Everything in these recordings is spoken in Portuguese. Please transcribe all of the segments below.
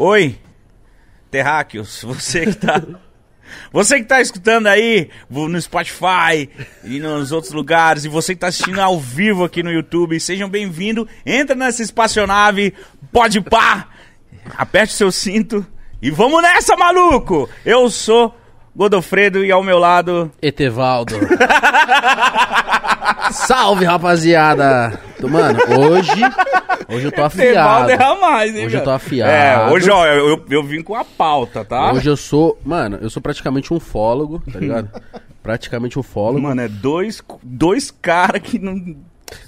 Oi, terráqueos, você que tá. Você que tá escutando aí no Spotify e nos outros lugares, e você que tá assistindo ao vivo aqui no YouTube, sejam bem-vindos. Entra nessa espaçonave, pode pá, aperte o seu cinto e vamos nessa, maluco! Eu sou Godofredo e ao meu lado. Etevaldo. Salve, rapaziada! Mano, hoje. Hoje eu tô afiado. Erra mais, hein, hoje eu tô afiado. É, hoje, ó, eu, eu, eu vim com a pauta, tá? Hoje eu sou. Mano, eu sou praticamente um fólogo, tá ligado? praticamente um fólogo. Mano, é dois, dois caras que não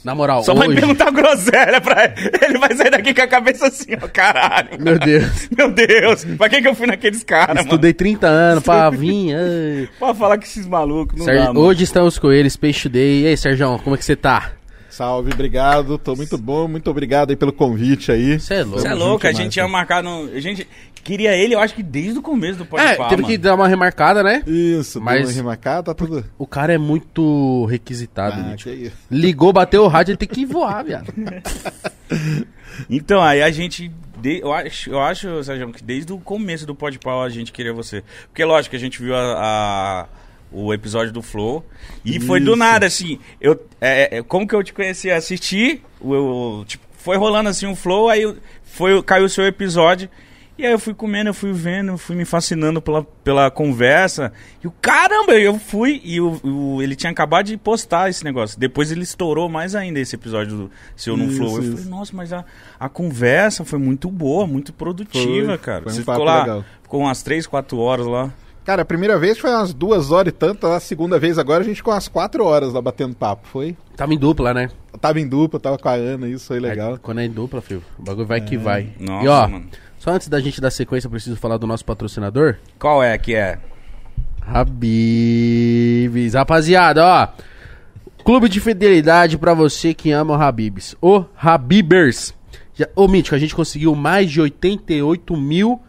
na moral, Só hoje... vai perguntar groselha pra ele. Ele vai sair daqui com a cabeça assim, ó, caralho. Meu Deus. Meu Deus. Pra que que eu fui naqueles caras, Estudei 30 anos pra vir. Ai. Pode falar que esses malucos não dá, mano. Hoje estamos com eles, Peixe Day. E aí, Sérgio, como é que você tá? Salve, obrigado. Tô muito bom. Muito obrigado aí pelo convite aí. Você é louco. Você é louco, a gente ia marcar no... A gente queria ele, eu acho que desde o começo do podcast. É, teve que dar uma remarcada, né? Isso, Mas- mas remarcar, tá tudo. O cara é muito requisitado, Ah, isso. Ligou, bateu o rádio, ele tem que voar, viado. Então, aí a gente. de- eu acho, eu acho, Sérgio, que desde o começo do Podpau a gente queria você. Porque, lógico, a gente viu a, a- o episódio do Flow. E foi do Isso. nada, assim. Eu, é, é, como que eu te conheci? Assisti. O, o- tipo, foi rolando assim um Flow, aí foi, caiu o seu episódio. E aí eu fui comendo, eu fui vendo, fui me fascinando pela, pela conversa. E o caramba, eu fui e o, o- ele tinha acabado de postar esse negócio. Depois ele estourou mais ainda esse episódio do seu no Isso, Flow. Eu isso. falei, nossa, mas a, a conversa foi muito boa, muito produtiva, Foi, cara. foi um Você ficou lá, legal. ficou umas 3, 4 horas lá. Cara, a primeira vez foi umas duas horas e tanto, a segunda vez agora a gente ficou umas quatro horas lá batendo papo. Foi. Tava em dupla, né? Eu tava em dupla, tava com a Ana, isso foi legal. É, quando é em dupla, filho, o bagulho vai que vai. Nossa, e ó, mano. só antes da gente dar sequência, eu preciso falar do nosso patrocinador. Qual é que é? Habibs. Rapaziada, ó. Clube de fidelidade pra você que ama o Habibs. O Habibers. Já, ô, Mítico, a gente conseguiu mais de 88 mil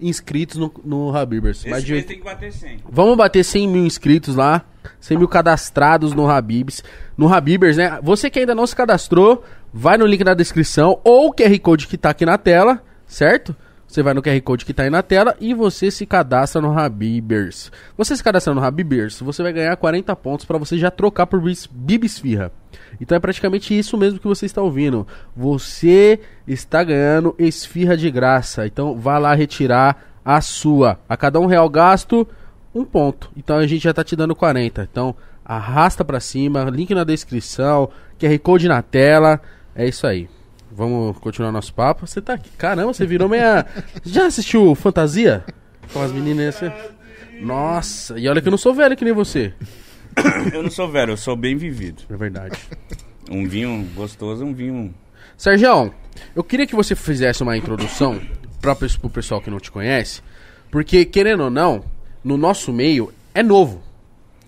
inscritos no, no Habibers. Mais de tem que bater 100. Vamos bater 100 mil inscritos lá. 100 mil cadastrados no Habibs. No Habibers, né? Você que ainda não se cadastrou, vai no link na descrição ou o QR Code que tá aqui na tela, certo? Você vai no QR Code que tá aí na tela e você se cadastra no Habibers. Você se cadastra no Habibers, você vai ganhar 40 pontos pra você já trocar por bis- Bibisfirra. Então é praticamente isso mesmo que você está ouvindo. Você está ganhando esfirra de graça. Então vá lá retirar a sua. A cada um real gasto, um ponto. Então a gente já tá te dando 40. Então arrasta pra cima, link na descrição, QR Code na tela. É isso aí. Vamos continuar nosso papo. Você tá aqui. Caramba, você virou meia. Já assistiu Fantasia? Com as meninas assim? Nossa, e olha que eu não sou velho que nem você. Eu não sou velho, eu sou bem vivido. É verdade. Um vinho gostoso, um vinho. Sérgio, eu queria que você fizesse uma introdução para o pessoal que não te conhece, porque, querendo ou não, no nosso meio é novo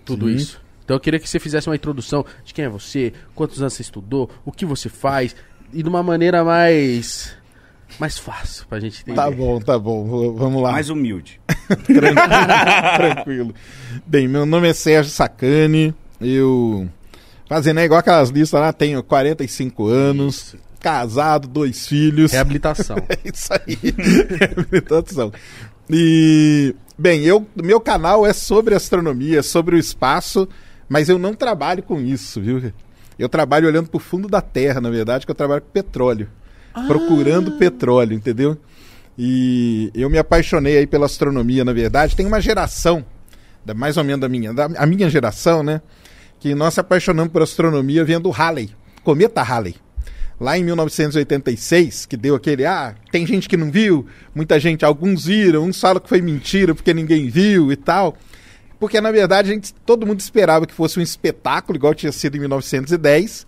tudo Sim. isso. Então eu queria que você fizesse uma introdução de quem é você, quantos anos você estudou, o que você faz, e de uma maneira mais. Mais fácil pra gente entender. Tá bom, tá bom. Vamos lá. Mais humilde. Tranquilo. Bem, meu nome é Sérgio Sacani. Eu. Fazendo é igual aquelas listas lá, tenho 45 anos, casado, dois filhos. Reabilitação. É isso aí. Reabilitação. E, bem, eu, meu canal é sobre astronomia, é sobre o espaço, mas eu não trabalho com isso, viu? Eu trabalho olhando pro fundo da Terra, na verdade, que eu trabalho com petróleo. Procurando petróleo, entendeu? E eu me apaixonei aí pela astronomia, na verdade. Tem uma geração, da, mais ou menos da minha, da, a minha geração, né? Que nós se apaixonamos por astronomia vendo Halley, cometa Halley lá em 1986, que deu aquele, ah, tem gente que não viu, muita gente, alguns viram, uns falam que foi mentira porque ninguém viu e tal. Porque na verdade gente, todo mundo esperava que fosse um espetáculo, igual tinha sido em 1910.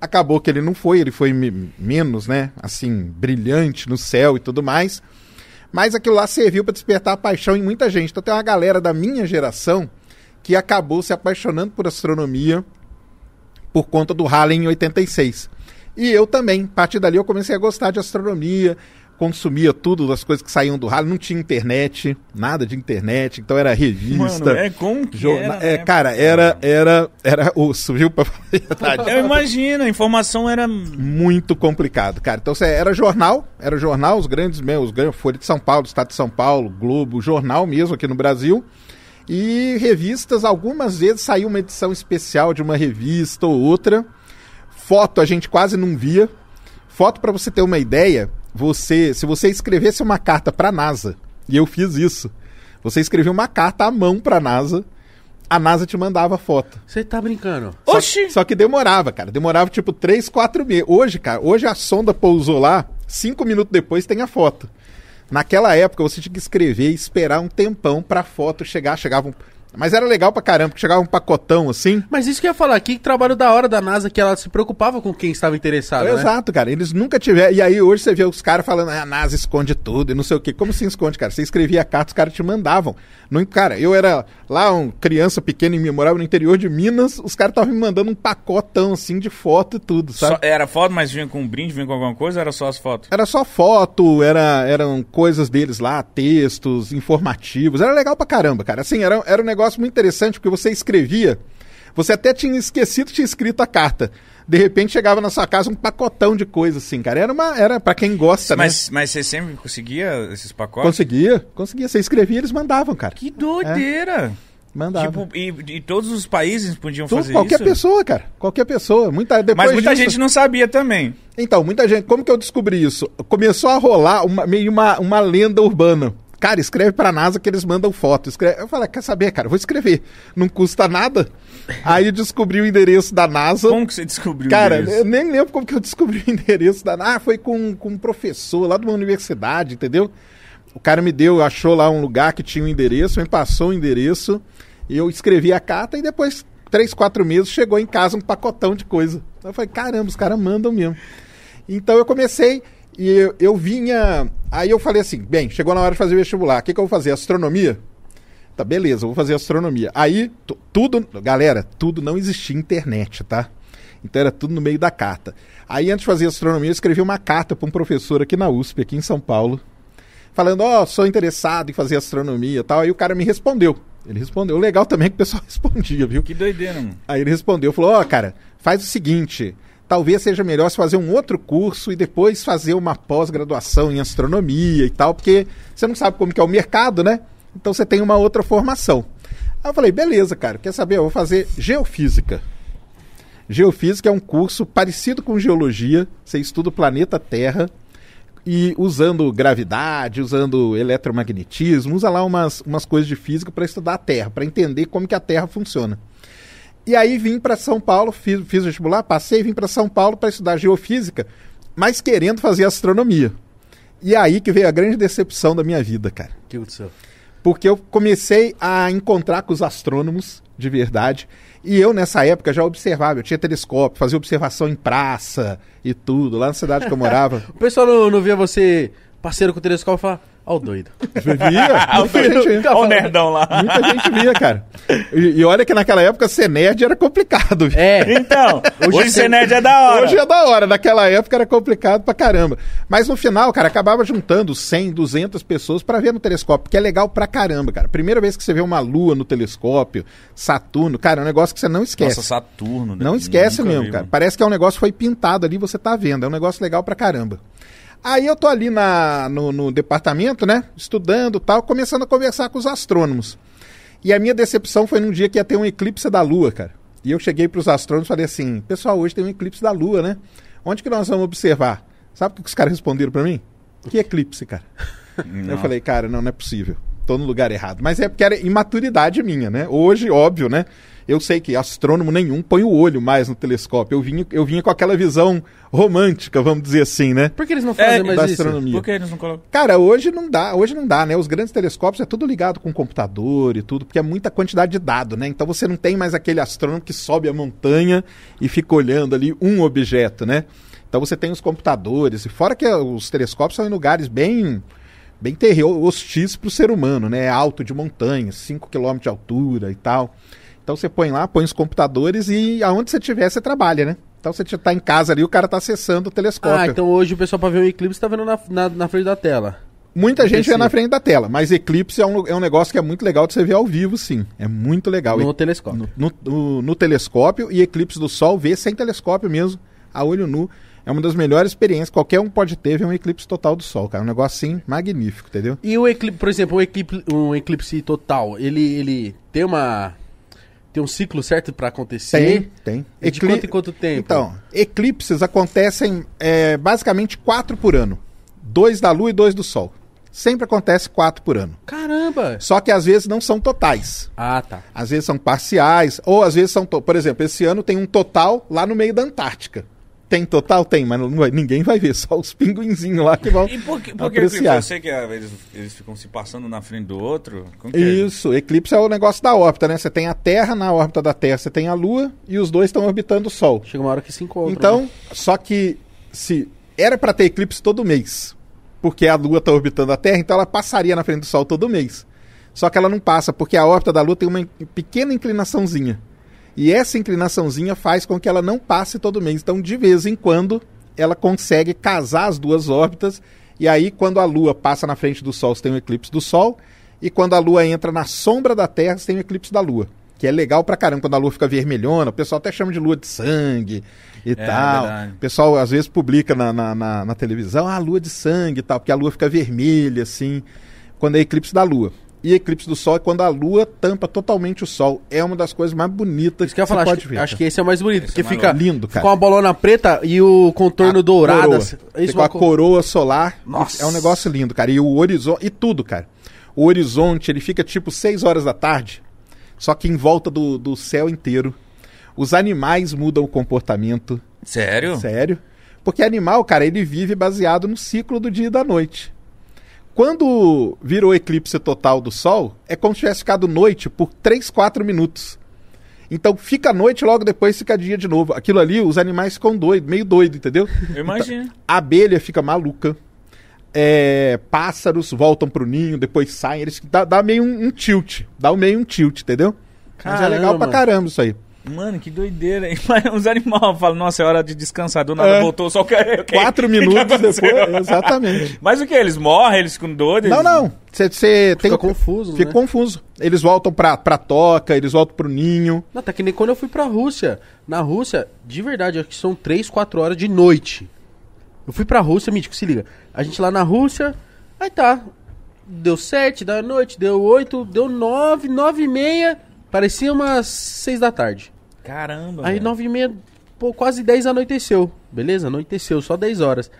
Acabou que ele não foi, ele foi me- menos, né, assim, brilhante no céu e tudo mais. Mas aquilo lá serviu para despertar a paixão em muita gente. Então tem uma galera da minha geração que acabou se apaixonando por astronomia por conta do Halley em 86. E eu também. A partir dali eu comecei a gostar de astronomia. Consumia tudo das coisas que saíam do ralo, não tinha internet, nada de internet, então era revista. Mano, é como jorna- era, é, né? cara, era era era osso, viu? Pra falar a verdade. Eu imagino, a informação era... muito complicado, cara. Então, era jornal, era jornal, os grandes mesmo, os grandes, Folha de São Paulo, Estado de São Paulo, Globo, jornal mesmo aqui no Brasil. E revistas, algumas vezes saiu uma edição especial de uma revista ou outra. Foto a gente quase não via. Foto, para você ter uma ideia, você, se você escrevesse uma carta para NASA, e eu fiz isso. Você escrevia uma carta à mão para NASA, a NASA te mandava a foto. Você tá brincando? Só- Oxi! Só, que demorava, cara. Demorava tipo 3, 4 meses. Hoje, cara, hoje a sonda pousou lá, cinco minutos depois tem a foto. Naquela época você tinha que escrever e esperar um tempão pra foto chegar. Chegava um... Mas era legal pra caramba, porque chegava um pacotão assim. Mas isso que eu ia falar aqui, que trabalho da hora da NASA, que ela se preocupava com quem estava interessado, né? Exato, cara. Eles nunca tiveram. E aí hoje você vê os caras falando, ah, a NASA esconde tudo e não sei o quê. Como se esconde, cara? Você escrevia carta, os caras te mandavam. Não, cara, eu era lá, um criança pequena eu morava no interior de Minas, os caras estavam me mandando um pacotão assim de foto e tudo, sabe? Só- era foto, mas vinha com um brinde, vinha com alguma coisa ou era só as fotos? Era só foto, era, eram coisas deles lá, textos, informativos. Era legal pra caramba, cara. Assim, era, era um negócio muito interessante, porque você escrevia, você até tinha esquecido que tinha escrito a carta. De repente chegava na sua casa um pacotão de coisas, assim, cara. Era uma. Era pra quem gosta, né? Mas, mas você sempre conseguia esses pacotes? Conseguia, conseguia. Você escrevia, eles mandavam, cara. Que doideira! Mandavam. Tipo, e, e todos os países podiam Tudo, fazer qualquer isso? pessoa, cara. Qualquer pessoa. Muita, depois Mas muita disso- gente não sabia também. Então, muita gente. Como que eu descobri isso? Começou a rolar uma, meio uma, uma lenda urbana. Cara, escreve pra NASA que eles mandam foto. Escreve... Eu falei, quer saber, cara? Vou escrever. Não custa nada. Aí descobri o endereço da NASA. Como que você descobriu Cara, isso? eu nem lembro como que eu descobri o endereço da NASA. Ah, foi com, com um professor lá de uma universidade, entendeu? O cara me deu, achou lá um lugar que tinha o endereço, me passou o endereço. Eu escrevi a carta e depois, três, quatro meses, chegou em casa um pacotão de coisa. Eu falei, caramba, os caras mandam mesmo. Então eu comecei e eu, eu vinha. Aí eu falei assim: bem, chegou na hora de fazer o vestibular. O que, que eu vou fazer? Astronomia? Tá, beleza, eu vou fazer astronomia. Aí, tu- tudo, galera, tudo não existia internet, tá? Então era tudo no meio da carta. Aí, antes de fazer astronomia, eu escrevi uma carta para um professor aqui na USP, aqui em São Paulo, falando: Ó, sou interessado em fazer astronomia e tal. Aí o cara me respondeu. Ele respondeu. O legal também é que o pessoal respondia, viu? Que doideira, mano. Aí ele respondeu, falou, ó, cara, faz o seguinte, talvez seja melhor fazer um outro curso e depois fazer uma pós-graduação em astronomia e tal, porque você não sabe como que é o mercado, né? Então você tem uma outra formação. Aí eu falei, beleza, cara, quer saber? Eu vou fazer geofísica. Geofísica é um curso parecido com geologia, você estuda o planeta Terra e usando gravidade, usando eletromagnetismo, usa lá umas, umas coisas de física para estudar a Terra, para entender como que a Terra funciona. E aí vim para São Paulo, fiz, fiz vestibular, passei, vim para São Paulo para estudar geofísica, mas querendo fazer astronomia. E aí que veio a grande decepção da minha vida, cara. O que aconteceu? Porque eu comecei a encontrar com os astrônomos de verdade. E eu, nessa época, já observava. Eu tinha telescópio, fazia observação em praça e tudo, lá na cidade que eu morava. O pessoal não, não via você parceiro com o telescópio e falar, ó o doido. Via, muita gente. Olha o nerdão lá. Muita gente via, cara. E, e olha que naquela época ser nerd era complicado. viu? É, Então, hoje, Hoje ser nerd é da hora. Hoje é da hora, naquela época era complicado pra caramba. Mas no final, cara, acabava juntando 100, 200 pessoas pra ver no telescópio, que é legal pra caramba, cara. Primeira vez que você vê uma lua no telescópio, Saturno, cara, é um negócio que você não esquece. Nossa, Saturno. né? Não esquece Nunca mesmo, vi, cara. mano. Parece que é um negócio que foi pintado ali, você tá vendo. É um negócio legal pra caramba. Aí eu tô ali na, no, no departamento, né? Estudando e tal, começando a conversar com os astrônomos. E a minha decepção foi num dia que ia ter um eclipse da Lua, cara. E eu cheguei pros astrônomos e falei assim: pessoal, hoje tem um eclipse da Lua, né? Onde que nós vamos observar? Sabe o que os caras responderam pra mim? Que eclipse, cara. Não. Eu falei, cara, não, não é possível. Tô no lugar errado. Mas é porque era imaturidade minha, né? Hoje, óbvio, né? Eu sei que astrônomo nenhum põe o olho mais no telescópio. Eu vinha, eu vinha com aquela visão romântica, vamos dizer assim, né? por que eles não fazem É, mais da isso? astronomia. Por que eles não colocam? Cara, hoje não dá, hoje não dá, né? Os grandes telescópios é tudo ligado com computador e tudo, porque é muita quantidade de dado, né? Então você não tem mais aquele astrônomo que sobe a montanha e fica olhando ali um objeto, né? Então você tem os computadores, e fora que os telescópios são em lugares bem bem terreno, hostis para o ser humano, né? É alto de montanha, 5 km de altura e tal. Então você põe lá, põe os computadores e aonde você tiver, você trabalha, né? Então você tá em casa ali, o cara tá acessando o telescópio. Ah, então hoje o pessoal pra ver o eclipse tá vendo na, na, na frente da tela. Muita gente vê na frente da tela, mas eclipse é um, é um negócio que é muito legal de você ver ao vivo, sim. É muito legal. No E- telescópio. no, no- no telescópio e eclipse do Sol, ver sem telescópio mesmo, a olho nu. É uma das melhores experiências. Qualquer um pode ter ver um eclipse total do Sol, cara. Um negócio assim magnífico, entendeu? E o eclipse, por exemplo, um eclipse, um eclipse total, ele, ele tem uma. Tem um ciclo certo pra acontecer? tem. E de quanto em quanto tempo? Então, eclipses acontecem é, basicamente quatro por ano: dois da Lua e dois do Sol. Sempre acontece quatro por ano. Caramba! Só que às vezes não são totais. Ah, tá. Às vezes são parciais, ou às vezes são. to- Por exemplo, esse ano tem um total lá no meio da Antártica. Tem total? Tem, mas não vai- ninguém vai ver, só os pinguinzinhos lá que vão E por que, por que apreciar. eu sei que ah, eles, eles ficam se passando na frente do outro? É? Isso, eclipse é o negócio da órbita, né? Você tem a Terra, na órbita da Terra você tem a Lua e os dois estão orbitando o Sol. Chega uma hora que se encontra. Então, né? só que se era para ter eclipse todo mês, porque a Lua está orbitando a Terra, então ela passaria na frente do Sol todo mês. Só que ela não passa, porque a órbita da Lua tem uma pequena inclinaçãozinha. E essa inclinaçãozinha faz com que ela não passe todo mês. Então, de vez em quando, ela consegue casar as duas órbitas. E aí, quando a Lua passa na frente do Sol, você tem um eclipse do Sol. E quando a Lua entra na sombra da Terra, você tem um eclipse da Lua. Que é legal pra caramba, quando a Lua fica vermelhona. O pessoal até chama de Lua de sangue e tal. verdade. O pessoal às vezes publica na, na, na- na televisão, ah, lua de sangue e tal, porque a lua fica vermelha, assim, quando é eclipse da lua. E eclipse do sol é quando a lua tampa totalmente o sol. É uma das coisas mais bonitas Isso que eu falar, pode acho, ver. acho que esse é o mais bonito, Esse porque é fica lindo, cara. com a bolona preta e o contorno A dourado. coroa. assim. Tem Isso, com a coroa solar. Nossa. É um negócio lindo, cara. E o horizonte. E tudo, cara. O horizonte, ele fica tipo 6 horas da tarde, só que em volta do, do céu inteiro. Os animais mudam o comportamento. Sério? Sério? Porque animal, cara, ele vive baseado no ciclo do dia e da noite. Quando virou eclipse total do Sol, é como se tivesse ficado noite por 3, 4 minutos. Então fica noite, logo depois fica dia de novo. Aquilo ali, os animais ficam doidos, meio doido, entendeu? Eu imagino. A abelha fica maluca. É, pássaros voltam pro ninho, depois saem. Eles dá, dá meio um, um tilt. Dá meio um tilt, entendeu? Mas é legal pra Caramba. caramba isso aí. Mano, que doideira, hein? Mas os animais falam, nossa, é hora de descansar. Do nada É. voltou só o que. Quatro minutos depois. Exatamente. Mas o que? Eles morrem, eles ficam doidos? Não, não. Você tem. Fica confuso, Fica né? confuso. Eles voltam pra, pra toca, eles voltam pro ninho. Não, tá que nem quando eu fui pra Rússia. Na Rússia, de verdade, acho que são 3, 4 horas de noite. Eu fui pra Rússia, Mítico, se liga. A gente lá na Rússia, aí tá. Deu 7 da noite, deu 8, deu 9, 9 e meia. Parecia umas 6 da tarde. Caramba. Aí. 9 e meia, pô, quase 10 anoiteceu. Beleza? Anoiteceu, só 10 horas.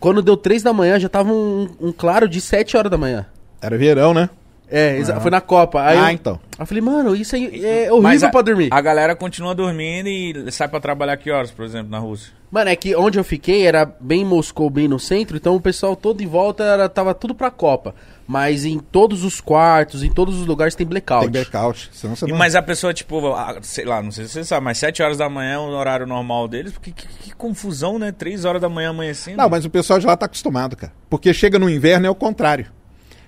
Quando deu 3 da manhã, já tava um, um claro de 7 horas da manhã. Era verão, né? É, exa- foi na Copa. Aí ah, eu, então. eu falei, mano, isso aí é Mas horrível a, pra dormir. A galera continua dormindo e sai pra trabalhar que horas, por exemplo, na Rússia? Mano, é que onde eu fiquei era bem em Moscou, bem no centro, então o pessoal todo em volta era, tava tudo pra Copa. Mas em todos os quartos, em todos os lugares tem blackout. Tem blackout. Senão você E, não... mas a pessoa, tipo, ah, sei lá, não sei se você sabe, mas 7 horas da manhã é o horário normal deles, porque que, que confusão, né? 3 horas da manhã amanhecendo. Não, mas o pessoal de lá tá acostumado, cara. Porque chega no inverno é o contrário.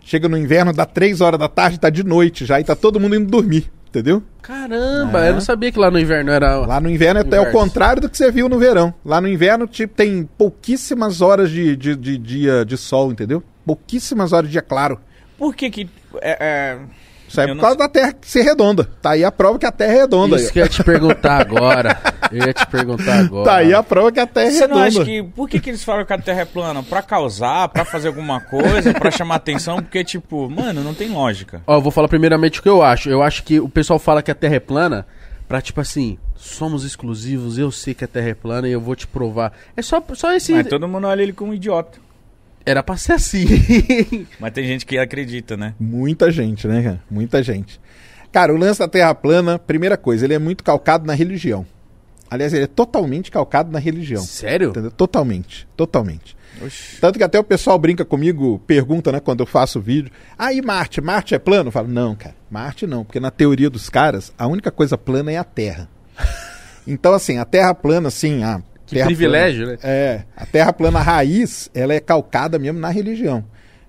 Chega no inverno, dá 3 horas da tarde, tá de noite já, e tá todo mundo indo dormir, entendeu? Caramba, É. eu não sabia que lá no inverno era. Lá no inverno é, é o contrário do que você viu no verão. Lá no inverno, tipo, tem pouquíssimas horas de, de, de dia de sol, entendeu? Pouquíssimas horas de dia claro. Por que que... É, é... Isso é Eu por não causa da Terra ser redonda. Tá aí a prova que a Terra é redonda. Isso que eu ia te perguntar agora. Eu ia te perguntar agora. Tá aí a prova que a Terra é Você não redonda. acha que... Por que que eles falam que a Terra é plana? Pra causar, pra fazer alguma coisa, pra chamar atenção? Porque, tipo, mano, não tem lógica. Ó, eu vou falar primeiramente o que eu acho. Eu acho que o pessoal fala que a Terra é plana pra, tipo assim, somos exclusivos, eu sei que a Terra é plana e eu vou te provar. É só, só esse. Mas todo mundo olha ele como um idiota. Era pra ser assim. Mas tem gente que acredita, né? Muita gente, né, cara? Muita gente. Cara, o lance da Terra plana, primeira coisa, ele é muito calcado na religião. Aliás, ele é totalmente calcado na religião. Sério? Entendeu? Totalmente. Totalmente. Oxi. Tanto que até o pessoal brinca comigo, pergunta, né, quando eu faço vídeo. Ah, e Marte? Marte é plano? Eu falo, não, cara. Marte não, porque na teoria dos caras, a única coisa plana é a Terra. Então, assim, a Terra plana, assim, a Que terra privilégio, plana, né? É, a Terra plana raiz, ela é calcada mesmo na religião.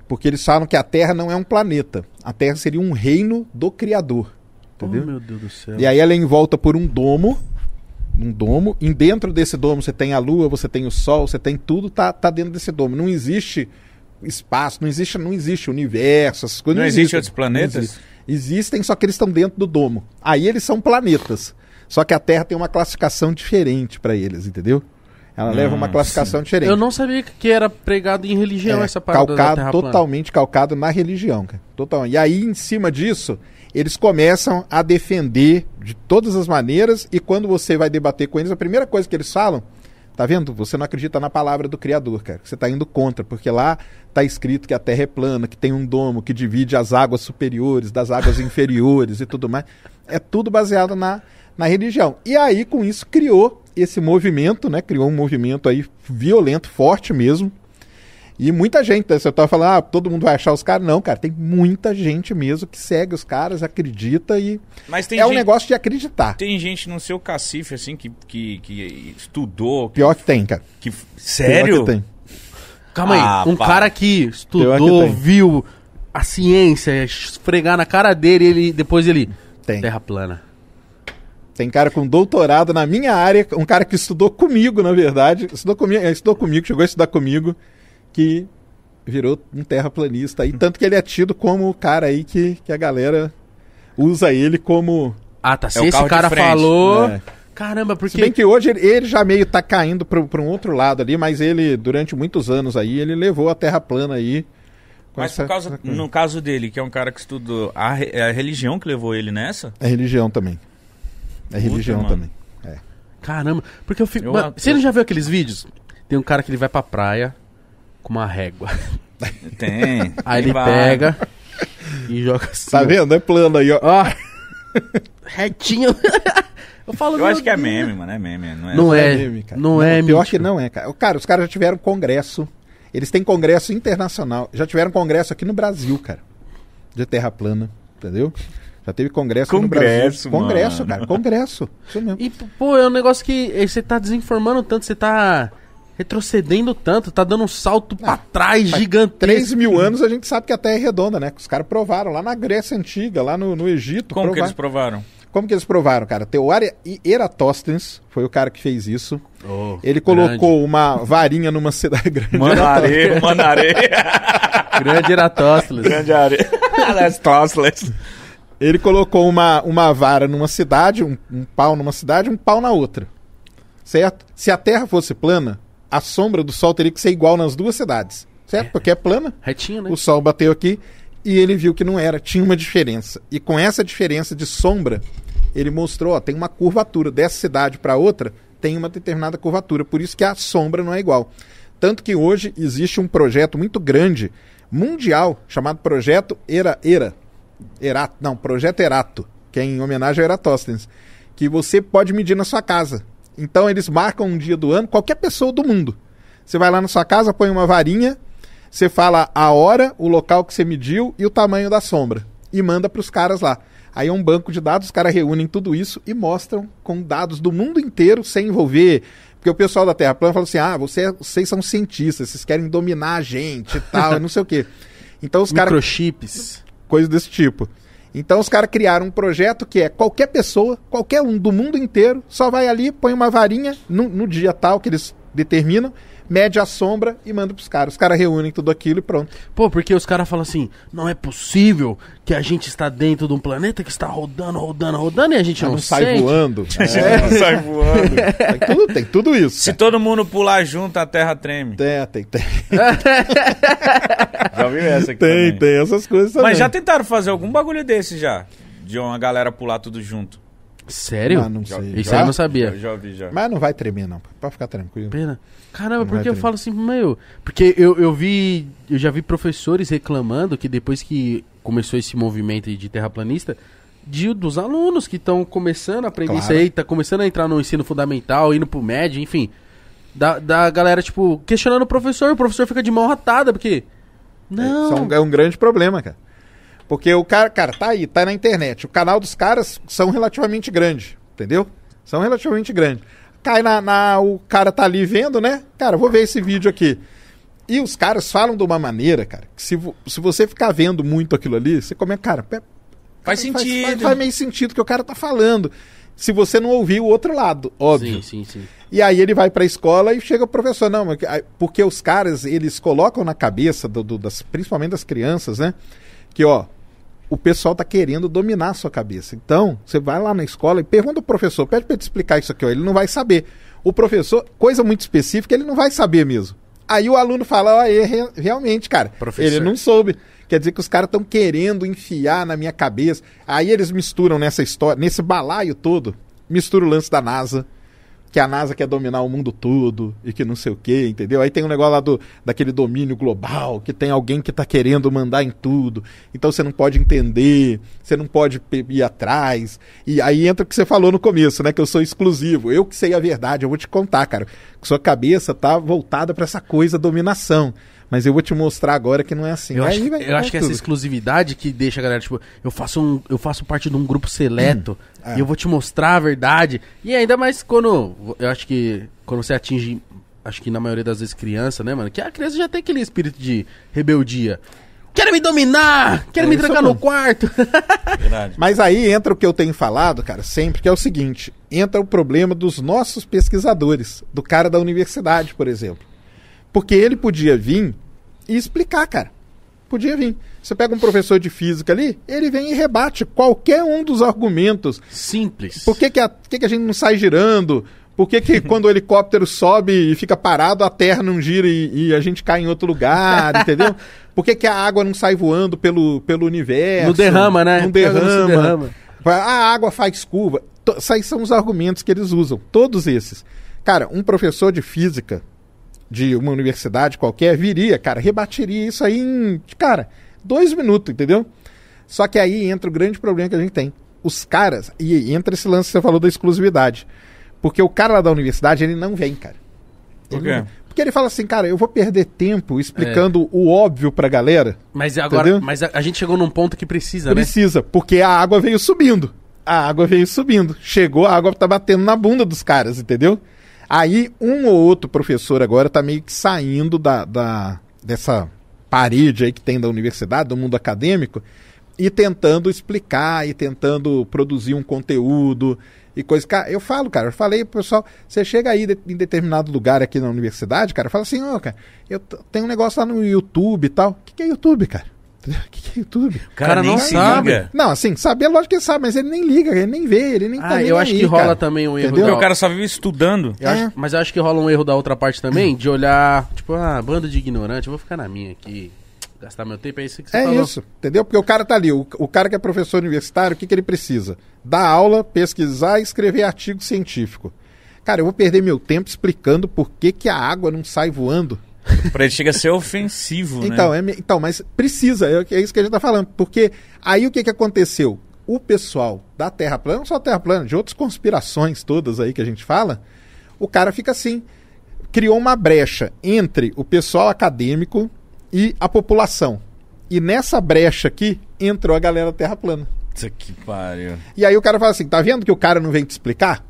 Porque eles falam que a Terra não é um planeta. A Terra seria um reino do Criador. Oh, Entendeu? meu Deus do céu. E aí ela é envolta por um domo. num domo. E dentro desse domo você tem a lua, você tem o sol, você tem tudo, tá, tá dentro desse domo. Não existe espaço, não existe, não existe universo, essas coisas. Não, Não, existe existem. outros planetas? Existe. Existem, só que eles estão dentro do domo. Aí eles são planetas. Só que a Terra tem uma classificação diferente para eles, entendeu? Ela leva uma Hum, classificação diferente. Eu não sabia que era pregado em religião É, essa parada da calcado, Terra plana. totalmente calcado na religião, cara. Total. E aí, em cima disso, eles começam a defender de todas as maneiras, e quando você vai debater com eles, a primeira coisa que eles falam, tá vendo? Você não acredita na palavra do Criador, cara. Você tá indo contra, porque lá tá escrito que a Terra é plana, que tem um domo que divide as águas superiores das águas inferiores e tudo mais. É tudo baseado na, na religião. E aí, com isso, criou esse movimento, né? Criou um movimento aí violento, forte mesmo, e muita gente, né? você tava falando, ah, todo mundo vai achar os caras. Não, cara, tem muita gente mesmo que segue os caras, acredita e. Mas tem é um gente, negócio de acreditar. tem gente no seu cacife, assim, que, que, que estudou. Que, Pior que tem, cara. que- Pior sério? que tem. Calma aí, Ah, um pá. cara que Pior estudou, que viu a ciência, esfregar na cara dele, ele depois ele Tem. terra plana. Tem cara com doutorado na minha área, um cara que estudou comigo, na verdade. Estudou comigo, estudou comigo, chegou a estudar comigo, que virou um terraplanista. E tanto que ele é tido como o cara aí que, que a galera usa ele como. Ah, tá. Se É o esse cara falou, É. caramba, Se porque bem que hoje ele, ele já meio tá caindo para um outro lado ali, mas ele, durante muitos anos aí, ele levou a terra plana aí. Mas essa- causa, no caso dele, que é um cara que estudou, a, é a religião que levou ele nessa? É religião também. É religião mano. também. caramba, porque eu fico, Eu- Mano, você eu- não já viu aqueles vídeos? Tem um cara que ele vai pra praia com uma régua. Tem. Aí ele vários. pega e joga assim. Tá vendo? É plano aí, ó. Ó. Retinho. eu falo, Eu acho que é meme, mano. É meme. Não é, Não é, meme, cara. não é Pior mítico. que não é, cara. Cara, os caras já tiveram congresso. Eles têm congresso internacional. Já tiveram congresso aqui no Brasil, cara. De terra plana. Entendeu? Já teve congresso, aqui no Congresso, Brasil. Congresso, mano. cara. Congresso. Isso mesmo. E, pô, é um negócio que eh, você tá desinformando tanto, você tá retrocedendo tanto, tá dando um salto pra trás Faz gigantesco. 3 mil anos a gente sabe que a Terra é redonda, né? Os caras provaram lá na Grécia Antiga, lá no, no Egito. Como que provaram. eles provaram? Como que eles provaram, cara? Teoria e Eratóstenes foi o cara que fez isso. Oh, Ele colocou uma varinha numa cidade grande. Manaré, Manaré. Grande, grande Eratóstenes. Grande areia. Ele colocou uma, uma vara numa cidade, um, um pau numa cidade, um pau na outra. Certo? Se a Terra fosse plana, a sombra do Sol teria que ser igual nas duas cidades. Certo? Porque é plana, Retinho, né? o Sol bateu aqui e ele viu que não era, tinha uma diferença. E com essa diferença de sombra, ele mostrou, ó, tem uma curvatura dessa cidade para outra, tem uma determinada curvatura, por isso que a sombra não é igual. Tanto que hoje existe um projeto muito grande, mundial, chamado Projeto Era Era. Erato, não, Projeto Erato, que é em homenagem a Eratóstenes, que você pode medir na sua casa. Então eles marcam um dia do ano, qualquer pessoa do mundo. Você vai lá na sua casa, põe uma varinha, você fala a hora, o local que você mediu e o tamanho da sombra. E manda para os caras lá. Aí é um banco de dados, os caras reúnem tudo isso e mostram com dados do mundo inteiro, sem envolver. Porque o pessoal da Terra Plana fala assim: ah, você- vocês são cientistas, vocês querem dominar a gente e tal, não sei o quê. Então os caras Microchips. Coisa desse tipo. Então os caras criaram um projeto que é qualquer pessoa, qualquer um do mundo inteiro, só vai ali, põe uma varinha no, no dia tal que eles determinam, mede a sombra e manda pros caras. Os caras reúnem tudo aquilo e pronto. Pô, porque os caras falam assim, não é possível que a gente está dentro de um planeta que está rodando, rodando, rodando e a gente não, não sai sente. voando. Não sai voando. Tem tudo, tem tudo isso. Se cara. todo mundo pular junto, a terra treme. Tem, tem, tem. Já ouviu essa aqui Tem, também. tem essas coisas também. Mas já tentaram fazer algum bagulho desse já? De uma galera pular tudo junto. Sério? Ah, não Já- sei. Isso Já? aí eu não sabia. Já, já ouvi já. Mas não vai tremer, não. Pode ficar tranquilo. Pena. Caramba, Não porque eu falo assim, meu. Porque eu, eu vi. Eu já vi professores reclamando que depois que começou esse movimento de terraplanista, de, dos alunos que estão começando a aprender Claro. isso aí, tá começando a entrar no ensino fundamental, indo pro médio, enfim. Da, da galera, tipo, questionando o professor, o professor fica de mão ratada, porque. Não. Isso é um, é um grande problema, cara. Porque o cara, cara, tá aí, tá na internet. O canal dos caras são relativamente grandes, entendeu? São relativamente grandes. Cai na, na- O cara tá ali vendo, né? Cara, vou ver esse vídeo aqui. E os caras falam de uma maneira, cara, que se, se você ficar vendo muito aquilo ali, você começa, cara, Faz Faz, sentido. faz, faz meio sentido que o cara tá falando. se você não ouvir o outro lado, óbvio. Sim, sim, sim. E aí ele vai pra escola e chega o professor, não, porque os caras, eles colocam na cabeça, do, do- das, principalmente das crianças, né? Que, ó, o pessoal tá querendo dominar a sua cabeça. Então, você vai lá na escola e pergunta ao professor, pede pra ele te explicar isso aqui, ó, ele não vai saber. O professor, coisa muito específica, ele não vai saber mesmo. Aí o aluno fala, ó, é, re- realmente, cara, Professor. ele não soube. Quer dizer que os caras estão querendo enfiar na minha cabeça. Aí eles misturam nessa história, nesse balaio todo, mistura o lance da NASA, que a NASA quer dominar o mundo todo e que não sei o que, entendeu? Aí tem um negócio lá do, daquele domínio global, que tem alguém que tá querendo mandar em tudo. Então você não pode entender, você não pode ir atrás. E aí entra o que você falou no começo, né? Que eu sou exclusivo. Eu que sei a verdade, eu vou te contar, cara. Que sua cabeça tá voltada pra essa coisa dominação. Mas eu vou te mostrar agora que não é assim. Eu Aí acho, vai- eu vai acho que essa exclusividade que deixa a galera, tipo, eu faço, um, eu faço parte de um grupo seleto é. e eu vou te mostrar a verdade. E ainda mais quando. Eu acho que quando você atinge. Acho que na maioria das vezes criança, né, mano? Que a criança já tem aquele espírito de rebeldia. Quero me dominar! Quero É me trancar no quarto! Verdade. Mas aí entra o que eu tenho falado, cara, sempre, que é o seguinte: entra o problema dos nossos pesquisadores, do cara da universidade, por exemplo. Porque ele podia vir e explicar, cara. Podia vir. Você pega um professor de física ali, ele vem e rebate qualquer um dos argumentos. Simples. Por que, que, a, por que, que a gente não sai girando? Por que, que quando o helicóptero sobe e fica parado, a terra não gira e, e a gente cai em outro lugar, entendeu? Por que, que a água não sai voando pelo, pelo universo? Não derrama, né? Não Porque a água não derrama. derrama. A água faz curva. Esses são os argumentos que eles usam. Todos esses. Cara, um professor de física de uma universidade qualquer viria, cara, rebateria isso aí em, cara, dois minutos, entendeu? Só que aí entra o grande problema que a gente tem. Os caras, e entra esse lance que você falou da exclusividade. Porque o cara lá da universidade, ele não vem, cara. Por quê? Porque ele fala assim, cara, eu vou perder tempo É. explicando o óbvio pra galera. Mas agora, Entendeu? mas a, a gente chegou num ponto que precisa, né? Precisa, porque a água veio subindo. A água veio subindo. Chegou, a água tá batendo na bunda dos caras, entendeu? Aí um ou outro professor agora tá meio que saindo da, da- dessa parede aí que tem da universidade, do mundo acadêmico, e tentando explicar e tentando produzir um conteúdo e coisa. Cara, eu falo, cara, eu falei pro pessoal, você chega aí de- em determinado lugar aqui na universidade, cara, fala assim, ó, cara, eu tenho um negócio lá no YouTube e tal. O que, que é YouTube, cara? O que, que é YouTube? O cara, cara nem não sabe. liga. Não, assim, saber, lógico que ele sabe, mas ele nem liga, ele nem vê, ele nem tá Ah, nem eu acho aí, que rola cara. também um erro. Entendeu? Porque da- o cara só vive estudando. Eu acho- É. mas eu acho que rola um erro da outra parte também, de olhar, tipo, ah, bando de ignorante, eu vou ficar na minha aqui, gastar meu tempo, é isso que você É falou. isso, entendeu? Porque o cara tá ali, o, o cara que é professor universitário, o que, que ele precisa? Dar aula, pesquisar e escrever artigo científico. Cara, eu vou perder meu tempo explicando por que, que a água não sai voando. Pra ele chega a ser ofensivo, Então, né? é, então, mas precisa, é, é isso que a gente tá falando. Porque aí o que, que aconteceu? O pessoal da Terra plana, não só Terra plana, de outras conspirações todas aí que a gente fala, o cara fica assim. Criou uma brecha entre o pessoal acadêmico e a população. E nessa brecha aqui entrou a galera da Terra plana. Isso que pariu. E aí o cara fala assim: tá vendo que o cara não vem te explicar?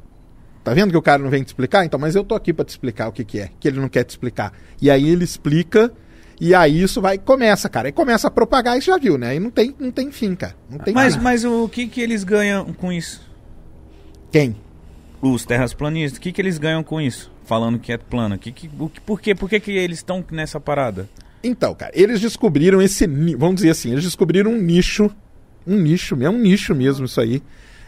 Tá vendo que o cara não vem te explicar? Então, mas eu tô aqui pra te explicar o que, que é, que ele não quer te explicar. E aí ele explica, e aí isso vai começa, cara. Aí começa a propagar e já viu, né? Aí não tem, não tem fim, cara. Não tem Mas, fim. mas o que que eles ganham com isso? Quem? Os terraplanistas, o que que eles ganham com isso? Falando que é plano. Que, que, o que- por quê? Por que, que eles estão nessa parada? Então, cara, eles descobriram esse, vamos dizer assim, eles descobriram um nicho, um nicho, é um nicho mesmo isso aí,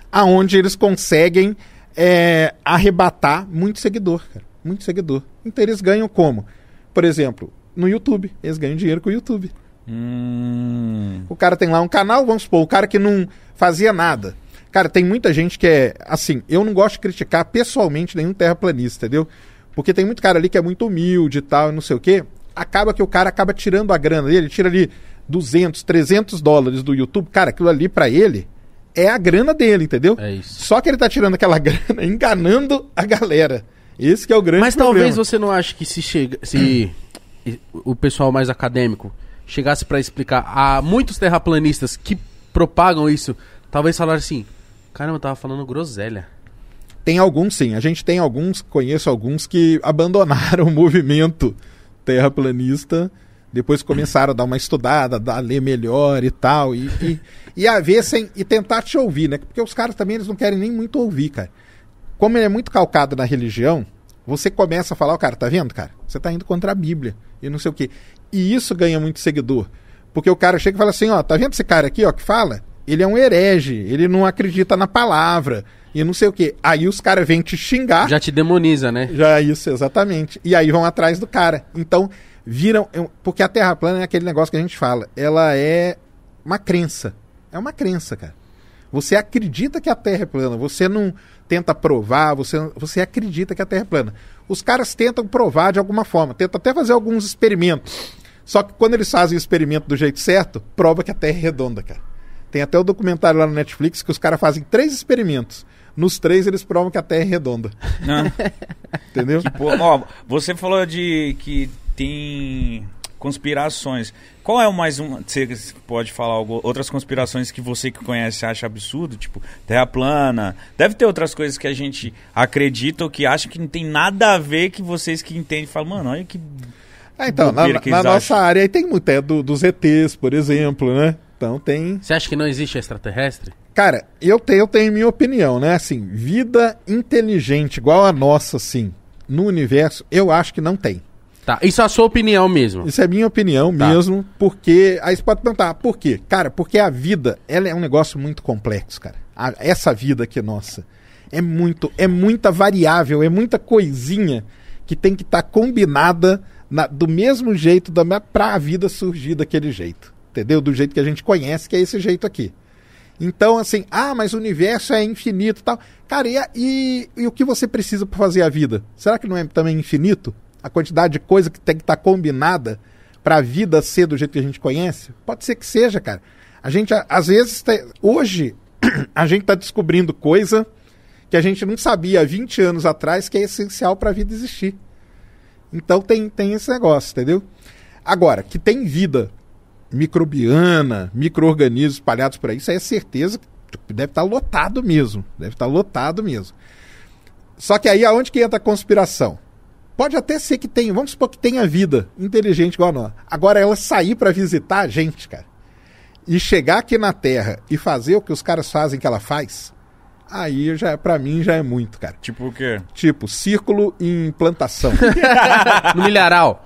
aonde eles conseguem é, arrebatar muito seguidor, cara, muito seguidor. Então eles ganham como? Por exemplo, no YouTube, eles ganham dinheiro com o YouTube. Hum. O cara tem lá um canal, vamos supor, o cara que não fazia nada. Cara, tem muita gente que é assim, eu não gosto de criticar pessoalmente nenhum terraplanista, entendeu? Porque tem muito cara ali que é muito humilde e tal, não sei o quê. Acaba que o cara acaba tirando a grana dele, ele tira ali 200, 300 dólares do YouTube. Cara, aquilo ali pra ele é a grana dele, entendeu? É isso. Só que ele tá tirando aquela grana enganando a galera. Esse que é o grande Mas problema. talvez você não ache que se chega, se o pessoal mais acadêmico chegasse pra explicar a muitos terraplanistas que propagam isso, talvez falassem assim: "Caramba, eu tava falando groselha". Tem alguns, sim. A gente tem alguns, conheço alguns que abandonaram o movimento terraplanista Depois começaram a dar uma estudada, a ler melhor e tal, e, e, e a ver sem, e tentar te ouvir, né? Porque os caras também eles não querem nem muito ouvir, cara. Como ele é muito calcado na religião, você começa a falar, ó, cara, tá vendo, cara? Você tá indo contra a Bíblia e não sei o quê. E isso ganha muito seguidor. Porque o cara chega e fala assim, ó, tá vendo esse cara aqui, ó, que fala? Ele é um herege, ele não acredita na palavra e não sei o quê. Aí os caras vêm te xingar. Já te demoniza, né? Já isso, exatamente. E aí vão atrás do cara. Então, viram. Porque a Terra plana é aquele negócio que a gente fala. Ela é uma crença. É uma crença, cara. Você acredita que a Terra é plana. Você não tenta provar, você, você acredita que a Terra é plana. Os caras tentam provar de alguma forma, tentam até fazer alguns experimentos. Só que quando eles fazem o experimento do jeito certo, prova que a Terra é redonda, cara. Tem até o documentário lá no Netflix que os caras fazem três experimentos. Nos três eles provam que a Terra é redonda. Não. Entendeu? Ó, você falou de que tem conspirações. Qual é o mais um? Você pode falar algo, outras conspirações que você que conhece acha absurdo, tipo Terra plana. Deve ter outras coisas que a gente acredita ou que acha que não tem nada a ver que vocês que entendem falam, mano, olha que. Ah, então, na, na nossa acham. área aí tem muito, é do, dos ETs, por exemplo, né? Então tem. Você acha que não existe extraterrestre? Cara, eu tenho, eu tenho minha opinião, né? Assim, vida inteligente igual a nossa, assim, no universo, eu acho que não tem. Tá, isso é a sua opinião mesmo. Isso é minha opinião Tá. mesmo, porque. Aí você pode perguntar, por quê? Cara, porque a vida, ela é um negócio muito complexo, cara. A- essa vida aqui nossa é muito, é muita variável, é muita coisinha que tem que estar combinada na- do mesmo jeito da, pra a vida surgir daquele jeito. Entendeu? Do jeito que a gente conhece, que é esse jeito aqui. Então, assim, ah, mas o universo é infinito e tal. Cara, e, e- e o que você precisa para fazer a vida? Será que não é também infinito? A quantidade de coisa que tem que estar combinada para a vida ser do jeito que a gente conhece? Pode ser que seja, cara. A gente, às vezes, te- hoje, a gente está descobrindo coisa que a gente não sabia há 20 anos atrás que é essencial para a vida existir. Então tem, tem esse negócio, entendeu? Agora, que tem vida microbiana, micro-organismos espalhados por aí, isso aí é certeza que deve estar lotado mesmo. Deve estar lotado mesmo. Só que aí aonde que entra a conspiração? Pode até ser que tenha, vamos supor que tenha vida inteligente igual a nós. Agora ela sair para visitar a gente, cara, e chegar aqui na Terra e fazer o que os caras fazem que ela faz, aí já para mim já é muito, cara. Tipo o quê? Tipo, círculo em plantação. No milharal.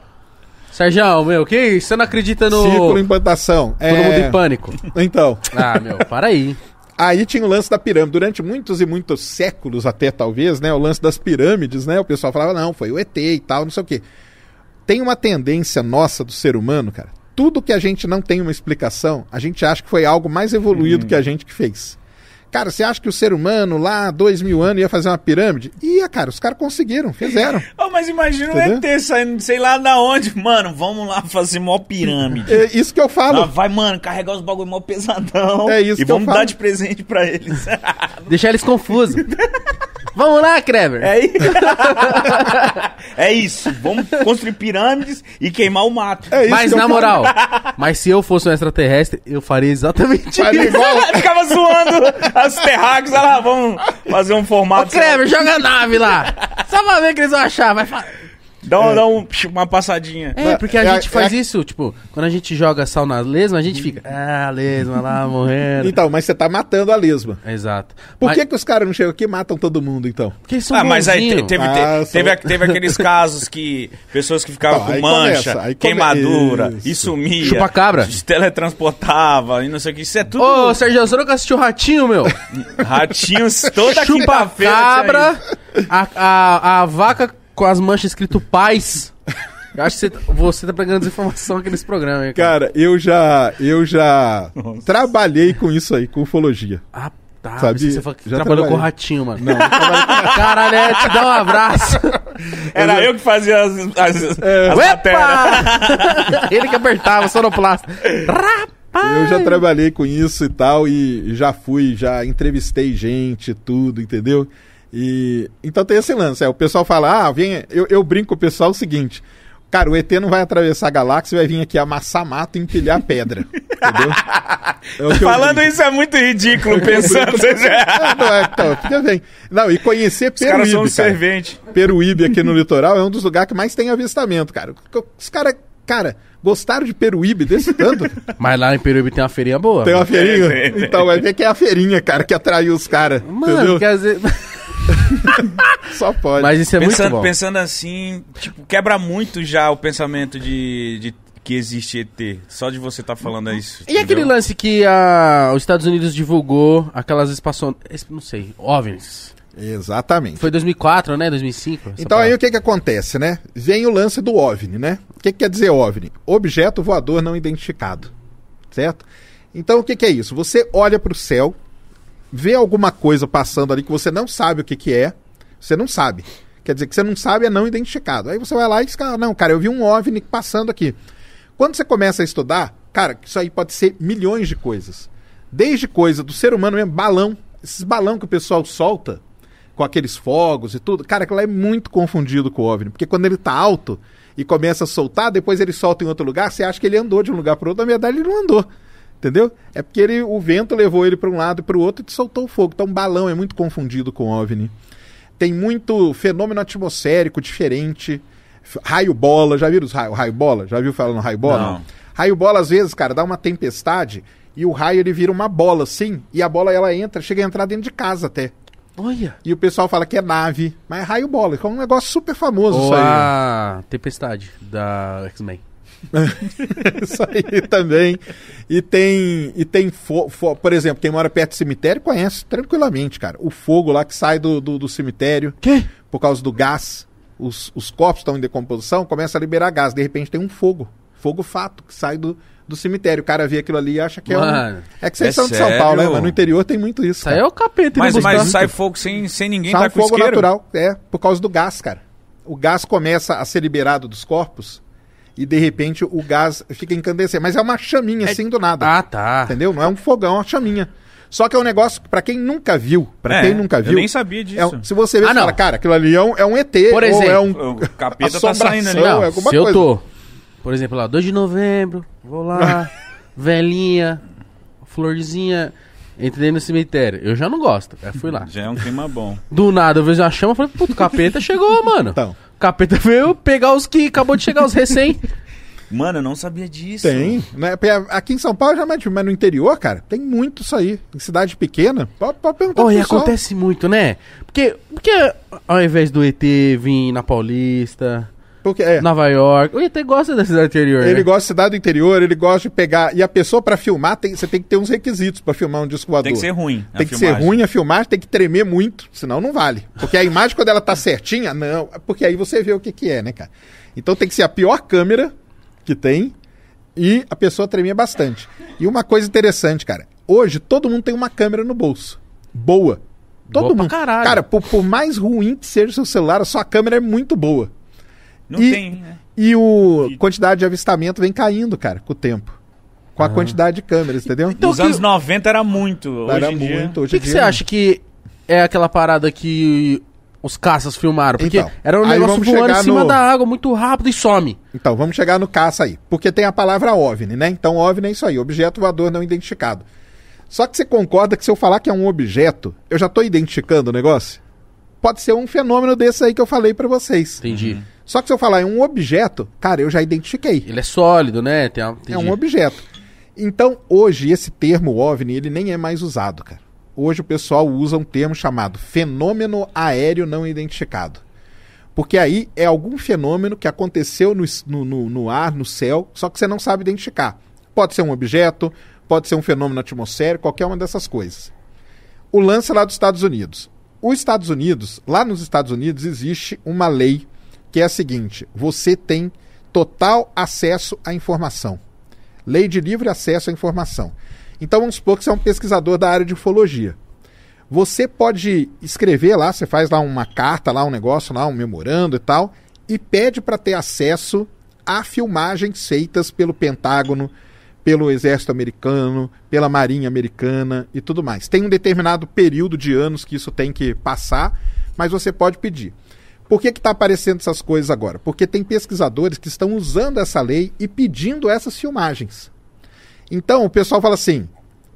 Sérgio, meu, que isso? Você não acredita no. Círculo em plantação. Todo mundo em pânico. Então, Ah, meu, para aí. Aí tinha o lance da pirâmide. Durante muitos e muitos séculos, até talvez, né? O lance das pirâmides, né? O pessoal falava, não, foi o ET e tal, não sei o quê. Tem uma tendência nossa do ser humano, cara. Tudo que a gente não tem uma explicação, a gente acha que foi algo mais evoluído que a gente que fez. Cara, você acha que o ser humano lá, dois mil anos, ia fazer uma pirâmide? Ia, cara, os caras conseguiram, fizeram. Oh, mas imagina Entendeu? o ET saindo, sei lá da onde. Mano, vamos lá fazer mó pirâmide. É isso que eu falo. Ah, vai, mano, carregar os bagulho mó pesadão. É isso E que eu vamos falo. dar de presente pra eles. Deixar eles confusos. Vamos lá, Krever. É isso. é isso. Vamos construir pirâmides e queimar o mato. É isso Mas na moral, mas se eu fosse um extraterrestre, eu faria exatamente Faria isso. igual- Ficava zoando as terráqueos. Lá, vamos fazer um Ô, formato. Krever, joga a nave lá. Só pra ver o que eles vão achar. Vai fa- Dá, um- dá um, uma passadinha. É, porque a É, gente é- faz é- isso, tipo, quando a gente joga sal na lesma, a gente fica, ah, lesma lá, morrendo. Então, mas você tá matando a lesma. Exato. Por Mas- que, que os caras não chegam aqui e matam todo mundo, então? Porque eles são Ah, mas aí teve, te- Ah, teve, só- a- teve aqueles casos que pessoas que ficavam Então, com mancha, começa, queimadura, Isso. e sumia. Chupa-cabra. Se teletransportava e não sei o que. Isso é tudo Ô, Sérgio, você nunca assistiu Ratinho, meu? ratinhos toda quinta-feira. Chupa-cabra, a, a, a vaca com as manchas escrito paz. Eu acho que você, tá- você tá pegando desinformação aqui nesse programa, hein, cara. Cara, eu já, eu já trabalhei com isso aí, com ufologia. Ah, tá. Que Você falou que Já trabalhou com trabalhei. ratinho, mano. Não, Caralho, é, te dá um abraço. Era eu que fazia as, as, É. as! Ele que apertava, sonoplasta. Rapaz! Eu já trabalhei com isso e tal, e já fui, já entrevistei gente, tudo, entendeu? E então tem esse lance. É, o pessoal fala, ah, vem. Eu, eu brinco com o pessoal o seguinte. Cara, o ET não vai atravessar a galáxia e vai vir aqui amassar mato e empilhar pedra. entendeu? É Falando isso é muito ridículo, pensando. Ah, não, é, então, fica bem. Não, e conhecer Os caras são um Peruíbe, cara. servente. Peruíbe aqui no litoral é um dos lugares que mais tem avistamento, cara. Os caras Cara, gostaram de Peruíbe desse tanto? Mas lá em Peruíbe tem uma feirinha boa. Tem uma feirinha? Então vai ver que é a feirinha, cara, que atraiu os caras. Mano, Entendeu? quer dizer... Só pode. Mas isso é muito pensando, bom. pensando assim, tipo, quebra muito já o pensamento de, de que existe ET. Só de você estar falando isso. E aquele entendeu? lance que a, os Estados Unidos divulgou aquelas espaço... es- Não sei, OVNIs. Exatamente. Foi 2004, né? 2005? essa Então aí o que que acontece, né? Vem o lance do OVNI, né? O que, que quer dizer OVNI? Objeto voador não identificado, certo? Então o que, que é isso? Você olha para o céu, vê alguma coisa passando ali que você não sabe o que, que é, você não sabe. Quer dizer que você não sabe é não identificado. Aí você vai lá e diz, "Ah, não, cara, eu vi um OVNI passando aqui. Quando você começa a estudar, cara, isso aí pode ser milhões de coisas. Desde coisa do ser humano mesmo, balão. Esses balão que o pessoal solta com aqueles fogos e tudo. Cara, aquilo é muito confundido com o OVNI. Porque quando ele tá alto e começa a soltar, depois ele solta em outro lugar, você acha que ele andou de um lugar para outro, na verdade ele não andou. Entendeu? É porque ele, o vento levou ele para um lado e para o outro e soltou o fogo. Então, balão é muito confundido com OVNI. Tem muito fenômeno atmosférico diferente. F- Raio-bola, já viram os raio- raio-bola? Já viu falando raio-bola? Não. Raio-bola, às vezes, cara, dá uma tempestade e o raio ele vira uma bola, assim, e a bola ela entra, chega a entrar dentro de casa até. Olha. E o pessoal fala que é nave, mas é raio-bola, que é um negócio super famoso Ou isso aí. a Tempestade da X-Men. isso aí também. E tem, e tem fo- fo- por exemplo, quem mora perto do cemitério conhece tranquilamente, cara. O fogo lá que sai do, do, do cemitério Que? por causa do gás. Os, os corpos estão em decomposição, começa a liberar gás. De repente tem um fogo. Fogo fato que sai do, do cemitério. O cara vê aquilo ali e acha que é Mano, um. É que vocês é são de São? Paulo, né? Mas no interior tem muito isso. Isso aí cara. é o capeta Mas, mas sai fogo sem, sem ninguém Sai tá um com fogo isqueiro. natural, é, por causa do gás, cara. O gás começa a ser liberado dos corpos e de repente o gás fica incandescente. Mas é uma chaminha assim do nada. Ah, tá. Entendeu? Não é um fogão, é uma chaminha. Só que é um negócio que, pra quem nunca viu, pra É, quem nunca eu viu. nem sabia disso. é um- se você vê, Ah, você não. fala, cara, aquilo ali é um, é um ET. Por ou é exemplo, um. O capeta tá saindo ali. Não, é alguma se eu coisa. tô, por exemplo, lá, 2 de novembro, vou lá, velhinha, florzinha, entrei no cemitério. Eu já não gosto. Aí fui lá. Já é um clima bom. Do nada eu vejo uma chama, falei, puto, o capeta chegou, mano. Então, capeta veio pegar os que acabou de chegar, os recém. Mano, eu não sabia disso. tem. Né? Aqui em São Paulo já mais difícil, mas no interior, cara, tem muito isso aí. Em cidade pequena, pode, pode perguntar pro e pessoal. acontece muito, né? Porque, porque ao invés do ET vir na Paulista, Porque, é, Nova York, o ET gosta da cidade interior, Ele né? gosta de cidade do interior, ele gosta de pegar. E a pessoa, pra filmar, tem, você tem que ter uns requisitos pra filmar um disco voador. Tem que ser ruim. a Tem que filmagem. ser ruim a filmagem, tem que tremer muito, senão não vale. Porque a imagem, quando ela tá certinha, não. Porque aí você vê o que, que é, né, cara? Então tem que ser a pior câmera que tem e a pessoa tremer bastante. E uma coisa interessante, cara. Hoje todo mundo tem uma câmera no bolso. Boa. Todo Boa pra mundo. caralho. Cara, por, por mais ruim que seja o seu celular, a sua câmera é muito boa. Não E- tem, né? E o quantidade de avistamento vem caindo, cara, com o tempo. Com a quantidade de câmeras, entendeu? Então, Nos que- anos 90 era muito. Era Hoje dia... muito. O que, que você acha que é aquela parada que os caças filmaram? Porque Então, era um negócio voando em cima no- da água muito rápido e some. Então, vamos chegar no caça aí. Porque tem a palavra OVNI, né? Então, OVNI é isso aí, objeto voador não identificado. Só que você concorda que se eu falar que é um objeto, eu já estou identificando o negócio? Pode ser um fenômeno desse aí que eu falei para vocês. Entendi. Só que se eu falar em um objeto, cara, eu já identifiquei. Ele é sólido, né? Tem uma... É um objeto. Então, hoje, esse termo OVNI, ele nem é mais usado, cara. Hoje o pessoal usa um termo chamado fenômeno aéreo não identificado. Porque aí é algum fenômeno que aconteceu no, no- no ar, no céu, só que você não sabe identificar. Pode ser um objeto, pode ser um fenômeno atmosférico, qualquer uma dessas coisas. O lance lá dos Estados Unidos. Os Estados Unidos, lá nos Estados Unidos, existe uma lei que é a seguinte: você tem total acesso à informação. Lei de livre acesso à informação. Então vamos supor que você é um pesquisador da área de ufologia. Você pode escrever lá, você faz lá uma carta, lá um negócio, lá um memorando e tal, e pede para ter acesso a filmagens feitas pelo Pentágono, pelo Exército Americano, pela Marinha Americana e tudo mais. Tem um determinado período de anos que isso tem que passar, mas você pode pedir. Por que está aparecendo essas coisas agora? Porque tem pesquisadores que estão usando essa lei e pedindo essas filmagens. Então o pessoal fala assim: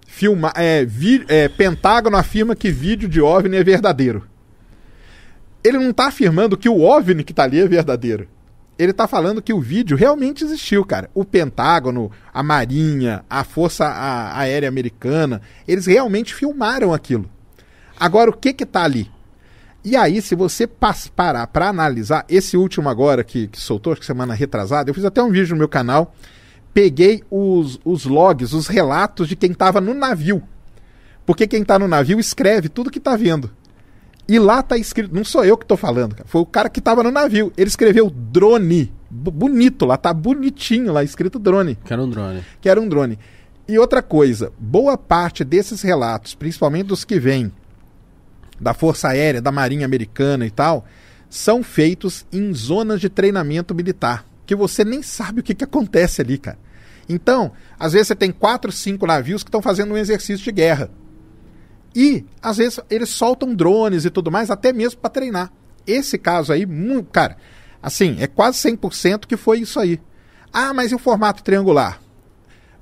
filma, é, vi- é, Pentágono afirma que vídeo de OVNI é verdadeiro. Ele não está afirmando que o OVNI que está ali é verdadeiro. ele tá falando que o vídeo realmente existiu, cara. O Pentágono, a Marinha, a Força Aérea Americana, eles realmente filmaram aquilo. Agora, o que que tá ali? E aí, se você parar pra analisar, esse último agora que, que soltou, acho que semana retrasada, eu fiz até um vídeo no meu canal, peguei os, os logs, os relatos de quem tava no navio. Porque quem tá no navio escreve tudo que tá vendo. E lá tá escrito, não sou eu que tô falando, cara, foi o cara que tava no navio. Ele escreveu drone. Bonito lá, tá bonitinho lá escrito drone, Que era um drone. que era um drone. E outra coisa, boa parte desses relatos, principalmente dos que vêm da Força Aérea, da Marinha Americana e tal, são feitos em zonas de treinamento militar, que você nem sabe o que, que acontece ali, cara. Então, às vezes você tem quatro, cinco navios que estão fazendo um exercício de guerra. E, às vezes, eles soltam drones e tudo mais, até mesmo para treinar. Esse caso aí, cara, assim, é quase 100% que foi isso aí. Ah, mas e o formato triangular?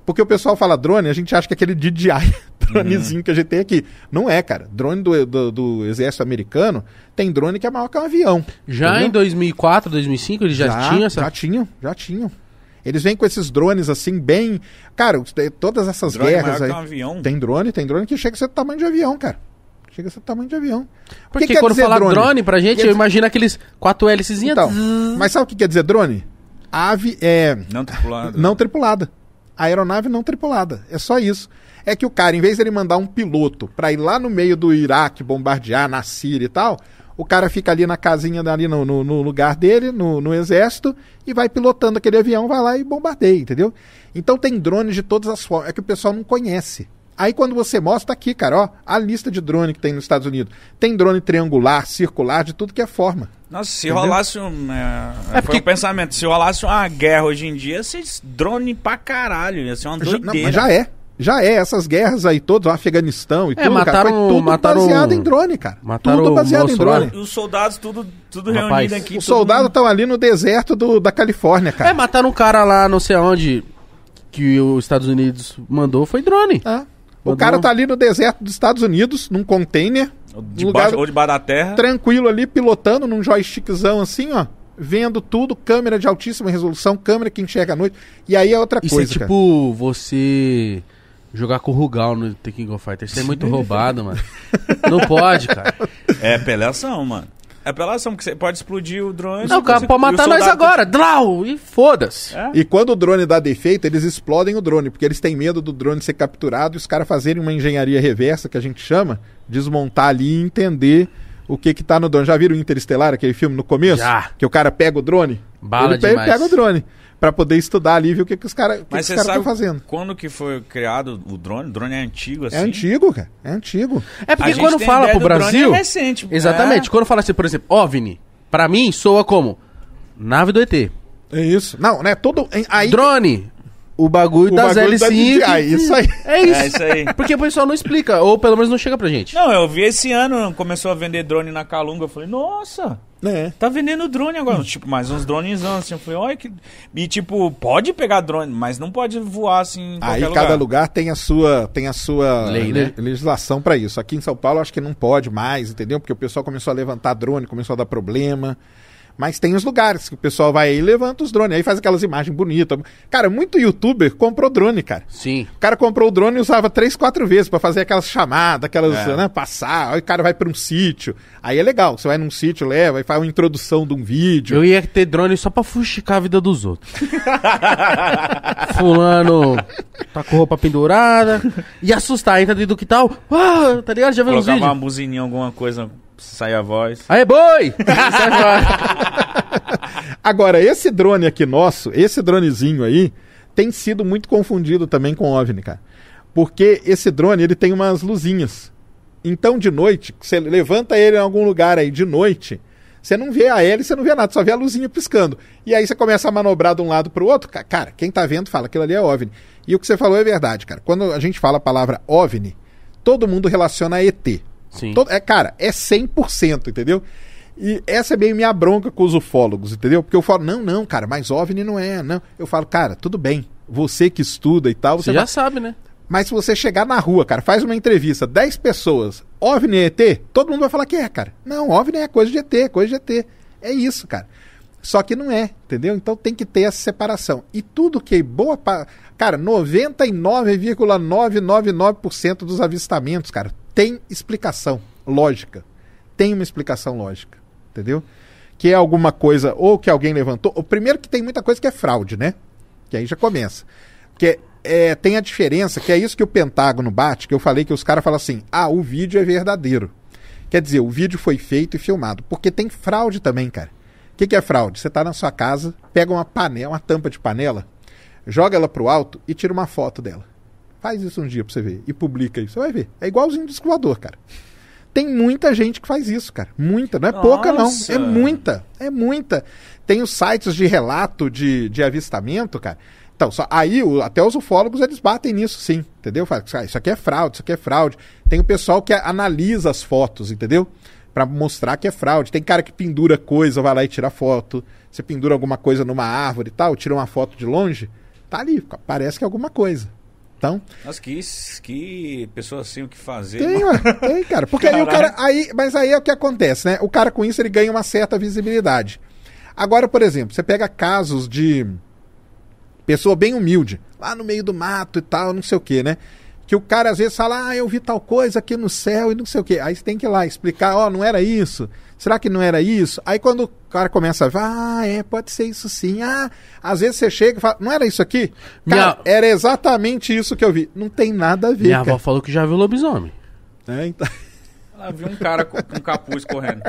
Porque o pessoal fala drone, a gente acha que é aquele DJI dronezinho que a gente tem aqui. Não é, cara. Drone do, do, do exército americano tem drone que é maior que um avião. Já entendeu? em 2004, 2005, eles já, tinham essa... Já tinham, já tinham. Eles vêm com esses drones assim, bem. Cara, eh, todas essas Drone guerras maior aí. que um avião. Tem drone, tem drone que chega a ser do tamanho de avião, cara. Chega a ser do tamanho de avião. Porque que quando fala drone? pra gente, Quer eu dizer- imagino aqueles quatro hélicezinhas. Então, mas sabe o que quer dizer drone? Ave é Não tripulado. não tripulada. Aeronave não tripulada. É só isso. É que o cara, em vez dele mandar um piloto pra ir lá no meio do Iraque bombardear, na Síria e tal, o cara fica ali na casinha, ali no, no- no lugar dele, no, no exército, e vai pilotando aquele avião, vai lá e bombardeia, entendeu? Então tem drones de todas as formas. É que o pessoal não conhece. Aí quando você mostra, tá aqui, cara, ó, a lista de drone que tem nos Estados Unidos. Tem drone triangular, circular, de tudo que é forma. Nossa, se Entendeu? rolasse um. É, É foi porque- o pensamento. Se rolasse uma guerra hoje em dia, ia ser drone pra caralho. Ia ser uma Já, doideira. não, mas já é. Já é. Essas guerras aí todas, o Afeganistão e É, tudo, cara, mataram- foi tudo mataram- baseado em drone, cara. mataram tudo o baseado em drone. E os soldados tudo, tudo Rapaz, reunido aqui. Os soldados mundo- estão ali no deserto do- da Califórnia, É, cara. mataram um cara lá, não sei aonde, que os Estados Unidos mandou, foi drone. Ah, O Mandou- cara tá ali no deserto dos Estados Unidos, num container, De lugar- baixo, ou debaixo da terra. tranquilo ali, pilotando num joystickzão assim, ó. Vendo tudo, câmera de altíssima resolução, câmera que enxerga à noite. E aí é outra Isso coisa, é tipo você jogar com o Rugal no The King of Fighters. Isso é muito roubado, mano. Não pode, cara. É apelação, mano. É apelação, porque você pode explodir o drone. Não, o cara você- pode matar nós agora. Dlau! E foda-se. É? E quando o drone dá defeito, eles explodem o drone, porque eles têm medo do drone ser capturado e os caras fazerem uma engenharia reversa, que a gente chama, desmontar ali e entender o que que tá no drone. Já viram o Interestelar, aquele filme no começo? Já. Que o cara pega o drone? Bala ele demais. pega o drone, pra poder estudar ali e ver o que que os caras estão sabe fazendo. quando que foi criado o drone? O drone é antigo, assim? É antigo, cara. É antigo. É porque quando fala pro Brasil. É recente. Exatamente. É. Quando fala assim, por exemplo, OVNI, pra mim soa como nave do ET. É isso. Não, né? Todo. Aí Drone, o bagulho o das bagulho da L5. DJI, isso aí. É isso. É isso aí. Porque o pessoal não explica, ou pelo menos não chega pra gente. Não, eu vi esse ano, começou a vender drone na Calunga. Eu falei, nossa, É. tá vendendo drone agora. Tipo, mais uns drones assim. Eu falei, olha que. E tipo, pode pegar drone, mas não pode voar assim em Aí qualquer cada lugar. lugar tem a sua, tem a sua Lei, le- né? legislação pra isso. Aqui em São Paulo acho que não pode mais, entendeu? Porque o pessoal começou a levantar drone, começou a dar problema. Mas tem os lugares que o pessoal vai aí e levanta os drones, aí faz aquelas imagens bonitas. Cara, muito youtuber comprou drone, cara. Sim. O cara comprou o drone e usava três, quatro vezes pra fazer aquelas chamadas, aquelas, É. né, passar. Aí o cara vai pra um sítio. Aí é legal, você vai num sítio, leva e faz uma introdução de um vídeo. Eu ia ter drone só pra fuxicar a vida dos outros. Fulano tá com roupa pendurada. E assustar, entra dentro do que tal. Ah, tá ligado? Já viu uns Colocar uma vídeos? buzininha, alguma coisa, sair a voz. Aê, boi! Sai. Agora, esse drone aqui nosso, esse dronezinho aí, tem sido muito confundido também com OVNI, cara. Porque esse drone, ele tem umas luzinhas. Então, de noite, você levanta ele em algum lugar aí de noite, você não vê a hélice, você não vê nada, só vê a luzinha piscando. E aí você começa a manobrar de um lado pro outro, ca- cara, quem tá vendo fala, aquilo ali é OVNI. E o que você falou é verdade, cara. Quando a gente fala a palavra OVNI, todo mundo relaciona a ET. Sim. Todo- é, cara, é 100%, entendeu? E essa é meio minha bronca com os ufólogos, entendeu? Porque eu falo, não, não, cara, mas OVNI não é, não. Eu falo, cara, tudo bem, você que estuda e tal, você Você já vai- sabe, né? Mas se você chegar na rua, cara, faz uma entrevista, 10 pessoas, OVNI é ET, todo mundo vai falar que é, cara. Não, OVNI é coisa de ET, coisa de ET. É isso, cara. Só que não é, entendeu? Então tem que ter essa separação. E tudo que boa. Pa... Cara, 99,999% dos avistamentos, cara, tem explicação lógica. Tem uma explicação lógica, entendeu? Que é alguma coisa, ou que alguém levantou. O primeiro que tem muita coisa que é fraude, né? Que aí já começa. Que é, tem a diferença, que é isso que o Pentágono bate, que eu falei que os caras falam assim: ah, o vídeo é verdadeiro. Quer dizer, o vídeo foi feito e filmado. Porque tem fraude também, cara. O que, que é fraude? Você tá na sua casa, pega uma panela, uma tampa de panela, joga ela pro alto e tira uma foto dela. Faz isso um dia pra você ver. E publica isso. Você vai ver. É igualzinho do escoador, cara. Tem muita gente que faz isso, cara. Muita. Não é pouca, não. Nossa. É muita. É muita. Tem os sites de relato de, de avistamento, cara. Então, só, aí o- até os ufólogos eles batem nisso sim, entendeu? Fala, "Ah, isso aqui é fraude, isso aqui é fraude. Tem o pessoal que analisa as fotos, entendeu? Pra mostrar que é fraude. Tem cara que pendura coisa, vai lá e tira foto. Você pendura alguma coisa numa árvore e tal, tira uma foto de longe, tá ali, parece que é alguma coisa. Então, Nossa, que, que pessoa sem o que fazer. tem, tem, cara. Porque aí o cara. Aí, mas aí é o que acontece, né? O cara com isso ele ganha uma certa visibilidade. Agora, por exemplo, você pega casos de pessoa bem humilde, lá no meio do mato e tal, não sei o que, né? Que o cara às vezes fala, ah, eu vi tal coisa aqui no céu e não sei o que. Aí você tem que ir lá explicar, ó, não era isso. Será que não era isso? Aí quando o cara começa a ver, ah, é, pode ser isso sim. Ah, às vezes você chega e fala, não era isso aqui? Cara, Minha- era exatamente isso que eu vi. Não tem nada a ver, Minha cara. avó falou que já viu lobisomem. É, então... Ela viu um cara com, com capuz correndo.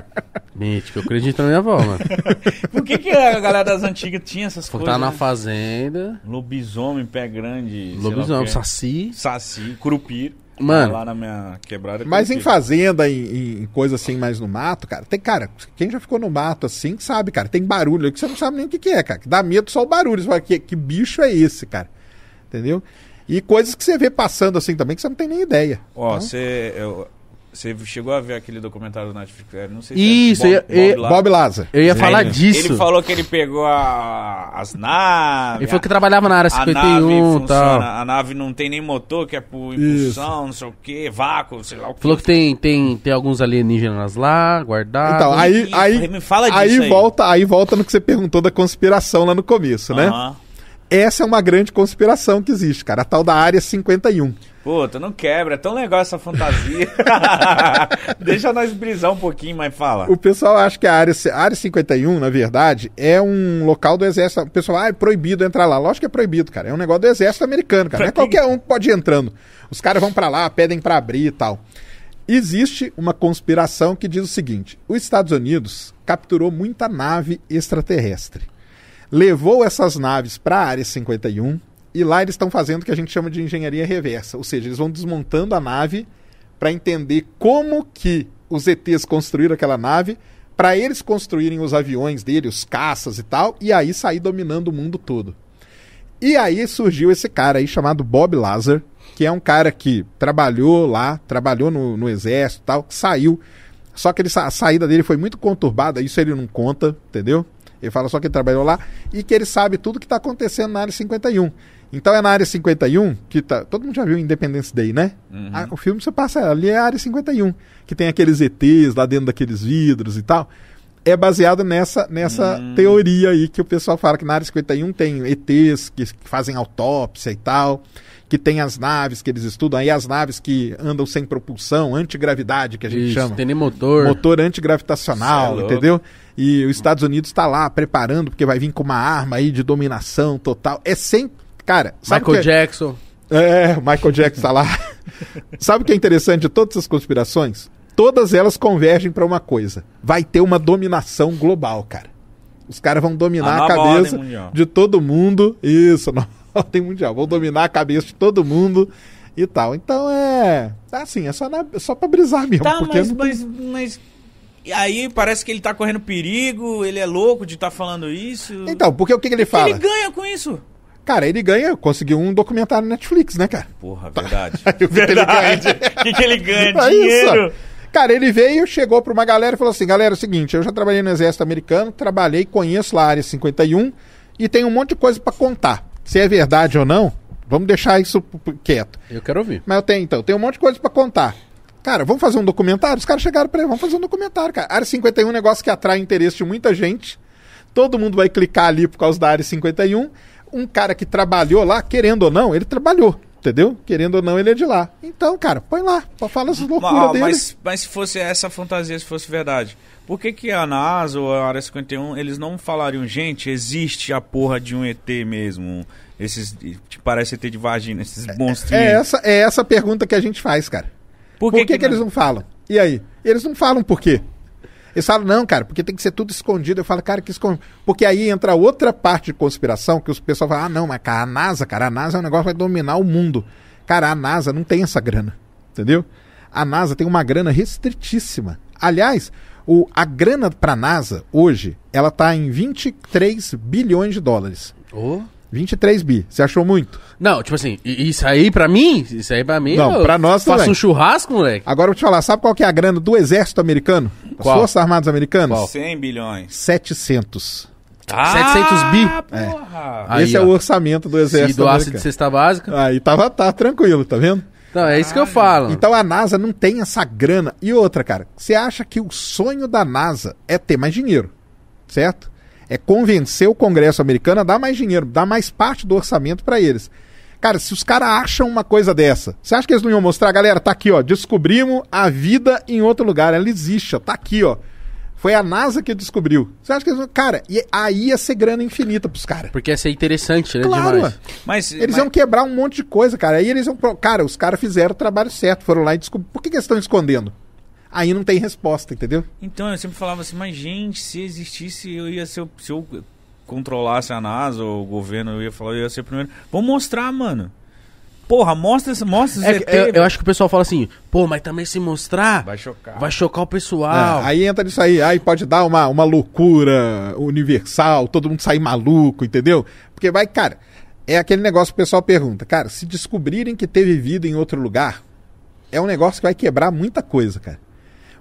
Mente, que eu acredito na minha avó, mano. Por que, que a galera das antigas tinha essas Porque coisas? tá na né? fazenda, Lobisomem, pé grande. sei lá o lobisomem, quê. saci. Saci, curupira. Mano. Lá na minha quebrada. Mas em fazenda, em, em coisa assim, mais no mato, cara, tem, cara, quem já ficou no mato assim, sabe, cara, tem barulho aí que você não sabe nem o que, que é, cara. Que dá medo só o barulho. Você fala, que, que bicho é esse, cara? Entendeu? E coisas que você vê passando assim também que você não tem nem ideia. Ó, Então, você. eu- Você chegou a ver aquele documentário do Netflix? Eu Não sei Isso, se é eu- eu- lá. Bob Lazar. Eu ia Sim. falar disso. Ele falou que ele pegou a- as naves. Ele falou que trabalhava na área a nave 51 e funciona, tal. a nave não tem nem motor, que é por impulsão, não sei o que, vácuo, sei lá o que. Falou que tem, tem, tem alguns alienígenas lá, guardados. Então, aí, Ih, aí, me fala disso aí aí. volta, aí volta no que você perguntou da conspiração lá no começo, né? Aham. Essa é uma grande conspiração que existe, cara, a tal da área 51. Puta, não quebra, é tão legal essa fantasia. Deixa nós brisar um pouquinho, mas fala. O pessoal acha que a área, a área 51, na verdade, é um local do exército. O pessoal, ah, é proibido entrar lá. Lógico que é proibido, cara. É um negócio do exército americano, cara. Não é quem- qualquer um que pode ir entrando. Os caras vão pra lá, pedem pra abrir e tal. Existe uma conspiração que diz o seguinte: os Estados Unidos capturou muita nave extraterrestre. Levou essas naves para a área 51 e lá eles estão fazendo o que a gente chama de engenharia reversa, ou seja, eles vão desmontando a nave para entender como que os ETs construíram aquela nave, para eles construírem os aviões dele, os caças e tal, e aí sair dominando o mundo todo. E aí surgiu esse cara aí chamado Bob Lazar, que é um cara que trabalhou lá, trabalhou no, no exército e tal, saiu. Só que ele, a saída dele foi muito conturbada, isso ele não conta, entendeu? Ele fala só que ele trabalhou lá e que ele sabe tudo que está acontecendo na área 51. Então é na área 51 que tá. Todo mundo já viu Independence Day, né? Ah, o filme você passa ali é a área 51, que tem aqueles ETs lá dentro daqueles vidros e tal. É baseado nessa, nessa teoria aí que o pessoal fala que na área 51 tem ETs que fazem autópsia e tal, que tem as naves que eles estudam, aí as naves que andam sem propulsão, antigravidade, que a gente Isso, chama tem nem motor. motor antigravitacional, é entendeu? E os Estados Unidos está lá preparando, porque vai vir com uma arma aí de dominação total. É sem. Cara, sabe Michael que é? Jackson. É, o Michael Jackson tá lá. sabe o que é interessante de todas essas conspirações? Todas elas convergem para uma coisa: vai ter uma dominação global, cara. Os caras vão dominar A a, nova cabeça de todo mundo. Isso, nova ordem mundial. Vão dominar a cabeça de todo mundo e tal. Então é. Assim, é só, na, só pra brisar mesmo. Tá, porque mas, não- mas, mas- E aí parece que ele tá correndo perigo, ele é louco de estar falando isso. Então, porque o que, que ele fala? ele ganha com isso? Cara, ele ganha, conseguiu um documentário na Netflix, né, cara? Porra, verdade. O que que ele verdade. O que, que ele ganha? É Dinheiro. isso. Cara, ele veio, chegou pra uma galera e falou assim: galera, é o seguinte, eu já trabalhei no Exército Americano, trabalhei, conheço lá a área 51 e tem um monte de coisa pra contar. Se é verdade ou não, vamos deixar isso quieto. Eu quero ouvir. Mas eu tenho, então, tem um monte de coisa pra contar. Cara, vamos fazer um documentário? Os caras chegaram pra ele, vamos fazer um documentário, cara. Área 51 é um negócio que atrai interesse de muita gente. todo mundo vai clicar ali por causa da área 51. Um cara que trabalhou lá, querendo ou não, ele trabalhou. Entendeu? Querendo ou não, ele é de lá. Então, cara, põe lá. Fala as loucuras Ah, dele. mas, mas se fosse essa fantasia, se fosse verdade, por que, que a NASA ou a Área 51 eles não falariam, gente, existe a porra de um ET mesmo? Esses. Que parece ET de vagina, esses monstrinhos. É essa, é essa pergunta que a gente faz, cara. Por que, que, eles não falam? E aí? Eles não falam por quê? Eles falam, não, cara, porque tem que ser tudo escondido. Eu falo, cara, que esconde. Porque aí entra outra parte de conspiração que os pessoal fala, ah, não, mas cara, a NASA, cara, a NASA é um negócio que vai dominar o mundo. Cara, a NASA não tem essa grana. Entendeu? A NASA tem uma grana restritíssima. Aliás, o, a grana pra NASA, hoje, ela tá em 23 bilhões de dólares. Ô. 23 bi. Você achou muito? Não, tipo assim, isso aí pra mim, isso aí pra mim. Não, pra nós Faço também. um churrasco, moleque. Agora eu vou te falar, sabe qual que é a grana do exército americano? Das Qual? Forças Armadas Americanas? Qual? 100 bilhões. 700. 700 bi? Porra. Aí, Esse é ó. o orçamento do Se exército doasse de americano. cesta básica. Aí tava, tá tranquilo, tá vendo? Não, é isso que eu falo. Então a NASA não tem essa grana. E outra, cara, você acha que o sonho da NASA é ter mais dinheiro, certo? É convencer o Congresso americano a dar mais dinheiro, dar mais parte do orçamento pra eles. Cara, se os caras acham uma coisa dessa, você acha que eles não iam mostrar? Galera, tá aqui, ó, descobrimos a vida em outro lugar, ela existe, ó, tá aqui, ó. Foi a NASA que descobriu. Você acha que eles. Cara, e aí ia ser grana infinita pros caras. Porque ia ser interessante, né? Claro, demais. Mas, Eles mas- iam quebrar um monte de coisa, cara. Aí eles iam. Cara, os caras fizeram o trabalho certo, foram lá e descobriram. Por que, que eles estão escondendo? Aí não tem resposta, entendeu? Então, eu sempre falava assim, mas gente, se existisse, eu ia ser. o- Se eu controlasse a NASA ou o governo, eu ia falar, eu ia ser o primeiro. Vamos mostrar, mano. Porra, mostra, esse- mostra os É, eu, acho que o pessoal fala assim, pô, mas também se mostrar, vai, Vai chocar. chocar o pessoal. É, aí entra nisso aí. Aí pode dar uma, uma loucura universal, todo mundo sair maluco, entendeu? Porque vai, cara, é aquele negócio que o pessoal pergunta. Cara, se descobrirem que teve vida em outro lugar, é um negócio que vai quebrar muita coisa, cara.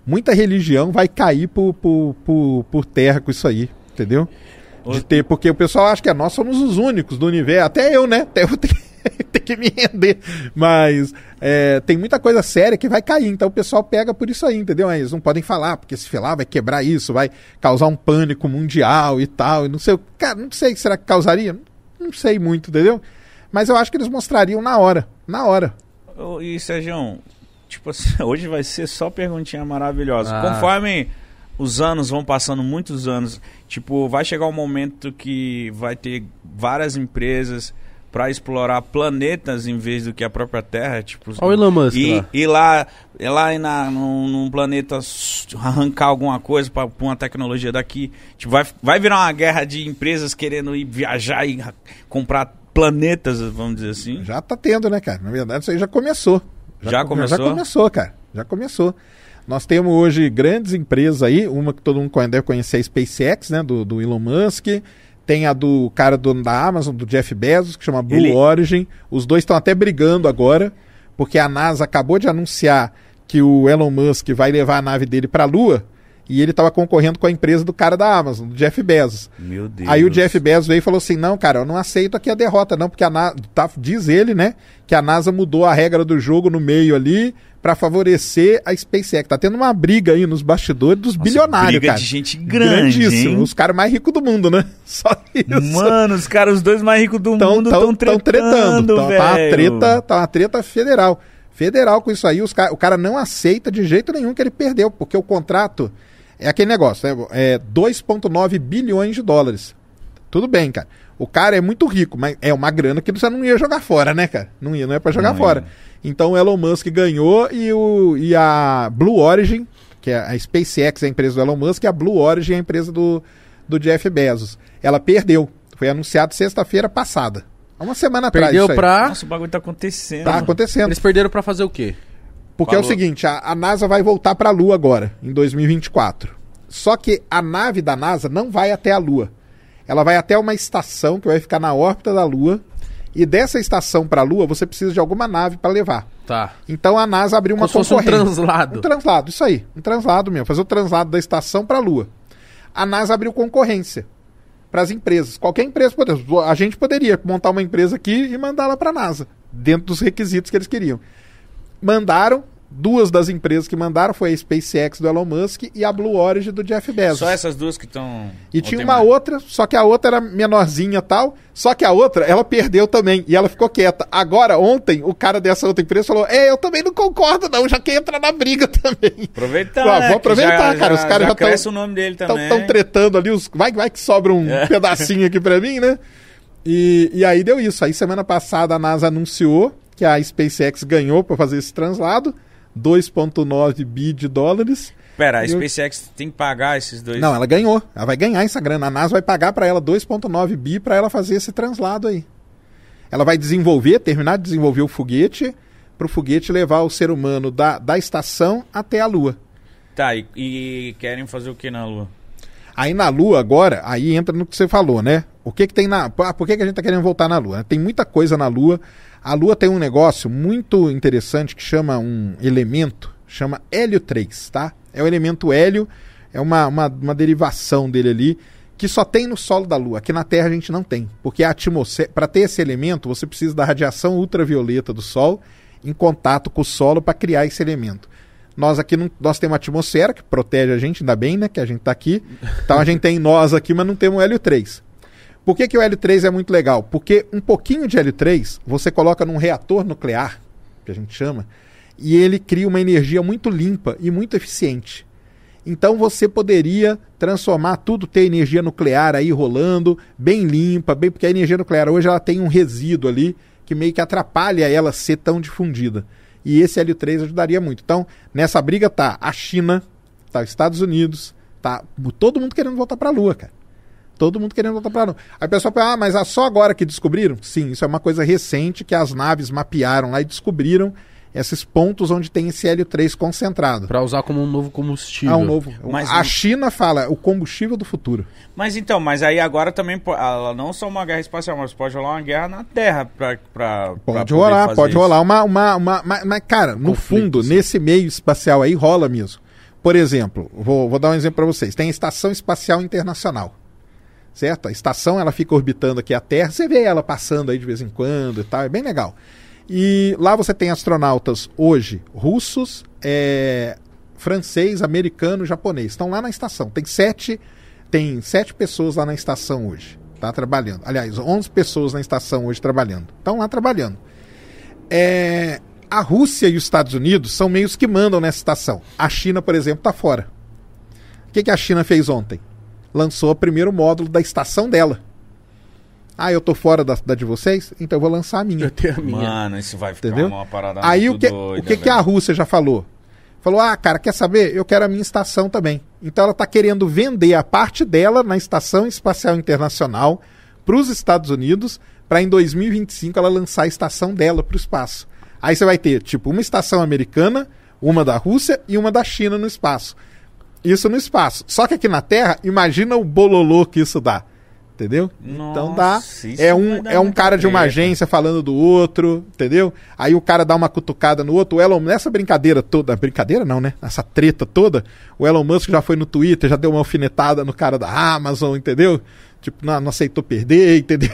Muita religião vai cair por, por, por, por terra com isso aí, entendeu? De ter, porque o pessoal acha que nós somos os únicos do universo. Até eu, né? Até eu tenho, que me render. Mas é, tem muita coisa séria que vai cair. Então o pessoal pega por isso aí, entendeu? Eles não podem falar, porque se falar vai quebrar isso, vai causar um pânico mundial e tal. E não sei. Cara, não sei. Será que causaria? Não sei muito, entendeu? Mas eu acho que eles mostrariam na hora. Na hora. E, Sérgio, tipo assim, hoje vai ser só perguntinha maravilhosa. Ah. Conforme os anos vão passando, muitos anos, tipo, vai chegar um momento que vai ter várias empresas para explorar planetas em vez do que a própria Terra, tipo, Olha o Elon Musk e, lá. e lá, e lá e na, num, num planeta arrancar alguma coisa para uma tecnologia daqui, tipo, vai, vai virar uma guerra de empresas querendo ir viajar e ra- comprar planetas, vamos dizer assim. Já tá tendo, né, cara? Na verdade, isso aí já começou. Já come- começou? Já começou, cara. Já começou. Nós temos hoje grandes empresas aí, uma que todo mundo deve conhecer é a SpaceX, né, do, do Elon Musk. Tem a do cara dono da Amazon, do Jeff Bezos, que chama Blue Ele- Origin. Os dois estão até brigando agora, porque a NASA acabou de anunciar que o Elon Musk vai levar a nave dele para a Lua, e ele estava concorrendo com a empresa do cara da Amazon, do Jeff Bezos. Meu Deus. Aí o Jeff Bezos veio e falou assim: não, cara, eu não aceito aqui a derrota, não, porque a tá, diz ele, né, que a NASA mudou a regra do jogo no meio ali pra favorecer a SpaceX. Tá tendo uma briga aí nos bastidores dos Nossa, bilionários, briga cara. de gente grande, hein? Os caras mais ricos do mundo, né? Só isso. Mano, os caras, os dois mais ricos do Tão- mundo tão- estão tão tretando, Tá, tá uma treta, tá uma treta federal. Federal com isso aí, os o cara não aceita de jeito nenhum que ele perdeu, porque o contrato é aquele negócio, né? é 2,9 bilhões de dólares. Tudo bem, cara. O cara é muito rico, mas é uma grana que você não ia jogar fora, né, cara? Não ia, não é pra jogar Não fora. ia. Então o Elon Musk ganhou e, o, e a Blue Origin, que é a SpaceX é a empresa do Elon Musk, e a Blue Origin é a empresa do, do Jeff Bezos. Ela perdeu. Foi anunciado sexta-feira passada. Há uma semana atrás. Perdeu isso aí. pra. Nossa, o bagulho tá acontecendo. Tá acontecendo. Eles perderam pra fazer o quê? Porque é o Falou. seguinte, a, a NASA vai voltar para a Lua agora, em 2024. Só que a nave da NASA não vai até a Lua. Ela vai até uma estação que vai ficar na órbita da Lua. E dessa estação para a Lua, você precisa de alguma nave para levar. Tá. Então a NASA abriu uma Como se fosse um translado. Um translado, isso aí. Um translado mesmo. Fazer o translado da estação para a Lua. A NASA abriu concorrência para as empresas. Qualquer empresa poderia. A gente poderia montar uma empresa aqui e mandá-la para a NASA, dentro dos requisitos que eles queriam. Mandaram, Duas das empresas que mandaram foi a SpaceX do Elon Musk e a Blue Origin do Jeff Bezos. Só essas duas que estão. E tinha uma outra, só que a outra era menorzinha tal. Só que a outra, ela perdeu também. E ela ficou quieta. Agora, ontem, o cara dessa outra empresa falou: É, eu também não concordo, não. Já quer entrar na briga também. Aproveitar. Ah, né, vou aproveitar, já, cara. Os caras já já tão- cresce o nome dele também. Estão tretando ali. Os... Vai, vai que sobra um É. pedacinho aqui pra mim, né? E, e aí deu isso. Aí semana passada a NASA anunciou que a SpaceX ganhou pra fazer esse translado. 2,9 bi de dólares. Pera, a Eu- SpaceX tem que pagar esses dois. Não, ela ganhou. Ela vai ganhar essa grana. A NASA vai pagar pra ela 2,9 bi pra ela fazer esse translado aí. Ela vai desenvolver, terminar de desenvolver o foguete, pro foguete levar o ser humano da, da estação até a Lua. Tá, e, e querem fazer o que na Lua? Aí na Lua agora, aí entra no que você falou, né? O que que tem na... Ah, por que, que a gente tá querendo voltar na Lua? Tem muita coisa na Lua. A Lua tem um negócio muito interessante que chama um elemento, chama hélio 3, tá? É o elemento hélio, é uma, uma, uma derivação dele ali, que só tem no solo da Lua. Aqui na Terra a gente não tem. Porque a atmosfera... Para ter esse elemento, você precisa da radiação ultravioleta do Sol em contato com o solo para criar esse elemento. Nós aqui não, nós temos uma atmosfera que protege a gente, ainda bem, né? Que a gente tá aqui. Então a gente tem nós aqui, mas não temos o hélio 3. Por que, que o hélio 3 é muito legal? Porque um pouquinho de hélio 3 você coloca num reator nuclear, que a gente chama, e ele cria uma energia muito limpa e muito eficiente. Então você poderia transformar tudo, ter energia nuclear aí rolando, bem limpa, bem porque a energia nuclear hoje ela tem um resíduo ali que meio que atrapalha ela ser tão difundida. E esse hélio 3 ajudaria muito. Então, nessa briga tá a China, tá os Estados Unidos, tá todo mundo querendo voltar para a Lua, cara. Todo mundo querendo voltar para a Lua. Aí o pessoal fala, ah, mas é só agora que descobriram? Sim, isso é uma coisa recente que as naves mapearam lá e descobriram esses pontos onde tem esse hélio 3 concentrado. Pra usar como um novo combustível. Ah, um novo. Mas a China fala o combustível do futuro. Mas então, mas aí agora também po- ela não só uma guerra espacial, mas pode rolar uma guerra na Terra pra. pra pra Pode poder rolar, fazer pode isso. rolar uma, uma, uma, uma- mas, cara, no Conflito, fundo, sim. nesse meio espacial aí rola mesmo. Por exemplo, vou, vou dar um exemplo para vocês. Tem a Estação Espacial Internacional. Certo? A estação ela fica orbitando aqui a Terra, você vê ela passando aí de vez em quando e tal, é bem legal. E lá você tem astronautas hoje, russos, é, francês, americano, japonês. Estão lá na estação. Tem sete, tem sete pessoas lá na estação hoje. Tá trabalhando. Aliás, 11 pessoas na estação hoje trabalhando. Estão lá trabalhando. É, a Rússia e os Estados Unidos são meios que mandam nessa estação. A China, por exemplo, está fora. O que, que a China fez ontem? Lançou o primeiro módulo da estação dela. Ah, eu tô fora da, da de vocês? Então eu vou lançar a minha. Eu tenho a minha. Mano, isso vai ficar Entendeu? uma parada Aí o que, doida, o que, que a. Rússia já falou? Falou, ah, cara, quer saber? Eu quero a minha estação também. Então ela está querendo vender a parte dela na Estação Espacial Internacional para os Estados Unidos, para em 2025 ela lançar a estação dela para o espaço. Aí você vai ter, tipo, uma estação americana, uma da Rússia e uma da China no espaço. Isso no espaço. Só que aqui na Terra, imagina o bololô que isso dá. Entendeu? então dá. Nossa, É um, é um cara de uma treta. agência falando do outro, entendeu? Aí o cara dá uma cutucada no outro. O Elon, nessa brincadeira toda, brincadeira não, né? Essa treta toda, o Elon Musk já foi no Twitter, já deu uma alfinetada no cara da Amazon, entendeu? Tipo, não, não aceitou perder, entendeu?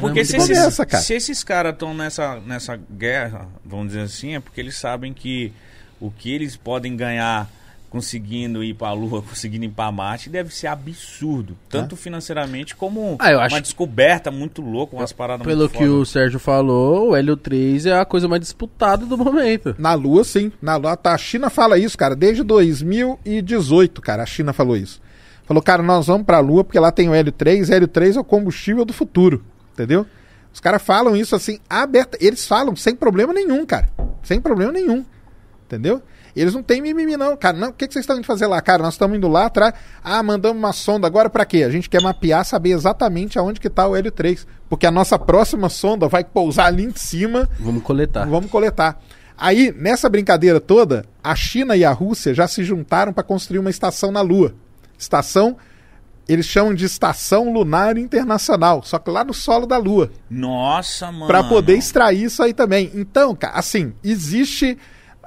Porque se porra esses, é essa, cara? se esses caras estão nessa, nessa guerra, vamos dizer assim, é porque eles sabem que o que eles podem ganhar conseguindo ir pra Lua, conseguindo ir pra Marte, deve ser absurdo. Tanto financeiramente como Ah, eu uma acho- descoberta muito louca, umas paradas Pelo muito que foda. o Sérgio falou, o Hélio 3 é a coisa mais disputada do momento. Na Lua, sim. Na Lua, tá. A China fala isso, cara, desde 2018, cara. A China falou isso. Falou, cara, nós vamos pra Lua porque lá tem o hélio 3. Hélio 3 é o combustível do futuro. Entendeu? Os caras falam isso assim, aberta. Eles falam sem problema nenhum, cara. Sem problema nenhum. Entendeu? Eles não têm mimimi, não, cara. Não, o que, que vocês estão indo fazer lá, cara? Nós estamos indo lá atrás. Ah, mandamos uma sonda agora pra quê? A gente quer mapear, saber exatamente aonde que tá o hélio 3. Porque a nossa próxima sonda vai pousar ali em cima Vamos coletar. Vamos coletar. Aí, nessa brincadeira toda, a China e a Rússia já se juntaram para construir uma estação na Lua. Estação, eles chamam de Estação Lunar Internacional, só que lá no solo da Lua, Nossa, mano. para poder extrair isso aí também. Então, cara, assim, existe.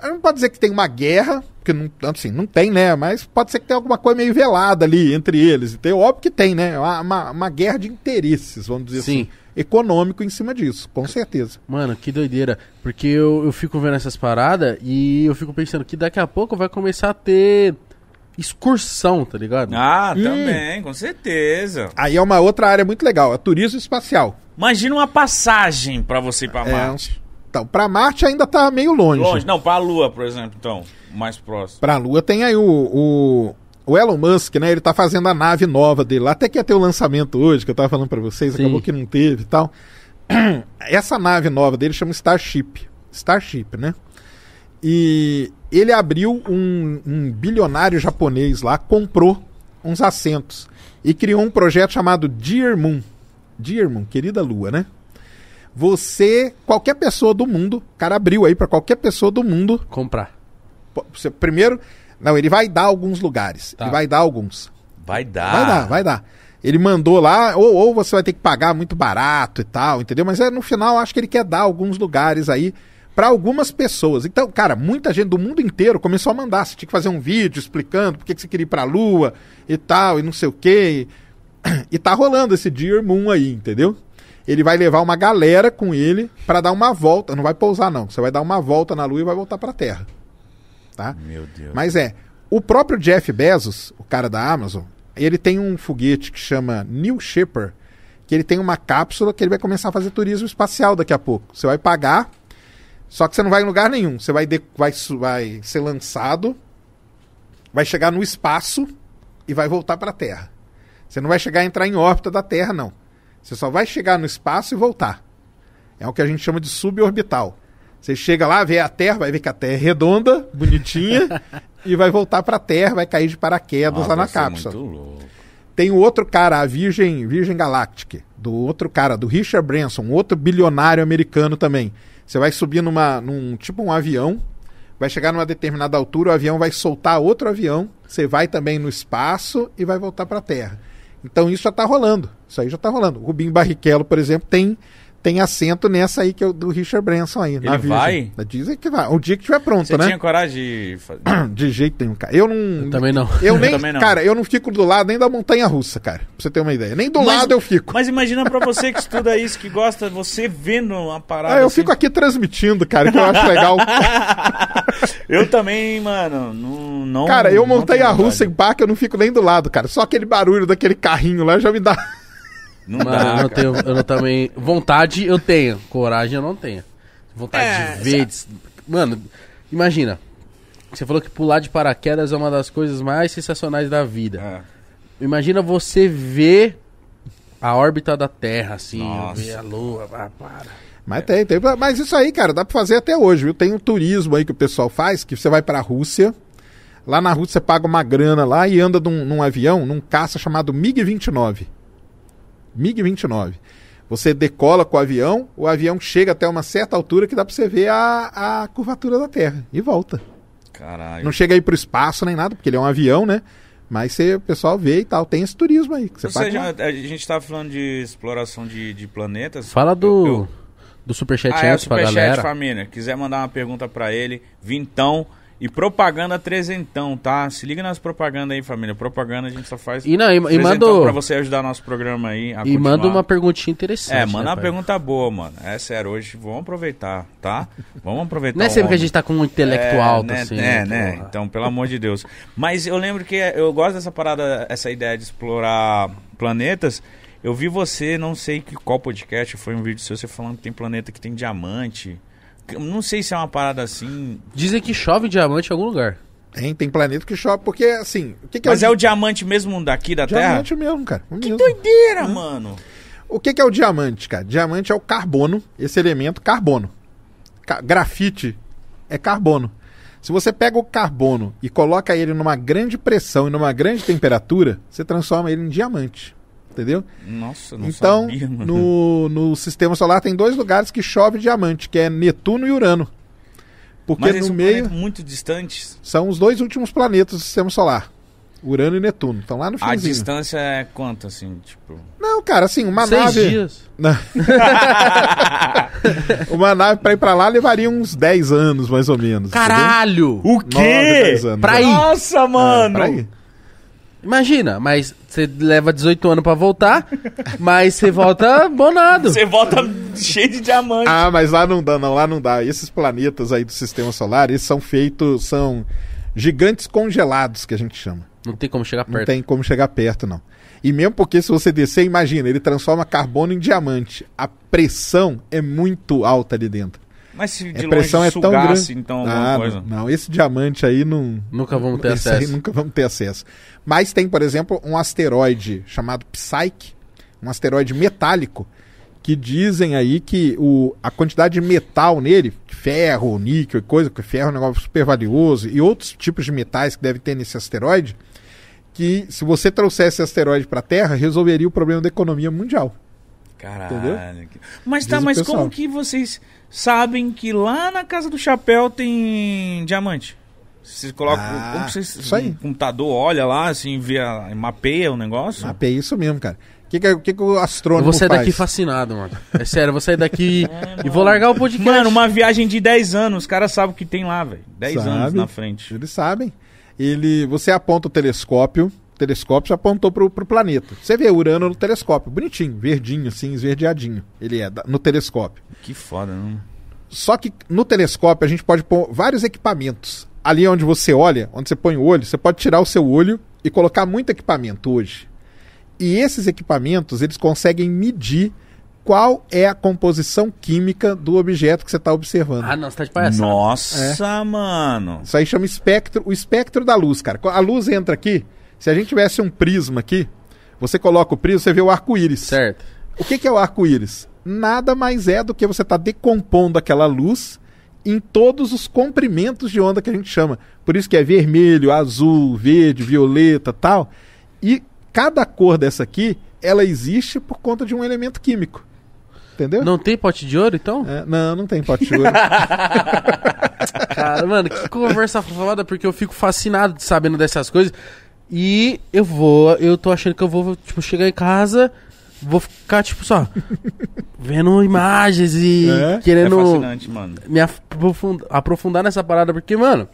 Não pode dizer que tem uma guerra, porque não, assim, não tem, né? Mas pode ser que tenha alguma coisa meio velada ali entre eles. Então, óbvio que tem, né? Uma, uma, uma guerra de interesses, vamos dizer Sim. assim. Econômico em cima disso, com certeza. Mano, que doideira. Porque eu, eu fico vendo essas paradas e eu fico pensando que daqui a pouco vai começar a ter excursão, tá ligado? Ah, Hum. também, com certeza. Aí é uma outra área muito legal, é turismo espacial. Imagina uma passagem pra você ir pra É, Marte. Então, pra Marte ainda tá meio longe. Longe, não, pra Lua, por exemplo, então, mais próximo. Pra Lua tem aí o, o, o Elon Musk, né? Ele tá fazendo a nave nova dele lá. Até que ia ter o lançamento hoje, que eu tava falando pra vocês, Sim. acabou que não teve e tal. Essa nave nova dele chama Starship. Starship, né? E ele abriu um, um bilionário japonês lá, comprou uns assentos e criou um projeto chamado Dear Moon. Dear Moon, querida Lua, né? Você, qualquer pessoa do mundo, o cara abriu aí pra qualquer pessoa do mundo Comprar. Você, primeiro, não, ele vai dar alguns lugares. Tá. Ele vai dar alguns. Vai dar. Vai dar, vai dar. Ele mandou lá, ou, ou você vai ter que pagar muito barato e tal, entendeu? Mas é, no final, acho que ele quer dar alguns lugares aí pra algumas pessoas. Então, cara, muita gente do mundo inteiro começou a mandar. Você tinha que fazer um vídeo explicando por que que você queria ir pra Lua e tal, e não sei o quê. E, e tá rolando esse Dear Moon aí, entendeu? Ele vai levar uma galera com ele pra dar uma volta. Não vai pousar, não. Você vai dar uma volta na Lua e vai voltar pra Terra. Tá? Meu Deus. Mas é, o próprio Jeff Bezos, o cara da Amazon, ele tem um foguete que chama New Shipper, que ele tem uma cápsula que ele vai começar a fazer turismo espacial daqui a pouco. Você vai pagar, só que você não vai em lugar nenhum. Você vai, de- vai, vai ser lançado, vai chegar no espaço e vai voltar para a Terra. Você não vai chegar a entrar em órbita da Terra, não. Você só vai chegar no espaço e voltar. É o que a gente chama de suborbital. Você chega lá, vê a Terra, vai ver que a Terra é redonda, bonitinha, e vai voltar para a Terra, vai cair de paraquedas Nossa, lá na cápsula. Muito louco. Tem o outro cara, a Virgin, Virgin Galactic, do outro cara, do Richard Branson, um outro bilionário americano também. Você vai subir numa, num tipo um avião, vai chegar numa determinada altura, o avião vai soltar outro avião, você vai também no espaço e vai voltar para a Terra. Então isso já está rolando. Isso aí já está rolando. O Rubinho Barrichello, por exemplo, tem tem assento nessa aí que é o do Richard Branson aí. na Ele Virgin. Dizem que vai. O dia que estiver pronto, Você né? tinha coragem de fazer? De jeito nenhum, cara. Eu não. Também não. Eu nem, também não. cara, eu não fico do lado nem da montanha russa, cara. Pra você ter uma ideia. Nem do Mas- lado eu fico. Mas imagina pra você que estuda isso, que gosta, você vendo uma parada Ah, eu assim. fico aqui transmitindo, cara, que eu acho legal. Eu também, mano, não... não cara, eu não montei tenho a russa em parque, eu não fico nem do lado, cara. Só aquele barulho daquele carrinho lá já me dá. Não Mano, dá, eu não tenho, eu não também. Vontade eu tenho, coragem eu não tenho. Vontade É, de ver. de- Mano, imagina. Você falou que pular de paraquedas é uma das coisas mais sensacionais da vida. É. Imagina você ver a órbita da Terra, assim, Nossa. ver a Lua. Ah, para. Mas tem, tem. Mas isso aí, cara, dá pra fazer até hoje, viu? Tem um turismo aí que o pessoal faz, que você vai pra Rússia. Lá na Rússia você paga uma grana lá e anda num, num avião, num caça chamado MiG-29. MiG-29. Você decola com o avião, o avião chega até uma certa altura que dá pra você ver a, a curvatura da Terra e volta. Caralho. Não chega aí pro espaço nem nada, porque ele é um avião, né? Mas você, o pessoal vê e tal. Tem esse turismo aí. Que você Ou seja, a gente tava falando de exploração de, de planetas. Fala do, Eu- eu- do Superchat Ah, é o antes pra Superchat, galera. família. Quiser mandar uma pergunta pra ele, vintão. E propaganda trezentão, tá? Se liga nas propagandas aí, família. Propaganda a gente só faz E, não, e, e manda, pra você ajudar nosso programa aí a e manda continuar. uma perguntinha interessante. É, manda né, uma pai? pergunta boa, mano. É sério, hoje vamos aproveitar, tá? Vamos aproveitar. Não é sempre que a gente tá com um intelecto É, né, assim. É, né? porra. Então, pelo amor de Deus. Mas eu lembro que eu gosto dessa parada, essa ideia de explorar planetas. Eu vi você, não sei que qual podcast, foi um vídeo seu, você falando que tem planeta que tem diamante. Não sei se é uma parada assim. Dizem que chove diamante em algum lugar. Tem, tem planeta que chove, porque assim. O que, que Mas é é o o diamante mesmo daqui da diamante mesmo, cara. o Terra? Que mesmo. doideira, mano. O que, que é o diamante, cara? Diamante é o carbono, esse elemento carbono. Ca- grafite é carbono. Se você pega o carbono e coloca ele numa grande pressão e numa grande temperatura, você transforma ele em diamante. Entendeu? Nossa, não então, sabia, no, no sistema solar tem dois lugares que chove diamante, que é Netuno e Urano. Porque Mas no meio muito distantes. são os dois últimos planetas do sistema solar. Urano e Netuno. Estão lá no A finzinho. distância é quanto, assim, tipo... Não, cara, assim, uma Seis nave. dias. Uma nave pra ir pra lá levaria uns 10 anos, mais ou menos. Caralho! O Nove, quê? dez anos. Pra ir. Nossa, É, mano! pra ir. Imagina, mas você leva 18 anos pra voltar, mas você volta bonado. Você volta cheio de diamante. Ah, mas lá não dá, não, lá não dá. Esses planetas aí do sistema solar, eles são feitos, são gigantes congelados, que a gente chama. Não tem como chegar Não perto. tem como chegar perto, não. E mesmo porque se você descer, imagina, ele transforma carbono em diamante. A pressão é muito alta ali dentro. Mas se de a pressão longe é tão sugasse, grande. então, alguma ah, coisa. não, esse diamante aí não. Nunca vamos ter esse aí acesso. nunca vamos ter acesso. Mas tem, por exemplo, um asteroide chamado Psyche, um asteroide metálico, que dizem aí que o, a quantidade de metal nele, ferro, níquel e coisa, porque ferro é um negócio super valioso, e outros tipos de metais que deve ter nesse asteroide, que se você trouxesse esse asteroide para a Terra, resolveria o problema da economia mundial. Caralho. Entendeu? Mas tá, Diz mas como que vocês sabem que lá na casa do chapéu tem diamante? Vocês colocam. Ah, como vocês. isso aí. O computador olha lá, assim, vê mapeia o negócio? É isso mesmo, cara. O que, que, é- o que, que o Eu astrônomo vou sair faz? daqui fascinado, mano. É sério, eu vou sair daqui e vou largar o podcast. Mano, uma viagem de 10 anos, os caras sabem o que tem lá, velho. 10 anos Sabe. na frente. Eles sabem. Ele, você aponta o telescópio, o telescópio já apontou pro, pro planeta. Você vê Urano no telescópio, bonitinho, verdinho assim, esverdeadinho. Ele é no telescópio. Que foda, não? Só que no telescópio a gente pode pôr vários equipamentos. Ali onde você olha, onde você põe o olho, você pode tirar o seu olho e colocar muito equipamento hoje. E esses equipamentos, eles conseguem medir qual é a composição química do objeto que você está observando. Ah, não, você tá de palhaçada. Nossa, É. mano. Isso aí chama espectro, o espectro da luz, cara. A luz entra aqui, se a gente tivesse um prisma aqui, você coloca o prisma, você vê o arco-íris. Certo. O que, que é o arco-íris? Nada mais é do que você estar decompondo aquela luz em todos os comprimentos de onda que a gente chama. Por isso que é vermelho, azul, verde, violeta, tal. E cada cor dessa aqui, ela existe por conta de um elemento químico. Entendeu? Não tem pote de ouro, então? É, não, não tem pote de ouro. Cara, mano, que conversa foda, porque eu fico fascinado de sabendo dessas coisas. E eu vou, eu tô achando que eu vou, tipo, chegar em casa, vou ficar, tipo, só, vendo imagens e É? É querendo fascinante, mano. me aprofund- aprofundar nessa parada, porque, mano,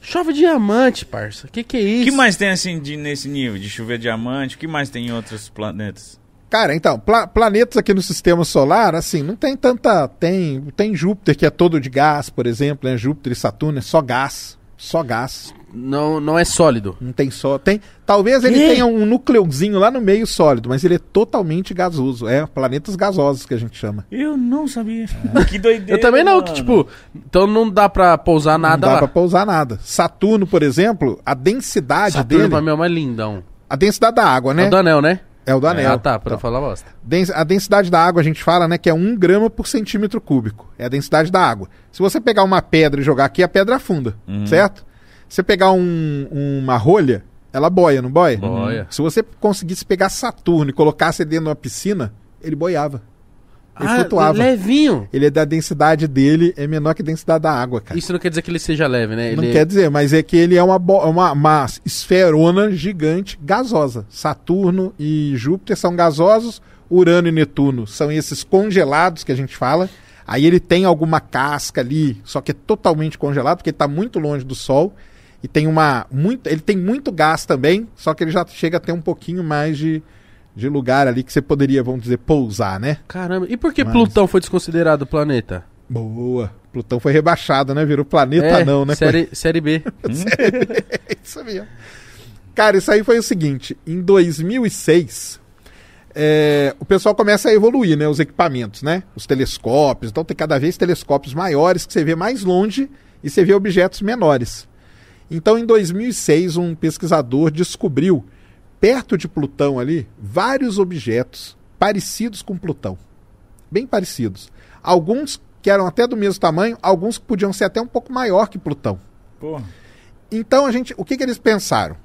chove diamante, parça. Que que é O isso? que mais tem assim de, nesse nível? De chover diamante? O que mais tem em outros planetas? Cara, então, pla- planetas aqui no sistema solar, assim, não tem tanta. Tem, tem Júpiter, que é todo de gás, por exemplo, né? Júpiter e Saturno é só gás. Só gás. Não, não é sólido. Não tem só. Tem, talvez ele tenha um núcleozinho lá no meio sólido, mas ele é totalmente gasoso. É planetas gasosos que a gente chama. Eu não sabia. Que doideira. Eu também não, mano. que, tipo, então não dá pra pousar nada não dá lá. pra pousar nada. Saturno, por exemplo, a densidade Saturno dele. pra mim é mais lindão. A densidade da água, né? É o do anel, né? É o do anel. Ah, tá, pra Então, falar bosta. A densidade da água a gente fala, né, que é 1 grama por centímetro cúbico. É a densidade da água. Se você pegar uma pedra e jogar aqui, a pedra afunda, Uhum. certo? Se você pegar um- uma rolha, ela boia, não boia? Boia. Se você conseguisse pegar Saturno e colocasse ele dentro de uma piscina, ele boiava. Ele ah, flutuava. levinho. Ele é da densidade dele, é menor que a densidade da água, cara. Isso não quer dizer que ele seja leve, né? Não Ele... quer dizer, mas é que ele é uma, bo- uma, uma esferona gigante gasosa. Saturno e Júpiter são gasosos, Urano e Netuno são esses congelados que a gente fala. Aí ele tem alguma casca ali, só que é totalmente congelado, porque ele está muito longe do Sol. E tem uma. Muito, ele tem muito gás também, só que ele já chega a ter um pouquinho mais de, de lugar ali que você poderia, vamos dizer, pousar, né? Caramba, e por que Mas- Plutão foi desconsiderado planeta? Boa. Plutão foi rebaixado, né? Virou planeta é, não, né? série, série B. É isso mesmo. Cara, isso aí foi o seguinte: em 2006, é, o pessoal começa a evoluir, né? Os equipamentos, né? Os telescópios. Então tem cada vez telescópios maiores que você vê mais longe e você vê objetos menores. Então, em 2006, um pesquisador descobriu, perto de Plutão ali, vários objetos parecidos com Plutão. Bem parecidos. Alguns que eram até do mesmo tamanho, alguns que podiam ser até um pouco maior que Plutão. Porra. Então a gente, o que, que eles pensaram?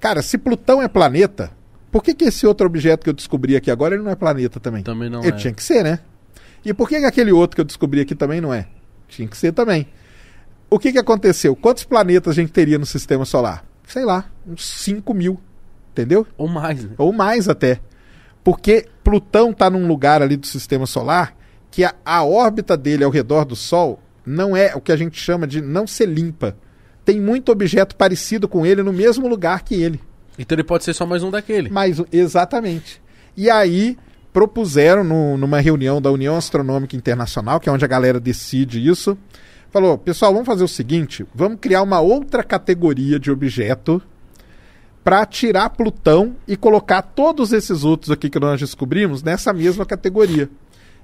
Cara, se Plutão é planeta, por que, que esse outro objeto que eu descobri aqui agora ele não é planeta também? Também não ele é. tinha que ser, né? E por que, que aquele outro que eu descobri aqui também não é? Tinha que ser também. O que, que aconteceu? Quantos planetas a gente teria no sistema solar? Sei lá, uns 5 mil. Entendeu? Ou mais, né? Ou mais até. Porque Plutão está num lugar ali do sistema solar que a, a órbita dele ao redor do Sol não é o que a gente chama de não ser limpa. Tem muito objeto parecido com ele no mesmo lugar que ele. Então ele pode ser só mais um daquele. Mas exatamente. E aí propuseram no- numa reunião da União Astronômica Internacional, que é onde a galera decide isso, falou: pessoal, vamos fazer o seguinte, vamos criar uma outra categoria de objeto para tirar Plutão e colocar todos esses outros aqui que nós descobrimos nessa mesma categoria.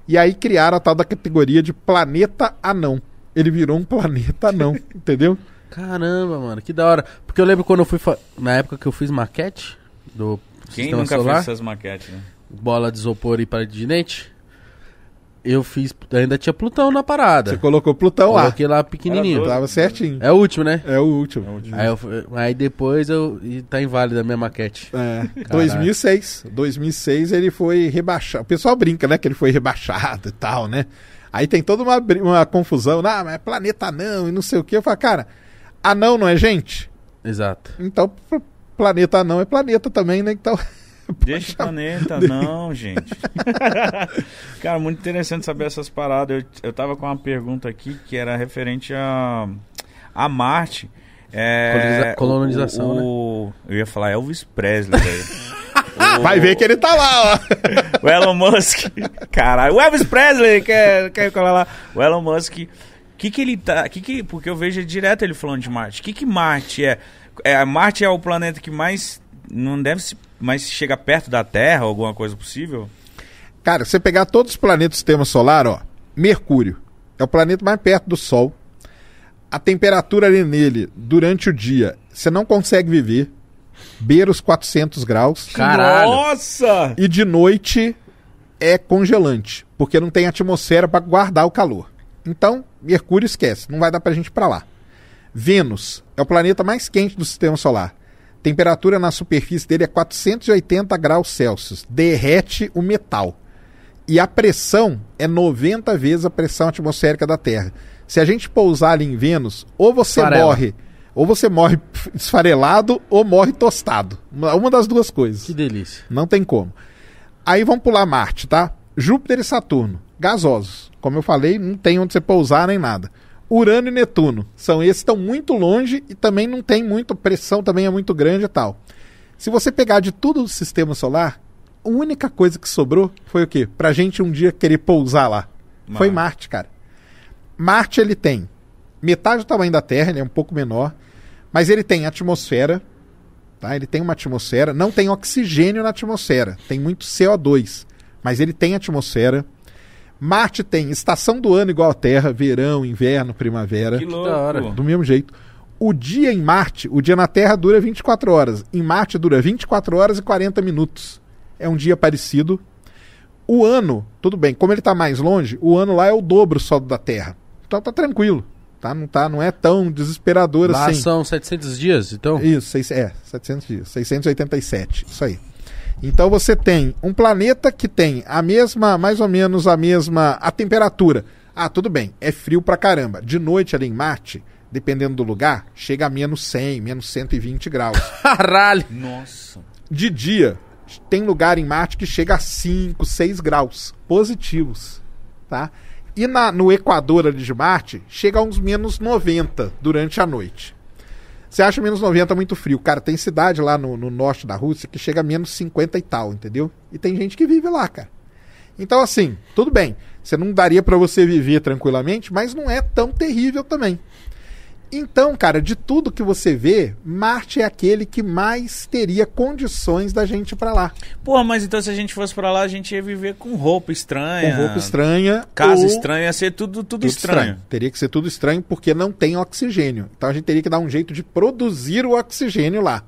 E aí criaram a tal da categoria de planeta anão. Ele virou um planeta anão, entendeu? Caramba, mano, que da hora. Porque eu lembro quando eu fui. fa- Na época que eu fiz maquete do Quem sistema nunca solar, fez essas maquetes, né? bola de isopor e parede de dente, eu fiz. Ainda tinha Plutão na parada. Você colocou Plutão lá. Coloquei lá pequenininho. Tava certinho. É o último, né? É o último. Aí, eu aí depois eu. E tá inválida a minha maquete. É, 2006. 2006 ele foi rebaixado. O pessoal brinca, né? Que ele foi rebaixado e tal, né? Aí tem toda uma, uma confusão. Ah, mas é planeta anão e não sei o que. Eu falo, cara, anão não é gente? Exato. Então, pl- planeta anão é planeta também, né? Então, Deixa o planeta, não, gente. Cara, muito interessante saber essas paradas. Eu, eu tava com uma pergunta aqui que era referente a, a Marte. É, Coloniza- colonização, o, o- Eu ia falar Elvis Presley, velho. O- vai ver que ele tá lá, ó. O Elon Musk. Caralho, o Elvis Presley quer, quer colar lá. O Elon Musk. Que que ele tá. Que que, porque eu vejo direto ele falando de Marte. O que, que Marte é? é? Marte é o planeta que mais. Não deve se. Mais chega perto da Terra, alguma coisa possível? Cara, se você pegar todos os planetas do sistema solar, ó, Mercúrio é o planeta mais perto do Sol. A temperatura ali nele, durante o dia, você não consegue viver. Beira os 400 graus. Caralho. Nossa! E de noite é congelante, porque não tem atmosfera para guardar o calor. Então, Mercúrio esquece, não vai dar pra gente ir pra lá. Vênus é o planeta mais quente do sistema solar. Temperatura na superfície dele é 480 graus Celsius. Derrete o metal. E a pressão é 90 vezes a pressão atmosférica da Terra. Se a gente pousar ali em Vênus, ou você Esfarela. morre, ou você morre esfarelado, ou morre tostado. Uma uma das duas coisas. Que delícia. Não tem como. Aí vamos pular Marte, tá? Júpiter e Saturno, gasosos. Como eu falei, não tem onde você pousar nem nada. Urano e Netuno, são esses estão muito longe e também não tem muito, pressão também é muito grande e tal. Se você pegar de tudo do sistema solar, a única coisa que sobrou foi o quê? Pra gente um dia querer pousar lá. Foi Marte. Marte, cara. Marte ele tem metade do tamanho da Terra, ele é um pouco menor, mas ele tem atmosfera, tá? Ele tem uma atmosfera, não tem oxigênio na atmosfera, tem muito CO2, mas ele tem atmosfera. Marte tem estação do ano igual a Terra, verão, inverno, primavera, Que louco. da hora. do mesmo jeito. O dia em Marte, o dia na Terra dura 24 horas, em Marte dura 24 horas e 40 minutos. É um dia parecido. O ano, tudo bem, como ele está mais longe, o ano lá é o dobro só do da Terra. Então tá tranquilo, tá? Não tá, não é tão desesperador Lá assim. são 700 dias, então? Isso, seis, é, 700 dias, 687, isso aí. Então você tem um planeta que tem a mesma, mais ou menos a mesma, a temperatura. Ah, tudo bem, é frio pra caramba. De noite ali em Marte, dependendo do lugar, chega a menos 100, menos 120 graus. Caralho. Nossa. De dia, tem lugar em Marte que chega a 5, 6 graus positivos, tá? E na, no Equador ali de Marte, chega a uns menos 90 durante a noite. Você acha menos 90 muito frio. Cara, tem cidade lá no, no norte da Rússia que chega a menos 50 e tal, entendeu? E tem gente que vive lá, cara. Então, assim, tudo bem. Você não daria pra você viver tranquilamente, mas não é tão terrível também. Então, cara, de tudo que você vê, Marte é aquele que mais teria condições da gente ir pra lá. Porra, mas então se a gente fosse pra lá, a gente ia viver com roupa Com estranha. roupa estranha. Casa ou estranha, ia ser tudo, tudo, tudo estranho. Teria que ser tudo estranho porque não tem oxigênio. Então a gente teria que dar um jeito de produzir o oxigênio lá.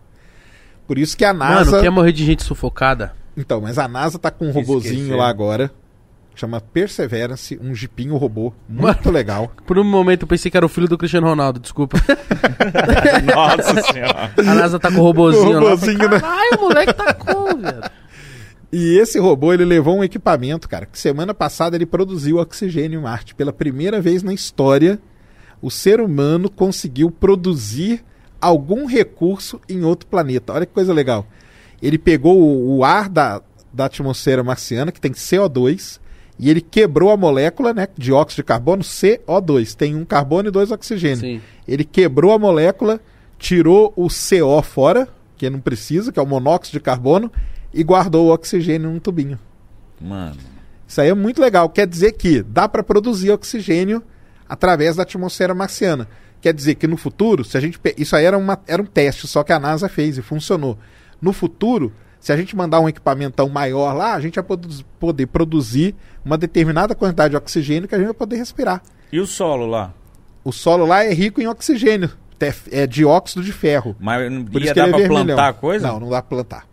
Por isso que a NASA. Mano, quer morrer de gente sufocada? Então, mas a NASA tá com um robozinho lá agora. Chama Perseverance, um jipinho robô. Muito legal. Por um momento eu pensei que era o filho do Cristiano Ronaldo, desculpa. Nossa senhora. A NASA tá com o robozinho, O lá. robozinho, né? Caralho, o moleque tá com, velho. E esse robô, ele levou um equipamento, cara, que semana passada ele produziu oxigênio em Marte. Pela primeira vez na história, o ser humano conseguiu produzir algum recurso em outro planeta. Olha que coisa legal. Ele pegou o, o ar da, da atmosfera marciana, que tem CO2, e ele quebrou a molécula, né, de óxido de carbono, CO2. Tem um carbono e dois oxigênio. Sim. Ele quebrou a molécula, tirou o CO fora, que não precisa, que é o monóxido de carbono, e guardou o oxigênio num tubinho. Mano. Isso aí é muito legal. Quer dizer que dá para produzir oxigênio através da atmosfera marciana. Quer dizer que no futuro, se a gente isso aí era, uma, era um teste, só que a NASA fez e funcionou. No futuro, se a gente mandar um equipamentão maior lá, a gente vai produ- poder produzir uma determinada quantidade de oxigênio que a gente vai poder respirar. E o solo lá? O solo lá é rico em oxigênio, te- é dióxido de ferro. Mas não Por ia dar é pra vermelhão. plantar coisa? Não, não dá pra plantar.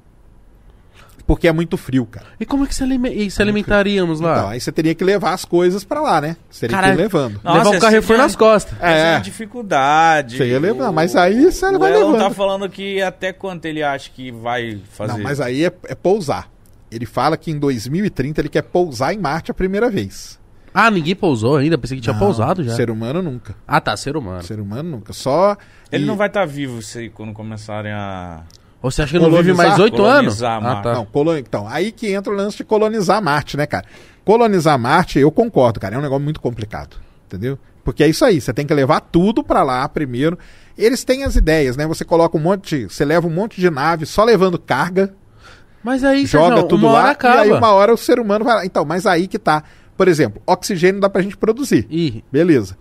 Porque é muito frio, cara. E como é que se, alime- e se alimentaríamos lá? Então, aí você teria que levar as coisas pra lá, né? Você teria Caralho. que ir levando. Nossa, Levar um esse Carrefour nas costas. É É. dificuldade. Você ia levar, O- mas aí você o vai Elon levando. tá falando que até quanto ele acha que vai fazer. Não, mas aí é, é pousar. Ele fala que em 2030 ele quer pousar em Marte a primeira vez. Ah, ninguém pousou ainda. Pensei que tinha Não, pousado já. Ser humano nunca. Ah, tá, ser humano. Ser humano nunca. Só. Ele e- não vai estar vivo se, quando começarem a. Ou você acha que ele não vive mais oito anos? Ah, tá. Não, colo... então, aí que entra o lance de colonizar Marte, né, cara? Colonizar Marte, eu concordo, cara, é um negócio muito complicado, entendeu? Porque é isso aí, você tem que levar tudo pra lá primeiro. Eles têm as ideias, né? Você coloca um monte, você leva um monte de nave só levando carga, Mas aí, joga Sérgio, tudo uma hora lá acaba. e aí uma hora o ser humano vai lá. Então, mas aí que tá. Por exemplo, oxigênio dá pra gente produzir. Ih, Beleza.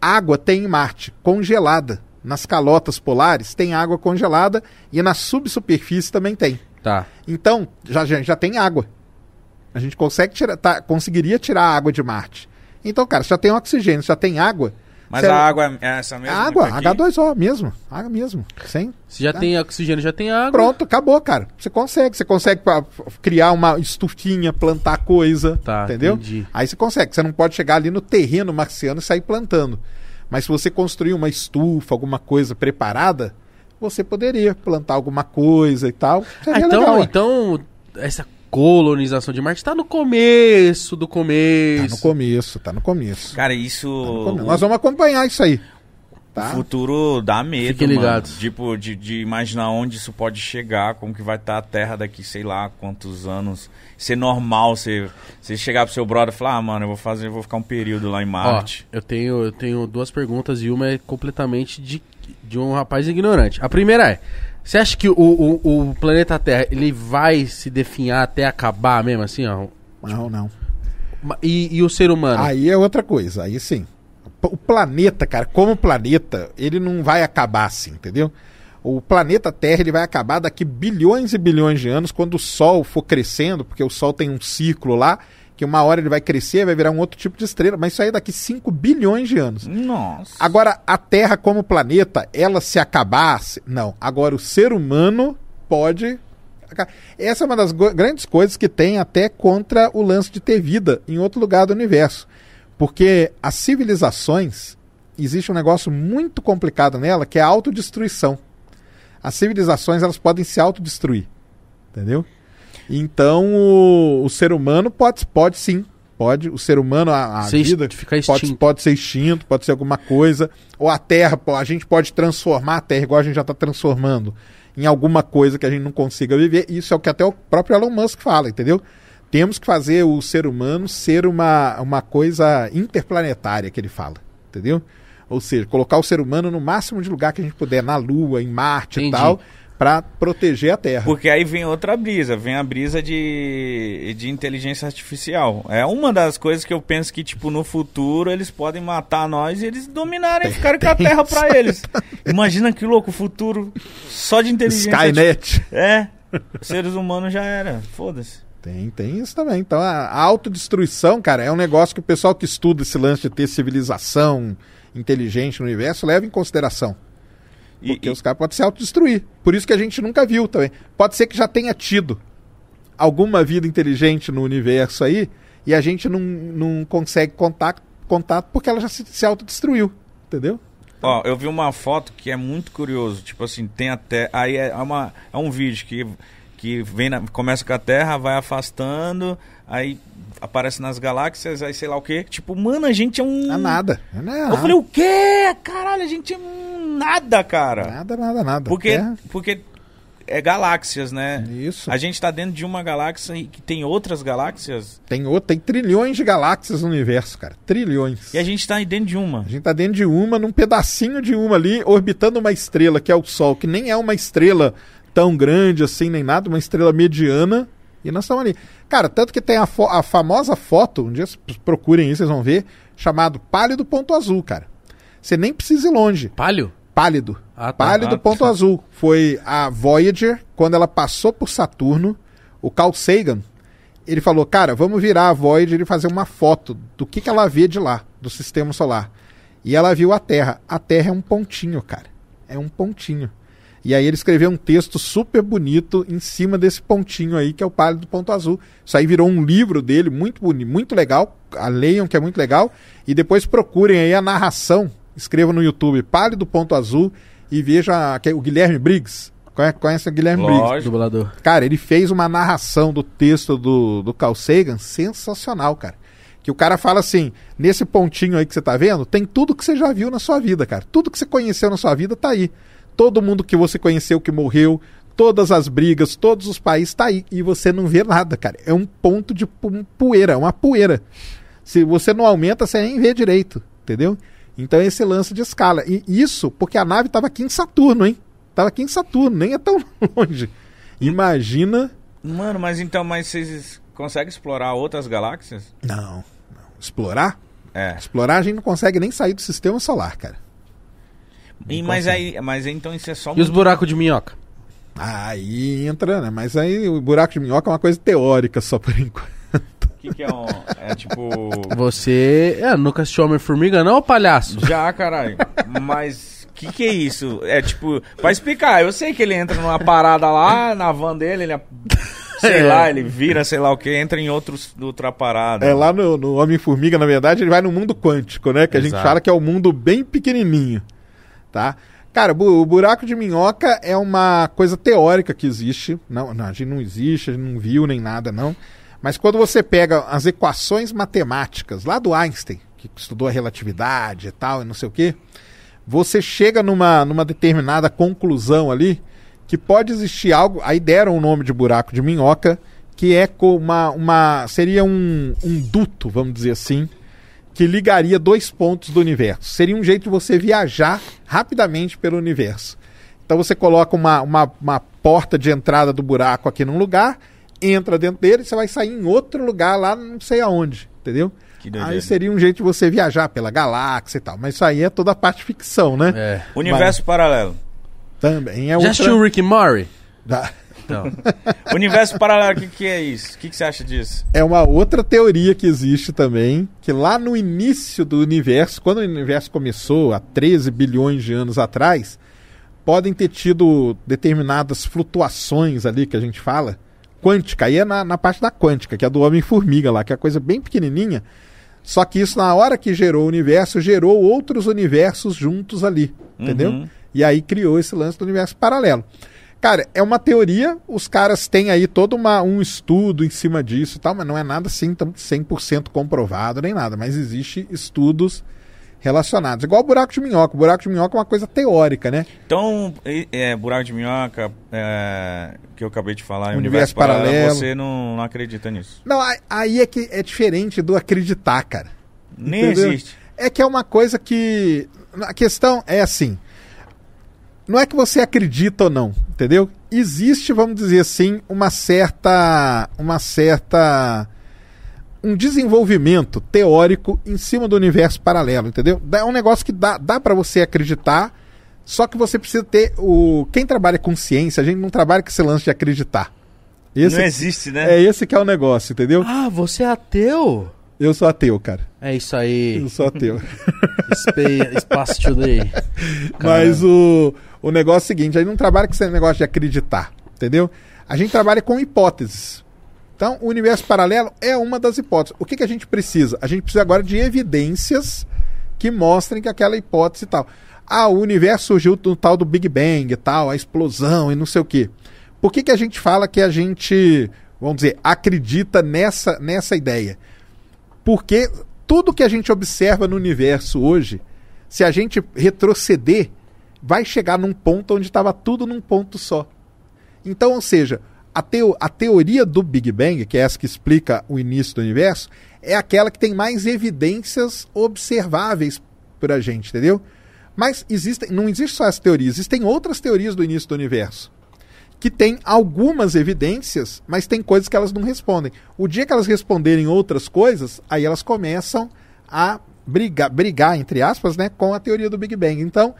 Água tem em Marte, congelada. Nas calotas polares tem água congelada e na subsuperfície também tem. tá. Então, já, já, já tem água. A gente consegue tirar, tá, conseguiria tirar a água de Marte. Então, cara, já tem oxigênio, já tem água. Mas Cê- a água é essa mesmo? água, aqui? H2O mesmo. Água mesmo. Sem. Se já Tá. tem oxigênio, já tem água. Pronto, acabou, cara. Você consegue. Você consegue criar uma estufinha, plantar coisa. Tá, entendeu? entendi. Aí você consegue. Você não pode chegar ali no terreno marciano e sair plantando. Mas se você construir uma estufa, alguma coisa preparada, você poderia plantar alguma coisa e tal. Ah, então, legal, então, essa colonização de Marte tá no começo do começo. no começo, tá no começo. Cara, isso. Tá começo. Nós vamos acompanhar isso aí. O Tá? futuro dá medo, Fiquem mano. Tipo, de, de imaginar onde isso pode chegar, como que vai estar a Terra daqui, sei lá, quantos anos. Ser normal você, você chegar pro seu brother e falar, ah, mano, eu vou fazer, eu vou ficar um período lá em Ó, Marte. eu tenho, eu tenho duas perguntas e uma é completamente de, de um rapaz ignorante. A primeira é: você acha que o, o, o planeta Terra ele vai se definhar até acabar mesmo assim, ó? Não, não. E, e o ser humano? Aí é outra coisa, aí sim. O planeta, cara, como planeta, ele não vai acabar assim, entendeu? O planeta Terra ele vai acabar daqui bilhões e bilhões de anos quando o Sol for crescendo, porque o Sol tem um ciclo lá, que uma hora ele vai crescer, vai virar um outro tipo de estrela, mas isso aí é daqui 5 bilhões de anos. Nossa. Agora, a Terra como planeta, ela se acabasse. Não. Agora, o ser humano pode. Essa é uma das grandes coisas que tem até contra o lance de ter vida em outro lugar do universo. Porque as civilizações, existe um negócio muito complicado nela, que é a autodestruição. As civilizações, elas podem se autodestruir. Entendeu? Então, o, o ser humano pode, pode sim. Pode, o ser humano, a, a vida pode, pode ser extinto, pode ser alguma coisa. Ou a Terra, a gente pode transformar a Terra, igual a gente já está transformando, em alguma coisa que a gente não consiga viver. Isso é o que até o próprio Elon Musk fala, entendeu? Temos que fazer o ser humano ser uma, uma coisa interplanetária, que ele fala, entendeu? Ou seja, colocar o ser humano no máximo de lugar que a gente puder, na Lua, em Marte Entendi. e tal, para proteger a Terra. Porque aí vem outra brisa, vem a brisa de, de inteligência artificial. É uma das coisas que eu penso que, tipo, no futuro eles podem matar nós e eles dominarem e ficarem com a terra pra eles. Imagina que louco, o futuro só de inteligência Skynet. É, seres humanos já era, foda-se. Tem, tem isso também. Então, a, autodestruição, cara, é um negócio que o pessoal que estuda esse lance de ter civilização inteligente no universo leva em consideração. Porque e- os caras podem se autodestruir. Por isso que a gente nunca viu também. Pode ser que já tenha tido alguma vida inteligente no universo aí e a gente não, não consegue contato, contato porque ela já se, se autodestruiu. Entendeu? Ó, eu vi uma foto que é muito curioso. Tipo assim, tem até. Aí é, uma, é um vídeo que, que vem na- começa com a Terra, vai afastando, aí aparece nas galáxias, aí sei lá o quê. Tipo, mano, a gente é um. É nada. É Eu falei, o quê? Caralho, a gente é um nada, cara. nada, nada, nada. Porque, Terra- porque é galáxias, né? Isso. A gente tá dentro de uma galáxia e que tem outras galáxias Tem, outro, tem trilhões de galáxias no universo, cara. Trilhões. e a gente tá aí dentro de uma. A gente tá dentro de uma, num pedacinho de uma ali, orbitando uma estrela, que é o Sol, que nem é uma estrela tão grande assim, nem nada, uma estrela mediana. E nós estamos ali. Cara, tanto que tem a, fo- a famosa foto, um dia procurem aí, vocês vão ver, chamado Pálido Ponto Azul, cara. Você nem precisa ir longe. Palio? Pálido. Ah, tá. Pálido Ah, Ponto tá. Azul. Foi a Voyager, quando ela passou por Saturno, o Carl Sagan, ele falou, cara, vamos virar a Voyager e fazer uma foto do que, que ela vê de lá, do sistema solar. E ela viu a Terra. A Terra é um pontinho, cara. É um pontinho. E aí ele escreveu um texto super bonito em cima desse pontinho aí, que é o Pálido Ponto Azul. Isso aí virou um livro dele, muito bonito, muito legal. A leiam, que é muito legal. E depois procurem aí a narração. Escrevam no YouTube Pálido Ponto Azul e veja que- o Guilherme Briggs. Conhe- Conhece o Guilherme Briggs? Lógico. Dublador. Cara, ele fez uma narração do texto do, do Carl Sagan sensacional, cara. Que o cara fala assim: nesse pontinho aí que você tá vendo, tem tudo que você já viu na sua vida, cara. Tudo que você conheceu na sua vida tá aí. Todo mundo que você conheceu que morreu, todas as brigas, todos os países tá aí. E você não vê nada, cara. É um ponto de poeira, uma poeira. Se você não aumenta, você nem vê direito, entendeu? Então é esse lance de escala. E isso porque a nave tava aqui em Saturno, hein? Tava aqui em Saturno, nem é tão longe. Imagina. Mano, mas então, mas vocês conseguem explorar outras galáxias? Não, não. Explorar? É. Explorar a gente não consegue nem sair do sistema solar, cara. E, mas aí, mas aí, então isso é só E os buracos de minhoca? Aí entra, né? Mas aí o buraco de minhoca é uma coisa teórica só por enquanto. O que, que é um. É tipo. Você. É, nunca assistiu Homem-Formiga, não, palhaço? Já, caralho. Mas. O que, que é isso? É tipo. Pra explicar, eu sei que ele entra numa parada lá, na van dele, ele. Sei É. lá, ele vira, sei lá o que, entra em outros, outra parada. É lá no, no Homem-Formiga, na verdade, ele vai no mundo quântico, né? Que a gente Exato. fala que é o mundo bem pequenininho, tá? Cara, o buraco de minhoca é uma coisa teórica que existe. Não, não, a gente não existe, a gente não viu nem nada, não. Mas quando você pega as equações matemáticas lá do Einstein, que estudou a relatividade e tal, e não sei o quê, você chega numa, numa determinada conclusão ali que pode existir algo. Aí deram o nome de buraco de minhoca, que é uma. uma seria um, um duto, vamos dizer assim, que ligaria dois pontos do universo. Seria um jeito de você viajar rapidamente pelo universo. Então você coloca uma, uma, uma porta de entrada do buraco aqui num lugar, entra dentro dele, você vai sair em outro lugar lá, não sei aonde, entendeu? Aí seria um jeito de você viajar pela galáxia e tal. Mas isso aí é toda a parte ficção, né? É. Universo paralelo. Também é Já outra... assistiu o Rick Morty? da- Então. Universo paralelo, o que, que é isso? O que, que você acha disso? É uma outra teoria que existe também, que lá no início do universo, quando o universo começou, há 13 bilhões de anos atrás, podem ter tido determinadas flutuações ali que a gente fala, quântica, aí é na, na parte da quântica, que é do Homem-Formiga lá, que é a coisa bem pequenininha, só que isso na hora que gerou o universo, gerou outros universos juntos ali, entendeu? Uhum. E aí criou esse lance do universo paralelo. Cara, é uma teoria, os caras têm aí todo uma, um estudo em cima disso e tal, mas não é nada assim tão 100% comprovado nem nada, mas existe estudos relacionados. Igual o buraco de minhoca. O buraco de minhoca é uma coisa teórica, né? Então, é, buraco de minhoca, é, que eu acabei de falar, Universo universo, paralelo, paralelo. você não, não acredita nisso. Não, aí- aí é que é diferente do acreditar, cara. Nem Entendeu? existe. É que é uma coisa que. A questão é assim. Não é que você acredita ou não, entendeu? Existe, vamos dizer assim, uma certa. Uma certa. Um desenvolvimento teórico em cima do universo paralelo, entendeu? É um negócio que dá, dá para você acreditar, só que você precisa ter o. Quem trabalha com ciência, a gente não trabalha com esse lance de acreditar. Esse, não existe, né? é esse que é o negócio, entendeu? Ah, você é ateu? Eu sou ateu, cara. É isso aí. Eu sou ateu. Spa- Espaço Today. Mas o, o negócio é o seguinte, a gente não trabalha com esse negócio de acreditar, entendeu? A gente trabalha com hipóteses. Então, o universo paralelo é uma das hipóteses. O que, que a gente precisa? A gente precisa agora de evidências que mostrem que aquela hipótese e tal. Ah, o universo surgiu do tal do Big Bang e tal, a explosão e não sei o quê. Por que, que a gente fala que a gente, vamos dizer, acredita nessa, nessa ideia? Porque tudo que a gente observa no universo hoje, se a gente retroceder, vai chegar num ponto onde estava tudo num ponto só. Então, ou seja, a, teo a teoria do Big Bang, que é essa que explica o início do universo, é aquela que tem mais evidências observáveis para a gente, entendeu? Mas existem, não existe só essa teoria, existem outras teorias do início do universo que tem algumas evidências, mas tem coisas que elas não respondem. O dia que elas responderem outras coisas, aí elas começam a brigar, brigar entre aspas, né, com a teoria do Big Bang. Então,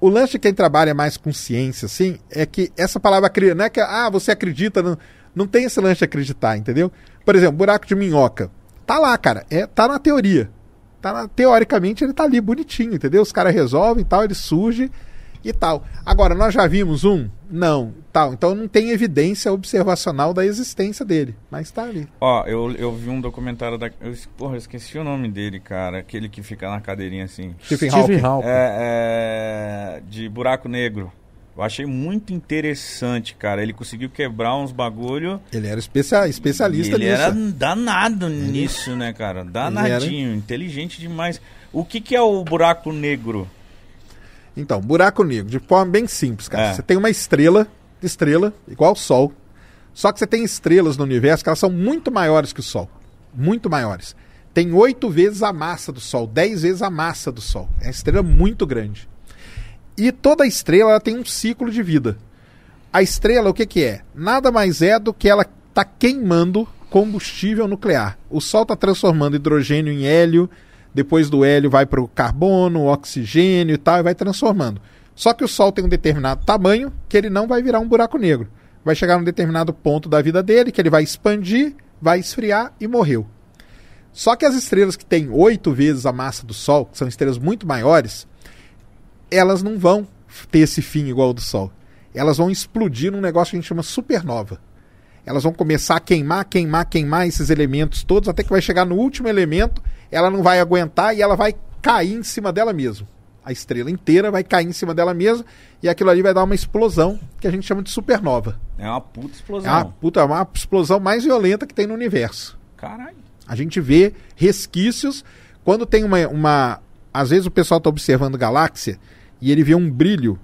o lance de quem trabalha mais com ciência, assim, é que essa palavra não é que ah, você acredita, não, não tem esse lance de acreditar, entendeu? Por exemplo, buraco de minhoca. Tá lá, cara, é, tá na teoria. Tá na, teoricamente ele tá ali bonitinho, entendeu? Os caras resolvem e tal, ele surge e tal. Agora, nós já vimos um? Não, tal. Então não tem evidência observacional da existência dele, mas está ali. Ó, eu, eu vi um documentário da. Eu, porra, eu esqueci o nome dele, cara. Aquele que fica na cadeirinha assim. Stephen Hawking. Hawking. É, é, de buraco negro. Eu achei muito interessante, cara. Ele conseguiu quebrar uns bagulho. Ele era especia especialista ele nisso. era danado nisso, né, cara? Danadinho, inteligente demais. O que, que é o buraco negro? Então, buraco negro, de forma bem simples, cara. É. Você tem uma estrela, estrela, igual o Sol. Só que você tem estrelas no universo que elas são muito maiores que o Sol. Muito maiores. Tem oito vezes a massa do Sol, dez vezes a massa do Sol. É uma estrela muito grande. E toda estrela ela tem um ciclo de vida. A estrela, o que, que é? Nada mais é do que ela está queimando combustível nuclear. O Sol está transformando hidrogênio em hélio, depois do hélio vai para o carbono, oxigênio e tal, e vai transformando. Só que o Sol tem um determinado tamanho que ele não vai virar um buraco negro. Vai chegar num determinado ponto da vida dele que ele vai expandir, vai esfriar e morreu. Só que as estrelas que têm oito vezes a massa do Sol, que são estrelas muito maiores, elas não vão ter esse fim igual ao do Sol. Elas vão explodir num negócio que a gente chama supernova. Elas vão começar a queimar, queimar, queimar esses elementos todos, até que vai chegar no último elemento, ela não vai aguentar e ela vai cair em cima dela mesma. A estrela inteira vai cair em cima dela mesma e aquilo ali vai dar uma explosão que a gente chama de supernova. É uma puta É explosão. uma, puta, é uma explosão mais violenta que tem no universo. Caralho. A gente vê resquícios quando tem uma. uma às vezes o pessoal está observando galáxia e ele vê um brilho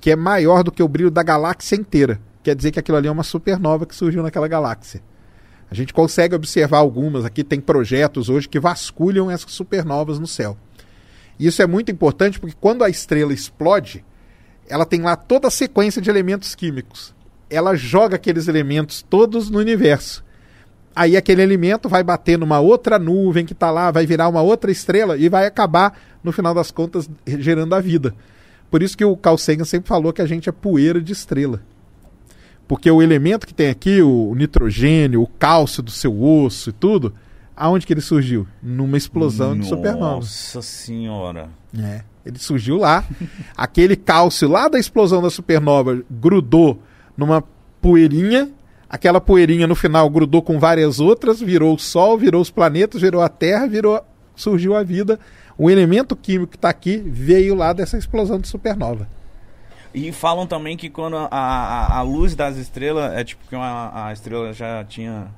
que é maior do que o brilho da galáxia inteira. Quer dizer que aquilo ali é uma supernova que surgiu naquela galáxia. A gente consegue observar algumas aqui, tem projetos hoje que vasculham essas supernovas no céu. E isso é muito importante porque quando a estrela explode, ela tem lá toda a sequência de elementos químicos. Ela joga aqueles elementos todos no universo. Aí aquele elemento vai bater numa outra nuvem que está lá, vai virar uma outra estrela e vai acabar, no final das contas, gerando a vida. Por isso que o Carl Sagan sempre falou que a gente é poeira de estrela. Porque o elemento que tem aqui, o nitrogênio, o cálcio do seu osso e tudo, aonde que ele surgiu? Numa explosão de supernova. Nossa senhora. É. Ele surgiu lá. Aquele cálcio lá da explosão da supernova grudou numa poeirinha. Aquela poeirinha no final grudou com várias outras, virou o Sol, virou os planetas, virou a Terra, virou, surgiu a vida. O elemento químico que está aqui veio lá dessa explosão de supernova. E falam também que quando a, a, a luz das estrelas é tipo que uma, a estrela já tinha.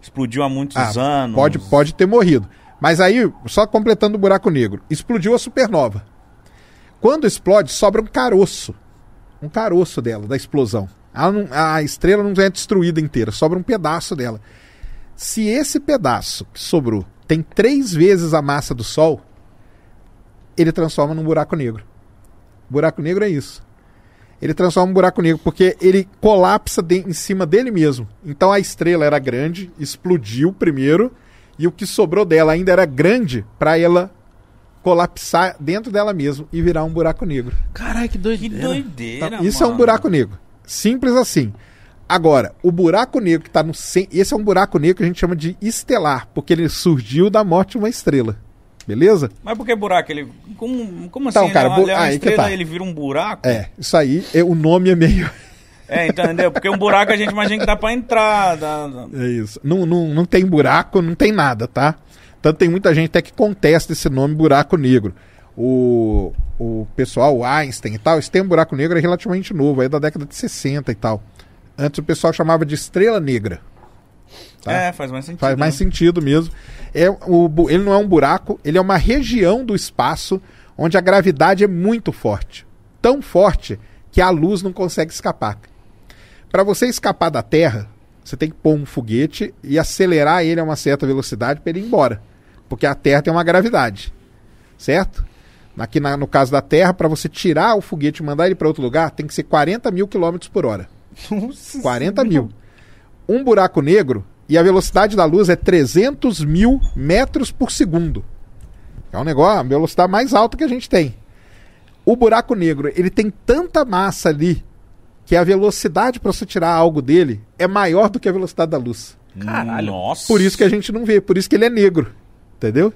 explodiu há muitos Ah, anos. Pode, pode ter morrido. Mas aí, só completando o buraco negro, explodiu a supernova. Quando explode, sobra um caroço. Um caroço dela, da explosão. Ela não- a estrela não é destruída inteira, sobra um pedaço dela. Se esse pedaço que sobrou tem três vezes a massa do Sol, ele transforma num buraco negro. Buraco negro é isso. Ele transforma um buraco negro porque ele colapsa de- em cima dele mesmo. Então a estrela era grande, explodiu primeiro, e o que sobrou dela ainda era grande para ela colapsar dentro dela mesmo e virar um buraco negro. Caralho, que Que doideira. doideira. Tá? Isso é um mano. buraco negro. Simples assim. Agora, o buraco negro que está no centro. Esse é um buraco negro que a gente chama de estelar, porque ele surgiu da morte de uma estrela. Beleza? Mas por que buraco? Ele. Como, como Então, assim? cara, ele, bu- ele é aí estrela tá. ele vira um buraco? É, isso aí, é, o nome é meio. É, entendeu? Porque um buraco a gente imagina que dá pra entrar. dá- dá- É isso. Não, não, não tem buraco, não tem nada, tá? Tanto tem muita gente até que contesta esse nome buraco negro. O, o pessoal, o Einstein e tal, esse termo buraco negro é relativamente novo, é da década de 60 e tal. Antes o pessoal chamava de estrela negra. Tá. É, faz mais sentido. Faz mais né? sentido mesmo. É o, ele não é um buraco, ele é uma região do espaço onde a gravidade é muito forte. Tão forte que a luz não consegue escapar. Para você escapar da Terra, você tem que pôr um foguete e acelerar ele a uma certa velocidade para ele ir embora. Porque a Terra tem uma gravidade. Certo? Aqui na- no caso da Terra, para você tirar o foguete e mandar ele para outro lugar, tem que ser 40 mil quilômetros por hora. 40 mil. Um buraco negro e a velocidade da luz é 300 mil metros por segundo. É um negócio, a velocidade mais alta que a gente tem. O buraco negro, ele tem tanta massa ali que a velocidade para você tirar algo dele é maior do que a velocidade da luz. Caralho. Nossa. Por isso que a gente não vê, por isso que ele é negro. Entendeu?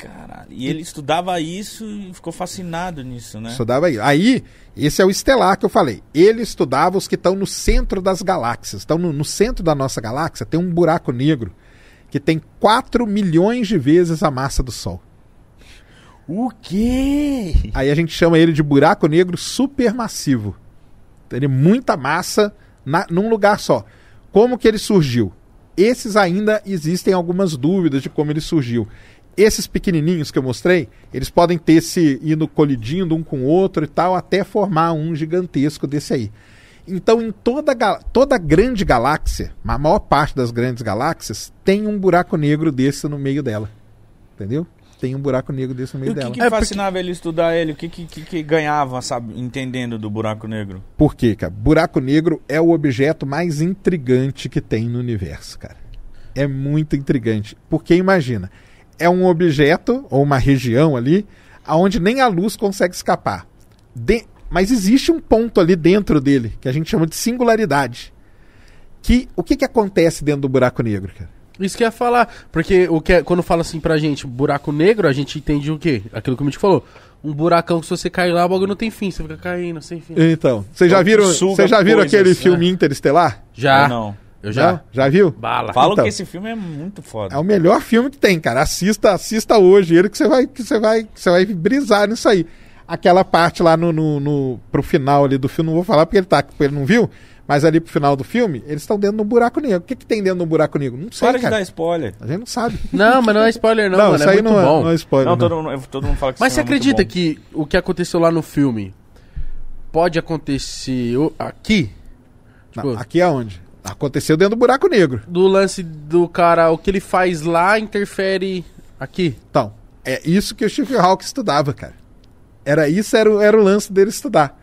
Caralho. E ele estudava isso e ficou fascinado nisso, né? Estudava aí. Aí, esse é o estelar que eu falei. Ele estudava os que estão no centro das galáxias. Então, no, no centro da nossa galáxia tem um buraco negro que tem 4 milhões de vezes a massa do Sol. O quê? Aí a gente chama ele de buraco negro supermassivo. Ele é muita massa na, num lugar só. Como que ele surgiu? Esses ainda existem algumas dúvidas de como ele surgiu. Esses pequenininhos que eu mostrei, eles podem ter se indo colidindo um com o outro e tal, até formar um gigantesco desse aí. Então, em toda, toda grande galáxia, a maior parte das grandes galáxias, tem um buraco negro desse no meio dela. Entendeu? Tem um buraco negro desse no E meio o que, dela. que fascinava ele estudar ele? O que, que, que- que ganhava, sabe, entendendo do buraco negro? Por quê, cara? Buraco negro é o objeto mais intrigante que tem no universo, cara. É muito intrigante. Porque imagina, é um objeto ou uma região ali aonde nem a luz consegue escapar. De- Mas existe um ponto ali dentro dele que a gente chama de singularidade. Que o que, que acontece dentro do buraco negro, cara? Isso que eu ia falar, porque o que é- quando fala assim pra gente, buraco negro, a gente entende o quê? Aquilo que o Mitch falou. Um buracão que se você cair lá, o bagulho não tem fim, você fica caindo sem fim. Então, vocês já Então, viram, vocês já viram coisas, aquele né? filme Interestelar? Já. Eu não. Eu já. Não? Já viu? Bala. Falam Então. que esse filme é muito foda. É o melhor filme que tem, cara. Assista, assista hoje ele que você vai, que você vai, que você vai brisar nisso aí. Aquela parte lá no, no, no- pro final ali do filme, não vou falar porque ele tá, porque ele não viu, mas ali pro final do filme, eles estão dentro de um buraco negro. O que que tem dentro de um buraco negro? Não sei, Para de cara. dar spoiler. A gente não sabe. Não, mas não é spoiler não, mano, isso é aí muito não, bom. é, não é spoiler. Não, não. todo mundo, todo mundo fala que Mas você é acredita que o que aconteceu lá no filme pode acontecer aqui? Não, Tipo, aqui é onde? Aconteceu dentro do buraco negro. do lance do cara, o que ele faz lá interfere aqui? Então, é isso que o Stephen Hawking estudava, cara. Era isso, era, o- era o lance dele estudar.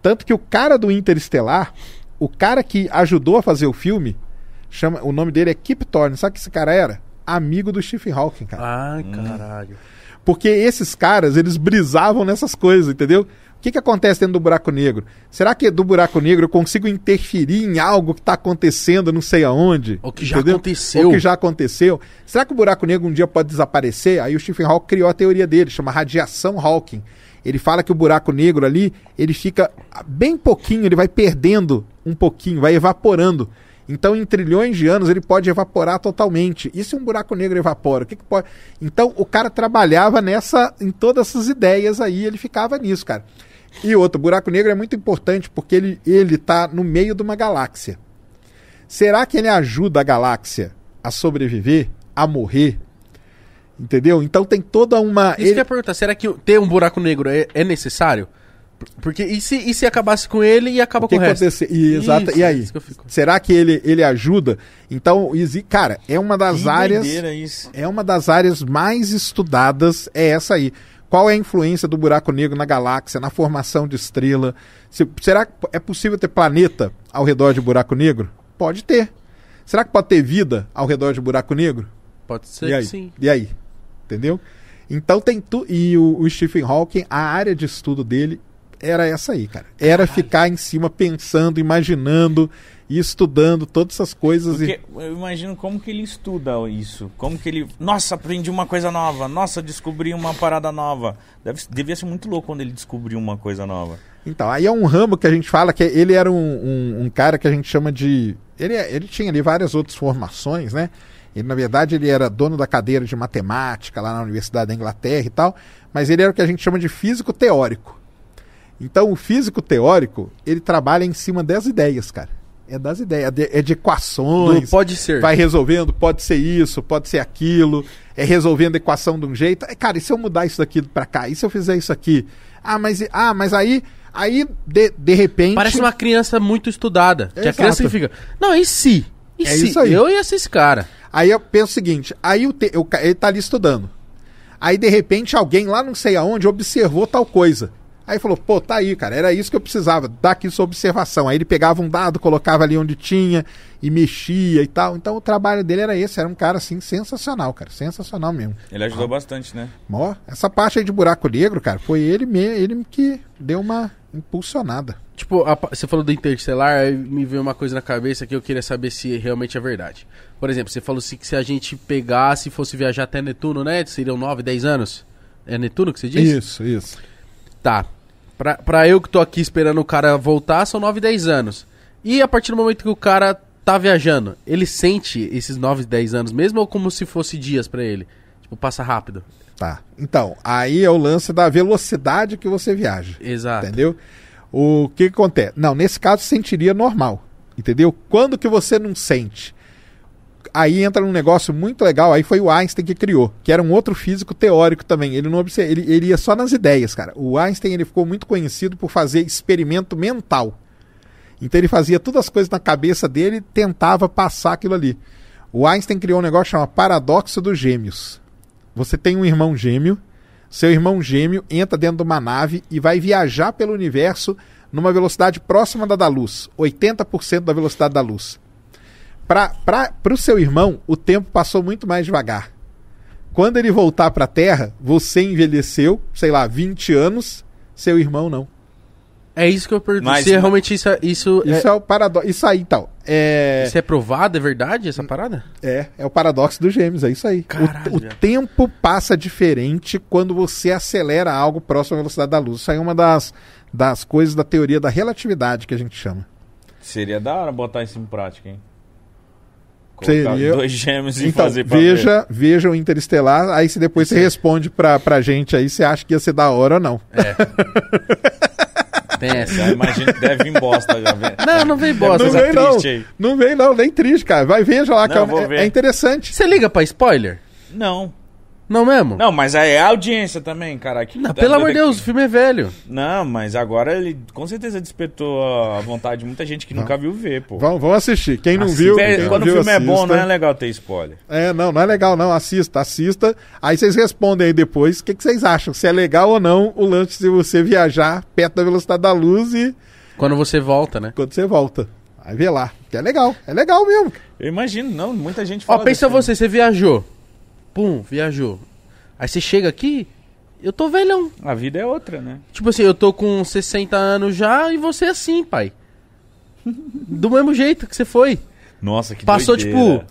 Tanto que o cara do Interestelar, o cara que ajudou a fazer o filme, chama, o nome dele é Kip Thorne. Sabe o que esse cara era? Amigo do Stephen Hawking, cara. Ai, caralho. Porque esses caras, eles brisavam nessas coisas, entendeu? O que, que acontece dentro do buraco negro? Será que do buraco negro eu consigo interferir em algo que está acontecendo não sei aonde? O que já aconteceu. O que já aconteceu. Será que o buraco negro um dia pode desaparecer? Aí o Stephen Hawking criou a teoria dele, chama radiação Hawking. Ele fala que o buraco negro ali, ele fica bem pouquinho, ele vai perdendo um pouquinho, vai evaporando. Então, em trilhões de anos, ele pode evaporar totalmente. E se um buraco negro evapora? O que, que pode. Então, o cara trabalhava nessa, em todas essas ideias aí, ele ficava nisso, cara. E outro, o buraco negro é muito importante porque ele, ele tá no meio de uma galáxia. Será que ele ajuda a galáxia a sobreviver, a morrer? Entendeu? Então tem toda uma. Isso ele- que eu ia perguntar, será que ter um buraco negro é, é necessário? Porque e se, e se acabasse com ele e acaba O que com o resto? acontecer? E, exato, Isso, e aí? isso que. Será que ele, ele ajuda? Então, cara, é uma das Que áreas. isso. É uma das áreas mais estudadas, é essa aí. Qual é a influência do buraco negro na galáxia, na formação de estrela? Se- será que é possível ter planeta ao redor de buraco negro? Pode ter. Será que pode ter vida ao redor de buraco negro? Pode ser e aí? sim. E aí? Entendeu? Então tem tu e o, o Stephen Hawking, a área de estudo dele era essa aí, cara. Era ficar em cima pensando, imaginando e estudando todas essas coisas Porque eu imagino como que ele estuda isso. Como que ele. Nossa, aprendi uma coisa nova. Nossa, descobri uma parada nova. Deve, devia ser muito louco quando ele descobriu uma coisa nova. e então, aí é um ramo que a gente fala que ele era um, um, um cara que a gente chama de ele, ele tinha ali várias outras formações, né? Ele, na verdade, ele era dono da cadeira de matemática lá na Universidade da Inglaterra e tal, mas ele era o que a gente chama de físico teórico. Então, o físico teórico, ele trabalha em cima das ideias, cara. É das ideias, é de, é equações. Do pode ser. Vai resolvendo, pode ser isso, pode ser aquilo, é resolvendo a equação de um jeito. É, cara, e se eu mudar isso daqui pra cá? E se eu fizer isso aqui? Ah, mas, ah, mas aí Aí, de, de repente. Parece uma criança muito estudada. Que a Exato. criança que fica. Não, e se? E É se? isso aí. Eu ia ser esse cara. Aí eu penso o seguinte: aí o te- ca- ele tá ali estudando. Aí de repente alguém lá não sei aonde observou tal coisa. Aí falou, pô, tá aí, cara, era isso que eu precisava, dar aqui sua observação. Aí ele pegava um dado, colocava ali onde tinha e mexia e tal. Então o trabalho dele era esse, era um cara assim sensacional, cara, sensacional mesmo. Ele ajudou bastante, né? Ó, essa parte aí de buraco negro, cara, foi ele mesmo, ele que deu uma impulsionada. Tipo, a você falou do Interstellar, aí me veio uma coisa na cabeça que eu queria saber se realmente é verdade. Por exemplo, você falou assim que se a gente pegasse e fosse viajar até Netuno, né? Seriam 9, 10 anos. É Netuno que você disse? Isso, isso. Tá. Pra, pra eu que tô aqui esperando o cara voltar, são 9, 10 anos. E a partir do momento que o cara tá viajando, ele sente esses 9, 10 anos mesmo ou como se fosse dias pra ele? Tipo, passa rápido. Tá. Então, aí é o lance da velocidade que você viaja. Exato. Entendeu? O que, que acontece? Não, nesse caso sentiria normal. Entendeu? Quando que você não sente? Aí entra num negócio muito legal, aí foi o Einstein que criou, que era um outro físico teórico também. Ele não obse- ele, ele ia só nas ideias, cara. O Einstein ele ficou muito conhecido por fazer experimento mental. Então ele fazia todas as coisas na cabeça dele e tentava passar aquilo ali. O Einstein criou um negócio chamado paradoxo dos gêmeos. Você tem um irmão gêmeo, seu irmão gêmeo entra dentro de uma nave e vai viajar pelo universo numa velocidade próxima da da luz, 80% da velocidade da luz. Para o seu irmão, o tempo passou muito mais devagar. Quando ele voltar para a Terra, você envelheceu, sei lá, 20 anos, seu irmão não. É isso que eu pergunto. Mas- se realmente isso, é- isso, Isso é, é, o paradoxo. Isso aí, então. É, isso é provado? É verdade essa parada? é, é o paradoxo dos gêmeos, é isso aí. O-. O, tempo passa diferente quando você acelera algo próximo à velocidade da luz. Isso aí é uma das, das coisas da teoria da relatividade que a gente chama. Seria da hora botar isso em prática, hein? Seria. dois gêmeos e Então, fazer pra ver. veja, veja o Interestelar, aí se depois você responde pra, pra gente aí, você acha que ia ser da hora ou não. Tem essa. Já imagino que deve vir bosta. Já. Não, não vem bosta. não vem não, triste aí. não vem não, nem triste, cara. Vai, veja lá, Não, que é- vou é, ver. é interessante. Você liga pra spoiler? Não. Não mesmo? Não, mas aí é a audiência também, cara. Que Não, pelo amor de Deus, o filme é velho. Não, mas agora ele com certeza despertou a vontade de muita gente que nunca viu ver, pô. Vamos, vamos assistir. Quem não Assista. viu, É, quem não quando viu, o filme é bom, assista. não é legal ter spoiler. É, não, não é legal não, assista, assista. Aí vocês respondem aí depois o que, que vocês acham, se é legal ou não o lance de você viajar perto da velocidade da luz e Quando você volta, né? quando você volta. Aí vê lá, que é legal, é legal mesmo. Eu imagino, não, muita gente Ó, fala. pensa desse você, você viajou. Pum, viajou. Aí você chega aqui, eu tô velhão. A vida é outra, né? Tipo assim, eu tô com 60 anos já e você assim, pai. Do mesmo jeito que você foi. Nossa, que Passou, doideira. tipo,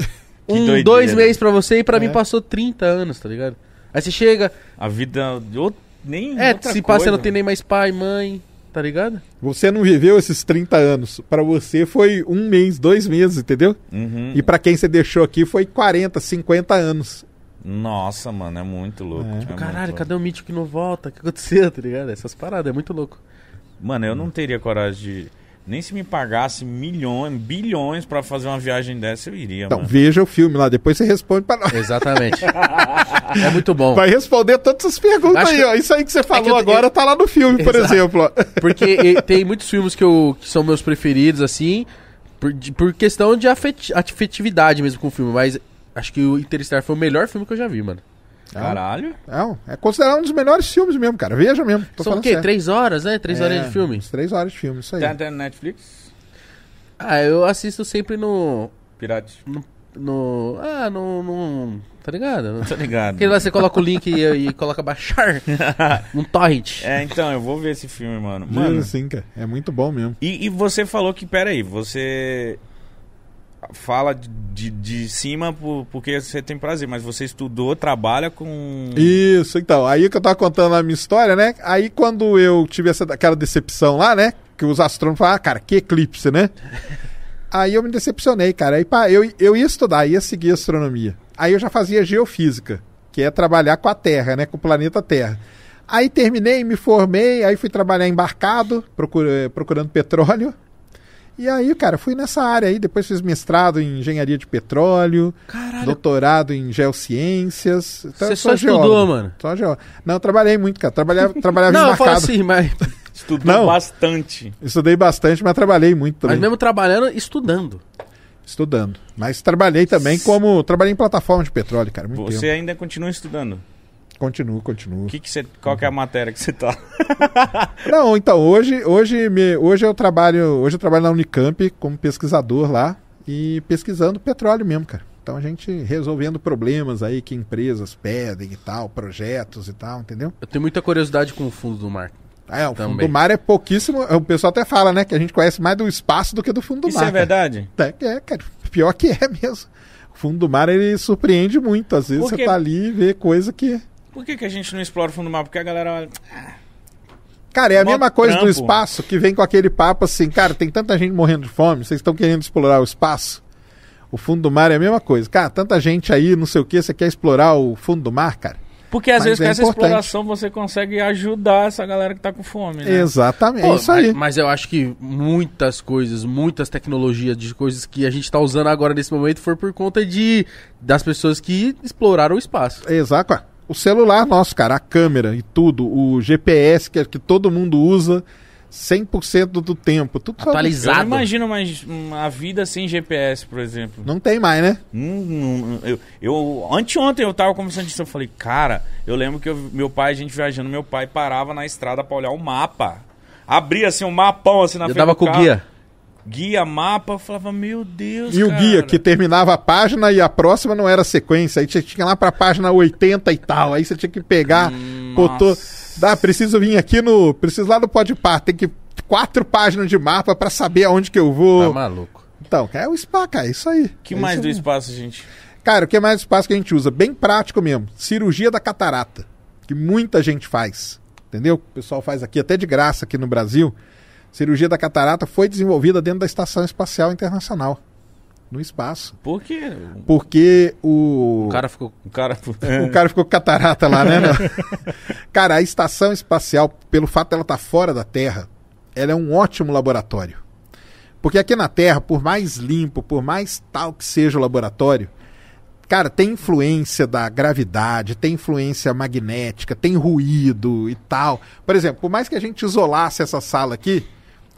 Que um, doideira. dois meses pra você e pra mim É. passou 30 anos, tá ligado? Aí você chega, A vida de out- nem é, outra se passa, você não tem nem mais pai, mãe, tá ligado? Você não viveu esses 30 anos. Pra você foi um mês, dois meses, entendeu? Uhum. E pra quem você deixou aqui foi 40, 50 anos. Nossa, mano, é muito louco. É. É Tipo, muito caralho, louco. cadê o mítico que não volta? O que aconteceu, tá ligado? Essas paradas, é muito louco. Mano, eu não teria coragem de. Nem se me pagasse milhões, bilhões pra fazer uma viagem dessa, eu iria, Então, mano. veja o filme lá, depois você responde pra nós. Exatamente. é muito bom. Vai responder todas essas perguntas Acho aí, que- ó. Isso aí que você falou eu- agora tá lá no filme, por Exato. exemplo. Porque tem muitos filmes que, eu, que são meus preferidos, assim, por, de- por questão de afeti- afetividade mesmo com o filme. Mas acho que o Interstellar foi o melhor filme que eu já vi, mano. Caralho. Não, é considerado um dos melhores filmes mesmo, cara. Veja mesmo. Tô São o quê? sério. Três horas, né? Três É, horas de filme. Três horas de filme, isso aí. Tem até no Netflix? Ah, eu assisto sempre no. Pirate. no ah, no. no tá ligado? Tô ligado. Aquele lá você coloca o link e, e coloca baixar. um torrent. É, então, eu vou ver esse filme, mano. Mano, sim, cara. É muito bom mesmo. e, e você falou que, peraí, você fala de, de, cima por- porque você tem prazer, mas você estudou, trabalha com... Isso, então. Aí que eu tava contando a minha história, né? Aí quando eu tive essa, aquela decepção lá, né? Que os astrônomos falaram, ah, cara, que eclipse, né? Aí eu me decepcionei, cara. Aí pá, eu, eu ia estudar, ia seguir astronomia. Aí eu já fazia geofísica, que é trabalhar com a Terra, né? Com o planeta Terra. Aí terminei, me formei, aí fui trabalhar embarcado, procura- procurando petróleo. E aí, cara, fui nessa área aí, depois fiz mestrado em engenharia de petróleo, Caralho. doutorado em geociências. Então, Você só estudou, geólogo. mano. Só geólogo. Não, eu trabalhei muito, cara. Trabalhava, trabalhava Não, eu falo embarcado. assim, mas. Estudou Não. bastante. Estudei bastante, mas trabalhei muito também. Mas mesmo trabalhando, estudando. Estudando. Mas trabalhei também como. Trabalhei em plataforma de petróleo, cara. Muito Você tempo. ainda continua estudando. Continuo, continuo. Que que você, qual que é a matéria que você tá? Não, então, hoje, hoje, me, hoje eu trabalho. Hoje eu trabalho na Unicamp como pesquisador lá e pesquisando petróleo mesmo, cara. Então a gente resolvendo problemas aí que empresas pedem e tal, projetos e tal, entendeu? Eu tenho muita curiosidade com o fundo do mar. É, o fundo Também. do mar é pouquíssimo. O pessoal até fala, né? Que a gente conhece mais do espaço do que do fundo do Isso mar. é cara. verdade? É, é, cara. Pior que é mesmo. O fundo do mar ele surpreende muito. Às vezes Por você tá ali e vê coisa que. Por que, que a gente não explora o fundo do mar? Porque a galera olha. Cara, é a mesma coisa do trampo. espaço que vem com aquele papo assim, cara, tem tanta gente morrendo de fome, vocês estão querendo explorar o espaço? O fundo do mar é a mesma coisa. Cara, tanta gente aí, não sei o que, você quer explorar o fundo do mar, cara? Porque às Mas vezes é com essa importante. exploração você consegue ajudar essa galera que tá com fome, né? Exatamente. Pô, é isso aí. Mas, mas eu acho que muitas coisas, muitas tecnologias de coisas que a gente tá usando agora nesse momento foi por conta de das pessoas que exploraram o espaço. Exato. O celular nosso, cara, a câmera e tudo, o GPS que, é que todo mundo usa 100% do tempo. Tudo Eu Atualizado. não imagino mais uma vida sem GPS, por exemplo. Não tem mais, né? Hum, hum, eu, eu, anteontem eu tava conversando disso, eu falei, cara, eu lembro que eu- meu pai, a gente viajando, meu pai parava na estrada pra olhar o mapa. Abria assim um mapão assim na Eu frente dava do com o carro. guia. Guia, mapa, eu falava, meu Deus, E o cara. guia que terminava a página e a próxima não era sequência. Aí você tinha que ir lá pra página 80 e tal. Aí você tinha que pegar, Hum, botou. Dá, preciso vir aqui no. Preciso lá no Podpar. Tem que. Quatro páginas de mapa pra saber aonde que eu Tá vou. maluco. então, é o spa, cara. É isso aí. que É mais do mesmo. espaço, gente? Cara, o que mais espaço que a gente usa? Bem prático mesmo. Cirurgia da catarata. Que muita gente faz. Entendeu? O pessoal faz aqui até de graça aqui no Brasil. Cirurgia da catarata foi desenvolvida dentro da Estação Espacial Internacional. No espaço. Por quê? Porque o. O cara ficou. O cara... O cara ficou catarata lá, né? Cara, a estação espacial, pelo fato dela estar fora da Terra, ela é um ótimo laboratório. Porque aqui na Terra, por mais limpo, por mais tal que seja o laboratório, cara, tem influência da gravidade, tem influência magnética, tem ruído e tal. Por exemplo, por mais que a gente isolasse essa sala aqui,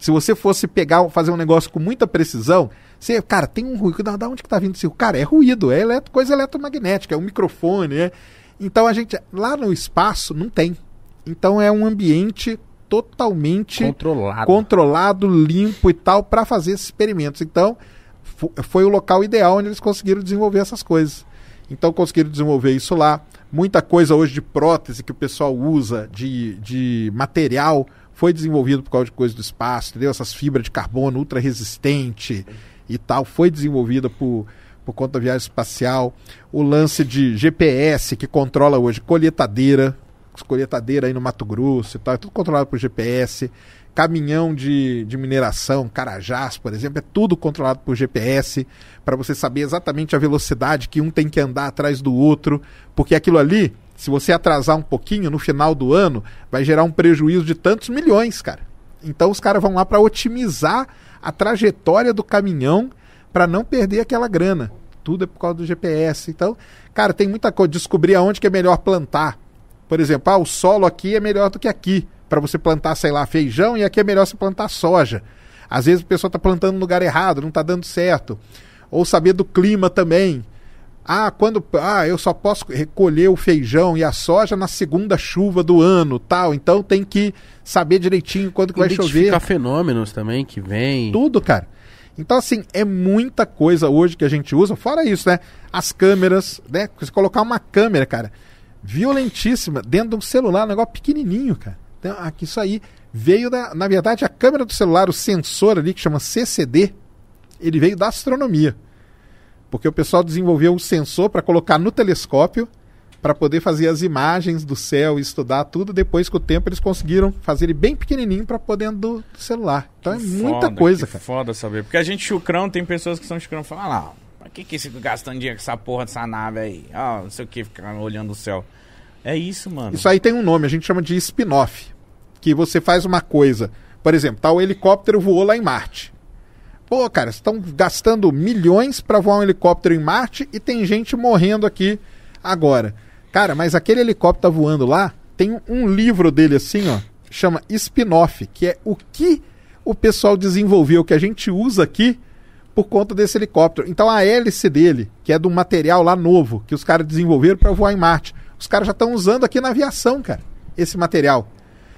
se você fosse pegar, fazer um negócio com muita precisão, você, cara, tem um ruído. Da, onde que tá vindo esse ruído? Cara, é ruído, é eletro, coisa eletromagnética, é um microfone, é. Então a gente, lá no espaço, não tem. Então é um ambiente totalmente Controlado. controlado, limpo e tal, para fazer esses experimentos. Então, fo- foi o local ideal onde eles conseguiram desenvolver essas coisas. Então, conseguiram desenvolver isso lá. Muita coisa hoje de prótese que o pessoal usa, de, de material, foi desenvolvido por causa de coisa do espaço, entendeu? Essas fibras de carbono ultra resistente e tal, foi desenvolvida por, por conta da viagem espacial. O lance de GPS que controla hoje colheitadeira, colheitadeira aí no Mato Grosso e tal, é tudo controlado por GPS. Caminhão de, de mineração, Carajás, por exemplo, é tudo controlado por GPS, para você saber exatamente a velocidade que um tem que andar atrás do outro, porque aquilo ali, se você atrasar um pouquinho no final do ano, vai gerar um prejuízo de tantos milhões, cara. Então os caras vão lá para otimizar a trajetória do caminhão para não perder aquela grana. Tudo é por causa do GPS. Então, cara, tem muita coisa. Descobrir aonde que é melhor plantar. Por exemplo, ah, o solo aqui é melhor do que aqui. Para você plantar, sei lá, feijão, e aqui é melhor você plantar soja. Às vezes a pessoa está plantando no lugar errado, não está dando certo. Ou saber do clima também. Ah, quando. Ah, eu só posso recolher o feijão e a soja na segunda chuva do ano, tal. Então tem que saber direitinho quando que vai chover Identificar fenômenos também que vem. tudo, cara. Então, assim, é muita coisa hoje que a gente usa. Fora isso, né? As câmeras, né? Você colocar uma câmera, cara, violentíssima, dentro de um celular, um negócio pequenininho, cara. Então, aqui, isso aí veio da. Na verdade, a câmera do celular, o sensor ali, que chama CCD, ele veio da astronomia. Porque o pessoal desenvolveu um sensor para colocar no telescópio para poder fazer as imagens do céu e estudar tudo. Depois, com o tempo, eles conseguiram fazer ele bem pequenininho para dentro do celular. Então é muita Foda, coisa, que cara. Foda saber. Porque a gente chucrão, tem pessoas que são chucrão e falam, ah lá, pra que que esse gastando dinheiro com essa porra dessa nave aí? Ah, não sei o que, ficar olhando o céu. É isso, mano. Isso aí tem um nome, a gente chama de spin-off. Que você faz uma coisa. Por exemplo, tá, o helicóptero voou lá em Marte. Pô, cara, estão gastando milhões para voar um helicóptero em Marte e tem gente morrendo aqui agora. Cara, mas aquele helicóptero tá voando lá, tem um livro dele assim, ó, chama spin-off, que é o que o pessoal desenvolveu, que a gente usa aqui por conta desse helicóptero. Então a hélice dele, que é de um material lá novo, que os caras desenvolveram para voar em Marte, os caras já estão usando aqui na aviação, cara, esse material.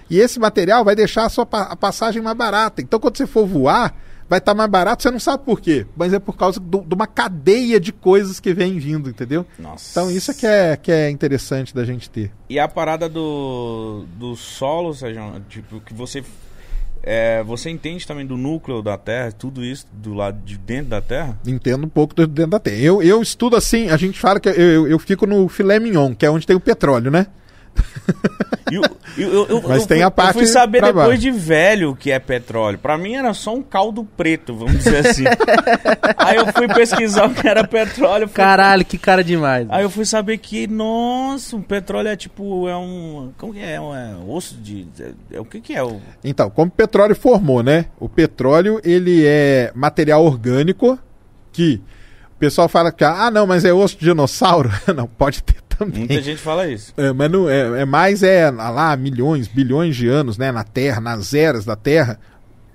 E esse material vai deixar a sua pa a passagem mais barata. Então quando você for voar, vai estar tá mais barato, você não sabe por quê, mas é por causa do, de uma cadeia de coisas que vem vindo, entendeu? Nossa. Então isso é que é, que é interessante da gente ter. E a parada do, do solo, Sérgio, tipo, que você é, você entende também do núcleo da Terra, tudo isso do lado de dentro da Terra? Entendo um pouco do dentro da Terra. Eu, eu estudo assim, a gente fala que eu, eu, eu fico no filé mignon, que é onde tem o petróleo, né? Eu, eu, eu, Mas tem a parte Eu fui saber depois baixo. de velho o que é petróleo. Pra mim era só um caldo preto, vamos dizer assim. Aí eu fui pesquisar o que era petróleo. fui- Caralho, que cara demais. Aí eu fui saber que, nossa, o petróleo é tipo, é um. Como que é? É um osso de. É, é- o que que é? O, Então, como o petróleo formou, né? O petróleo, ele é material orgânico que o pessoal fala que, ah, não, mas é osso de dinossauro. não, pode ter também. muita gente fala isso. É, mas não, é, é mais, é lá, milhões, bilhões de anos, né? Na Terra, nas eras da Terra,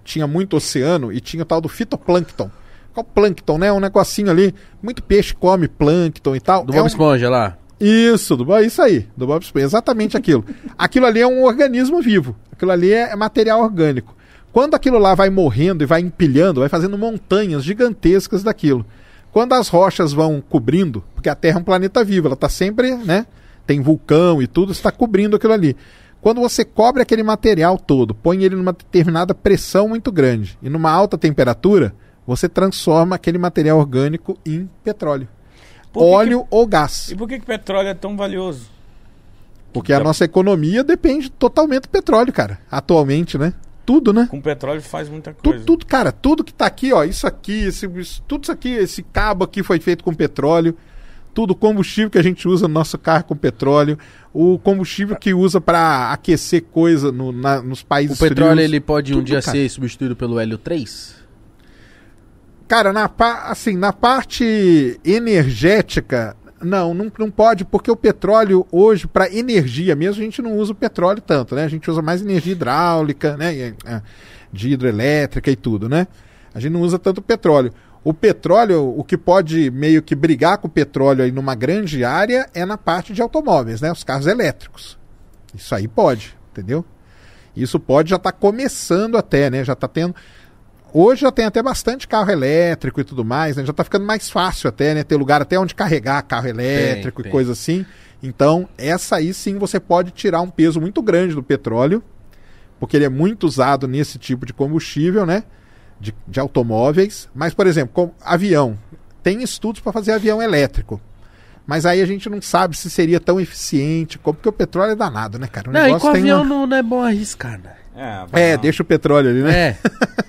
tinha muito oceano e tinha o tal do fitoplâncton. Qual plâncton, né? Um negocinho ali, muito peixe come plâncton e tal. Do É Bob um- Esponja lá. Isso, do, Bob- isso aí, do Bob Esponja, exatamente aquilo. aquilo ali é um organismo vivo, aquilo ali é material orgânico. Quando aquilo lá vai morrendo e vai empilhando, vai fazendo montanhas gigantescas daquilo. Quando as rochas vão cobrindo, porque a Terra é um planeta vivo, ela está sempre, né? Tem vulcão e tudo, está cobrindo aquilo ali. Quando você cobre aquele material todo, põe ele numa determinada pressão muito grande e numa alta temperatura, você transforma aquele material orgânico em petróleo, que que- óleo ou gás. E por que, que petróleo é tão valioso? Porque a Então- nossa economia depende totalmente do petróleo, cara. Atualmente, né? Tudo, né? Com petróleo faz muita Tudo, coisa. tudo, cara, tudo que tá aqui, ó, isso aqui, esse, isso- tudo isso aqui, esse cabo aqui foi feito com petróleo. Tudo combustível que a gente usa no nosso carro com petróleo, o combustível que usa para aquecer coisa no- na- nos O países petróleo frios. ele pode um Tudo, dia cara. ser substituído pelo hélio 3? Cara, na, assim, na parte energética, não, não, não pode, porque o petróleo hoje, para energia mesmo, a gente não usa o petróleo tanto, né? A gente usa mais energia hidráulica, né? É, De hidrelétrica e tudo, né? A gente não usa tanto petróleo. O petróleo, o que pode meio que brigar com o petróleo aí numa grande área é na parte de automóveis, né? Os carros elétricos. Isso aí pode, entendeu? Isso pode já estar começando até, né? Já está tendo. Hoje já tem até bastante carro elétrico e tudo mais, né? Já tá ficando mais fácil até, né? Ter lugar até onde carregar carro elétrico tem. e coisa assim. Então, essa aí sim você pode tirar um peso muito grande do petróleo, porque ele é muito usado nesse tipo de combustível, né? De, de automóveis. Mas, por exemplo, com avião. Tem estudos para fazer avião elétrico. Mas aí a gente não sabe se seria tão eficiente, como porque o petróleo é danado, né, cara? O Não, e com tem avião uma- não, não é bom arriscar, né? É, É, deixa o petróleo ali, né? É.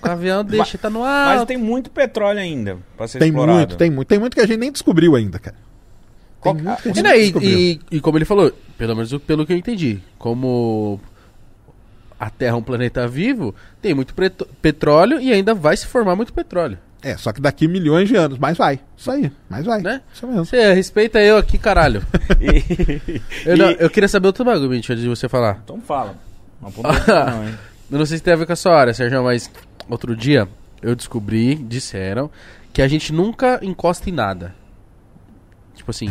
Com avião deixa, tá no ar. Mas tem muito petróleo ainda pra ser Tem explorado. muito, tem muito. Tem muito que a gente nem descobriu ainda, cara. Tem Qual- muito que a E, gente nem e, descobriu. e- e como ele falou, pelo menos pelo que eu entendi, como a Terra é um planeta vivo, tem muito petróleo e ainda vai se formar muito petróleo. É, só que daqui milhões de anos, mas vai. Isso aí, mas vai. Né? Isso mesmo. Você respeita eu aqui, caralho. E- Eu, não- eu queria saber outro bagulho, Mitch, antes de você falar. Então fala. Não, pô, não, hein? Eu não sei se tem a ver com a sua área, Sérgio, mas outro dia eu descobri, disseram, que a gente nunca encosta em nada. Tipo assim,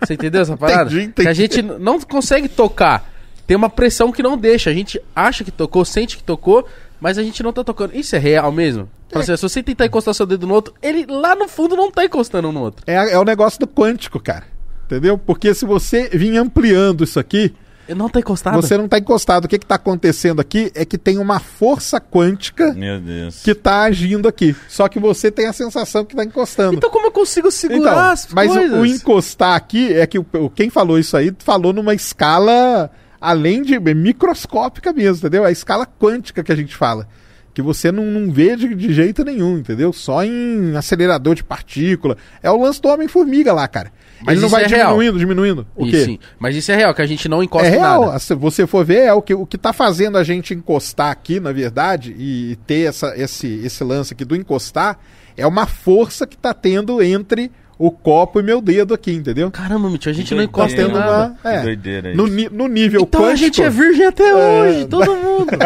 você entendeu essa parada? Entendi, Que a entendi. gente não consegue tocar. Tem uma pressão que não deixa. A gente acha que tocou, sente que tocou, mas a gente não tá tocando. Isso é real mesmo? Fala assim, se você tentar encostar seu dedo no outro, ele lá no fundo não tá encostando um no outro. É, é o negócio do quântico, cara. Entendeu? Porque se você vir ampliando isso aqui, Ele não tá encostado. você não está encostado. O que está acontecendo aqui é que tem uma força quântica Meu Deus. que está agindo aqui. Só que você tem a sensação que está encostando. Então como eu consigo segurar Então, as mas o- coisas? o, encostar aqui é que o, o- quem falou isso aí falou numa escala além de microscópica mesmo, entendeu? A escala quântica que a gente fala. Que você não, não vê de, de jeito nenhum, entendeu? Só em acelerador de partícula. É o lance do Homem-Formiga lá, cara. Mas Ele não isso vai é real. diminuindo, diminuindo. O E quê? sim, mas isso é real, que a gente não encosta É real. nada. Se você for ver, é o que, o que tá fazendo a gente encostar aqui, na verdade, e, ter essa, esse, esse lance aqui do encostar, é uma força que tá tendo entre o copo e meu dedo aqui, entendeu? Caramba, Mitch, a gente Que não encosta em tendo nada. uma- É. Que doideira No, isso. no nível Então quântico. a gente é virgem até hoje, todo mundo.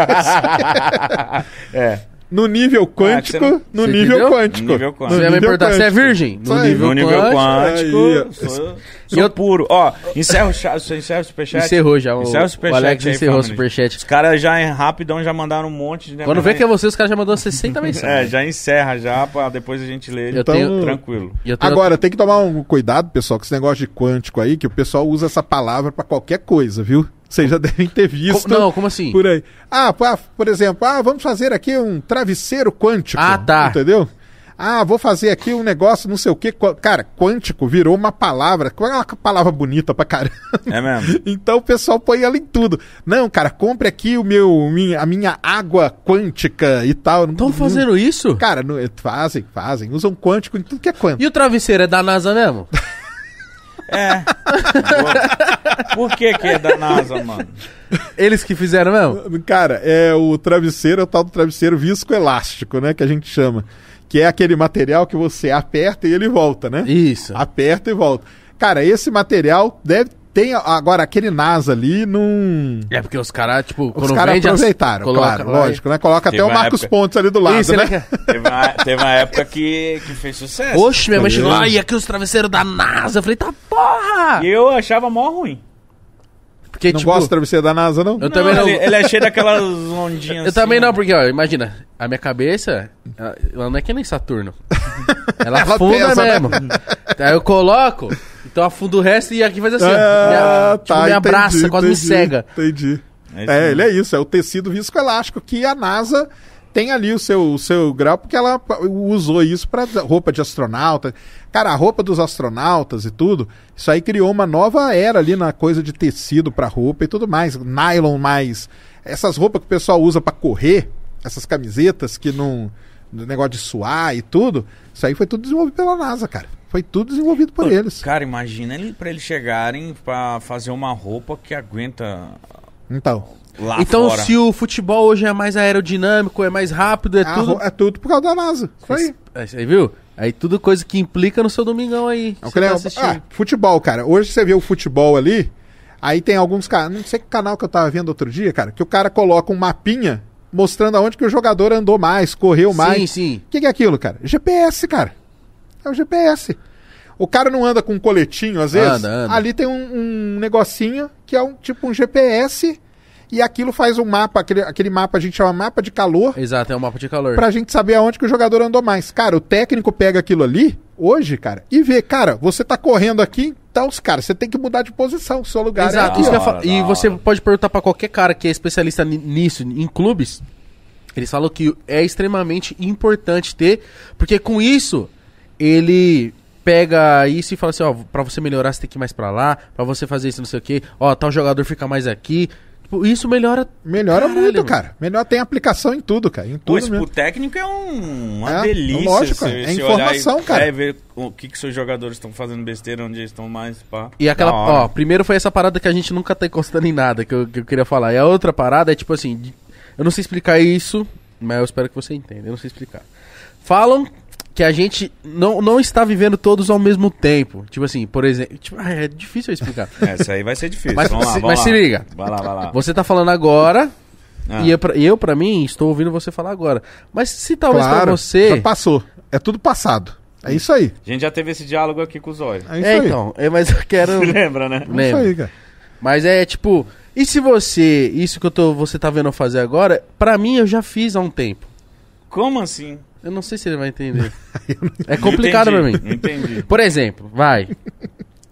É. No nível quântico, você não- no Você nível entendeu? quântico. No nível quântico. Você vai me perguntar, você é virgem? No aí. nível No nível quântico. quântico, sou, E sou eu- puro. Ó, encerra o, chat, você encerra o superchat. Encerrou já. O, Encerra o o superchat Alex aí, encerrou o superchat. Os caras já em rapidão já mandaram um monte de... Quando vê que é você, os caras já mandou 60 É, mensagens. já encerra já, pra depois a gente ler. Eu Então- tenho... Tranquilo. eu tenho- Agora, tem que tomar um cuidado, pessoal, com esse negócio de quântico aí, que o pessoal usa essa palavra pra qualquer coisa, viu? Vocês já devem ter visto. Co- Não, como assim? Por aí. Ah, pá, por exemplo, ah, vamos fazer aqui um travesseiro quântico. Ah, tá. Entendeu? Ah, vou fazer aqui um negócio, não sei o quê. Qu- Cara, quântico virou uma palavra. Qual é uma palavra bonita pra caramba? É mesmo? Então o pessoal põe ela em tudo. Não, cara, compre aqui o meu, a minha água quântica e tal. Não- Estão fazendo isso? Cara, não- fazem, fazem. Usam quântico em tudo que é quântico. E o travesseiro é da NASA mesmo? É. Por que que é da NASA, mano? Eles que fizeram mesmo? Cara, é o travesseiro, é o tal do travesseiro viscoelástico, né? Que a gente chama. Que é aquele material que você aperta e ele volta, né? Isso. Aperta e volta. Cara, esse material deve ter. Agora, aquele NASA ali não. É porque os caras, tipo, Os caras as- aproveitaram, coloca claro, lá e- lógico, né? Coloca Teve até o Marcos época- Pontes ali do lado, Isso, né? quer- Teve uma, teve uma época que, que fez sucesso. Oxe, minha mãe chegou, vendo? ai, aqui os travesseiros da NASA. Eu falei, tá porra! E eu achava mó ruim. Porque, Não tipo, gosta do travesseiro da NASA, não? Eu também não- Ele, ele é cheio daquelas ondinhas eu também assim, não, porque, ó, imagina, a minha cabeça, ela, ela não é que nem Saturno. Ela, Ela afunda pesa, né? mesmo. Aí eu coloco, então afundo o resto e aqui faz assim, ó. Ah, Me, tipo, me entendi, abraça, quase me entendi, cega. Entendi. É isso É, ele é isso, é o tecido viscoelástico que a NASA tem ali o seu, o seu grau, porque ela usou isso para roupa de astronauta. Cara, a roupa dos astronautas e tudo, isso aí criou uma nova era ali na coisa de tecido para roupa e tudo mais. Nylon mais. Essas roupas que o pessoal usa para correr, essas camisetas que não. negócio de suar e tudo, isso aí foi tudo desenvolvido pela NASA, cara. Foi tudo desenvolvido por eles. Cara, imagina ele, pra eles chegarem pra fazer uma roupa que aguenta Então. lá Então, fora. se o futebol hoje é mais aerodinâmico, é mais rápido, é a tudo. ro- é tudo por causa da NASA. Isso aí. Aí, Você viu? Aí tudo coisa que implica no seu domingão aí. É tá ah, futebol, cara. Hoje você vê o futebol ali, aí tem alguns caras, não sei que canal que eu tava vendo outro dia, cara, que o cara coloca um mapinha mostrando aonde que o jogador andou mais, correu mais. Sim, sim. O que, que é aquilo, cara? GPS, cara. É o GPS. O cara não anda com um coletinho, às vezes. Anda, anda. Ali tem um, um negocinho que é um tipo um GPS e aquilo faz um mapa, aquele, aquele mapa a gente chama mapa de calor, Exato, é um mapa de calor. pra gente saber aonde que o jogador andou mais. Cara, o técnico pega aquilo ali, hoje, cara, e vê, cara, você tá correndo aqui, então, cara, você tem que mudar de posição, o seu lugar é Exato, aqui, hora, falo. E você hora. pode perguntar pra qualquer cara que é especialista ni- nisso, em clubes. Eles falam que é extremamente importante ter, porque com isso ele pega isso e fala assim, ó, pra você melhorar você tem que ir mais pra lá, pra você fazer isso não sei o quê, ó, tal jogador fica mais aqui. Tipo, isso melhora Melhora Caralho, muito, mano. cara. Melhor tem aplicação em tudo, cara. Em Pô, tudo isso mesmo. pro técnico é um, uma É, delícia. lógico, você- é você informação, e- cara. É, ver o que, que seus jogadores estão fazendo besteira, onde eles estão mais, pá. E aquela, ó, primeiro foi essa parada que a gente nunca tá encostando em nada, que eu, que eu queria falar. E a outra parada é tipo assim, eu não sei explicar isso, mas eu espero que você entenda, eu não sei explicar. Falam que a gente não, não está vivendo todos ao mesmo tempo. Tipo assim, por exemplo, tipo, ah, é difícil eu explicar. É, isso aí vai ser difícil. Mas vamos lá, se- vamos mas lá. se liga. Vai lá, vai lá. Você tá falando agora, Ah. e eu pra, eu, pra mim, estou ouvindo você falar agora. Mas se talvez pra Claro, você... já passou. É tudo passado. É isso aí. A gente já teve esse diálogo aqui com o Zóio. É isso É, aí. então, é, mas eu quero... Você lembra, né? É isso aí, cara. Mas é tipo, e se você, isso que eu tô, você tá vendo eu fazer agora, pra mim eu já fiz há um tempo. Como assim? Eu não sei se ele vai entender. é complicado pra Não mim. entendi. Por exemplo, vai.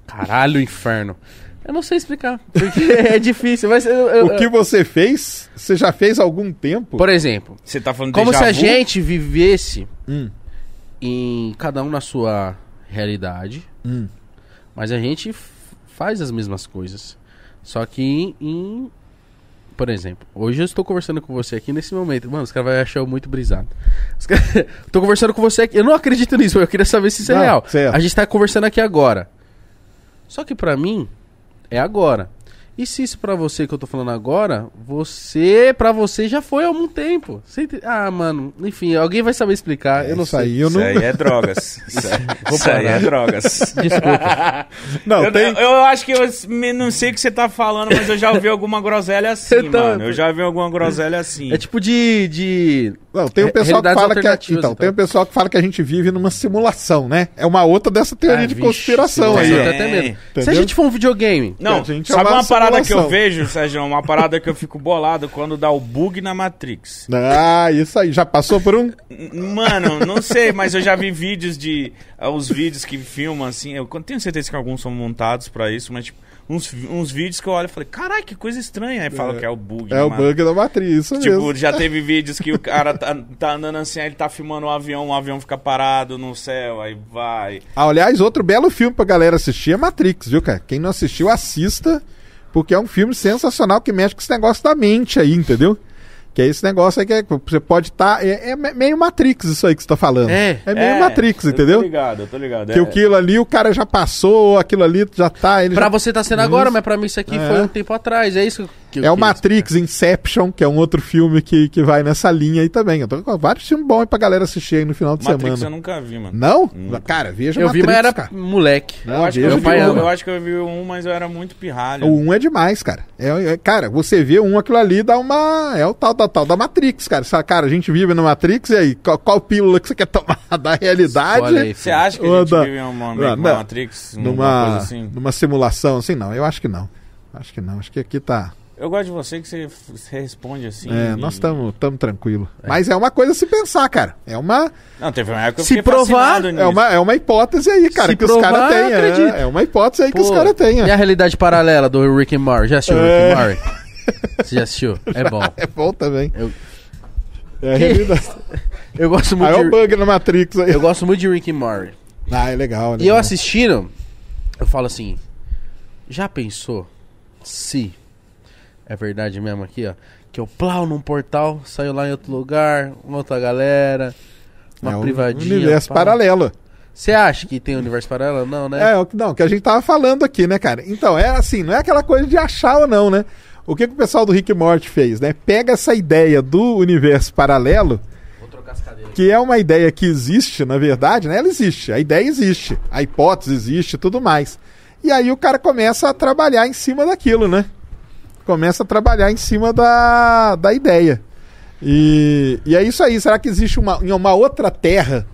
Caralho, inferno. Eu não sei explicar. Porque é difícil, mas eu, eu- O que você fez, você já fez há algum tempo? Por exemplo, Você tá falando como se a gente vivesse Hum, em cada um na sua realidade, hum. mas a gente faz as mesmas coisas. Só que em, em- Por exemplo, hoje eu estou conversando com você aqui nesse momento. Mano, os caras vão achar eu muito brisado. Tô conversando com você aqui. Eu não acredito nisso, mas eu queria saber se isso é Não, real. certo. A gente tá conversando aqui agora. Só que pra mim, é agora. E se isso pra você que eu tô falando agora, você, pra você já foi há algum tempo. Você ente- Ah, mano, enfim, alguém vai saber explicar, eu não Isso sei. aí eu Isso não. aí é drogas. Isso, aí- isso aí é drogas. Desculpa. Não, eu, tem. eu acho que eu me- não sei o que você tá falando, mas eu já ouvi alguma groselha assim, Então, mano. Eu já vi alguma groselha assim. É tipo de. de... Não, tem um pessoal que fala que a, alternativas, então, então. tem um pessoal que fala que a gente vive numa simulação, né? É uma outra dessa teoria Ah, de vixe, conspiração aí, ó. até medo. Se a gente for um videogame. Não, A gente é sabe uma uma parada que eu vejo, Sérgio? Uma parada que eu fico bolado quando dá o bug na Matrix. Ah, isso aí. Já passou por um. Mano, não sei, mas eu já vi vídeos de. ah, Os vídeos que filmam assim. Eu tenho certeza que alguns são montados pra isso, mas tipo, uns, uns vídeos que eu olho e falei, caralho, que coisa estranha. Aí falam que é o bug. É o mano. bug da matriz, isso Tipo, mesmo. já teve vídeos que o cara tá, tá andando assim, aí ele tá filmando um avião, o avião fica parado no céu, aí vai. Ah, aliás, outro belo filme pra galera assistir é Matrix, viu, cara? Quem não assistiu, assista, porque é um filme sensacional que mexe com esse negócio da mente aí, entendeu? Que é esse negócio aí que é- você pode estar. é, é meio Matrix isso aí que você tá falando. É. É meio Matrix, eu entendeu? tô ligado, eu tô ligado. Que é, aquilo ali o cara já passou, aquilo ali já tá. Ele Pra já... você tá sendo agora, mas pra mim isso aqui É. foi um tempo atrás. É isso que eu É o Matrix, Inception, que é um outro filme que, que vai nessa linha aí também. Eu tô com vários filmes bons aí pra galera assistir aí no final de Matrix eu semana. nunca vi, mano. Não? Nunca. Cara, veja Eu vi, Matrix, mas era cara. moleque. Eu acho, que eu, vi, um- eu acho que eu vi um, mas eu era muito pirralho. O 1 é demais, cara. É, é- cara, você vê um aquilo ali dá uma. É o tal da tal da Matrix, cara. Sabe, cara, a gente vive na Matrix e aí, qual, qual pílula que você quer tomar da realidade? Aí, Você acha que a gente da- vive uma, Não, uma não. Matrix? Uma Numa, coisa assim? numa simulação assim? Não, eu acho que não. Acho que não. Acho que aqui tá. Eu gosto de você que você, você responde assim. é, e- nós estamos tranquilos. Mas é uma coisa a se pensar, cara. É uma, Não, teve uma época que eu Se provar, fascinado nisso. é uma, é uma hipótese aí, cara, Se que os provar, caras têm. É, é uma hipótese aí que os Pô, caras têm. E é. a realidade paralela do Rick and Morty? Já assistiu o É. Rick and Morty? Você já assistiu? É bom. É bom também. Eu- É a realidade. Eu gosto Aí muito é o de... bug na Matrix aí. Eu gosto muito de Rick and Morty. Ah, é legal. é E eu legal. assistindo, eu falo assim, já pensou se é verdade mesmo aqui, ó, que eu plau num portal, saio lá em outro lugar, uma outra galera, uma é um privadinha. universo paralelo. Você acha que tem universo paralelo? Não, né? É, o que não, que a gente tava falando aqui, né, cara? Então, é assim, não é aquela coisa de achar ou não, né? O que, que o pessoal do Rick Morty fez, né? Pega essa ideia do universo paralelo, que é uma ideia que existe, na verdade, né? Ela existe, a ideia existe, a hipótese existe e tudo mais. E aí o cara começa a trabalhar em cima daquilo, né? Começa a trabalhar em cima da, da ideia. E, e é isso aí. Será que existe uma, em uma outra terra?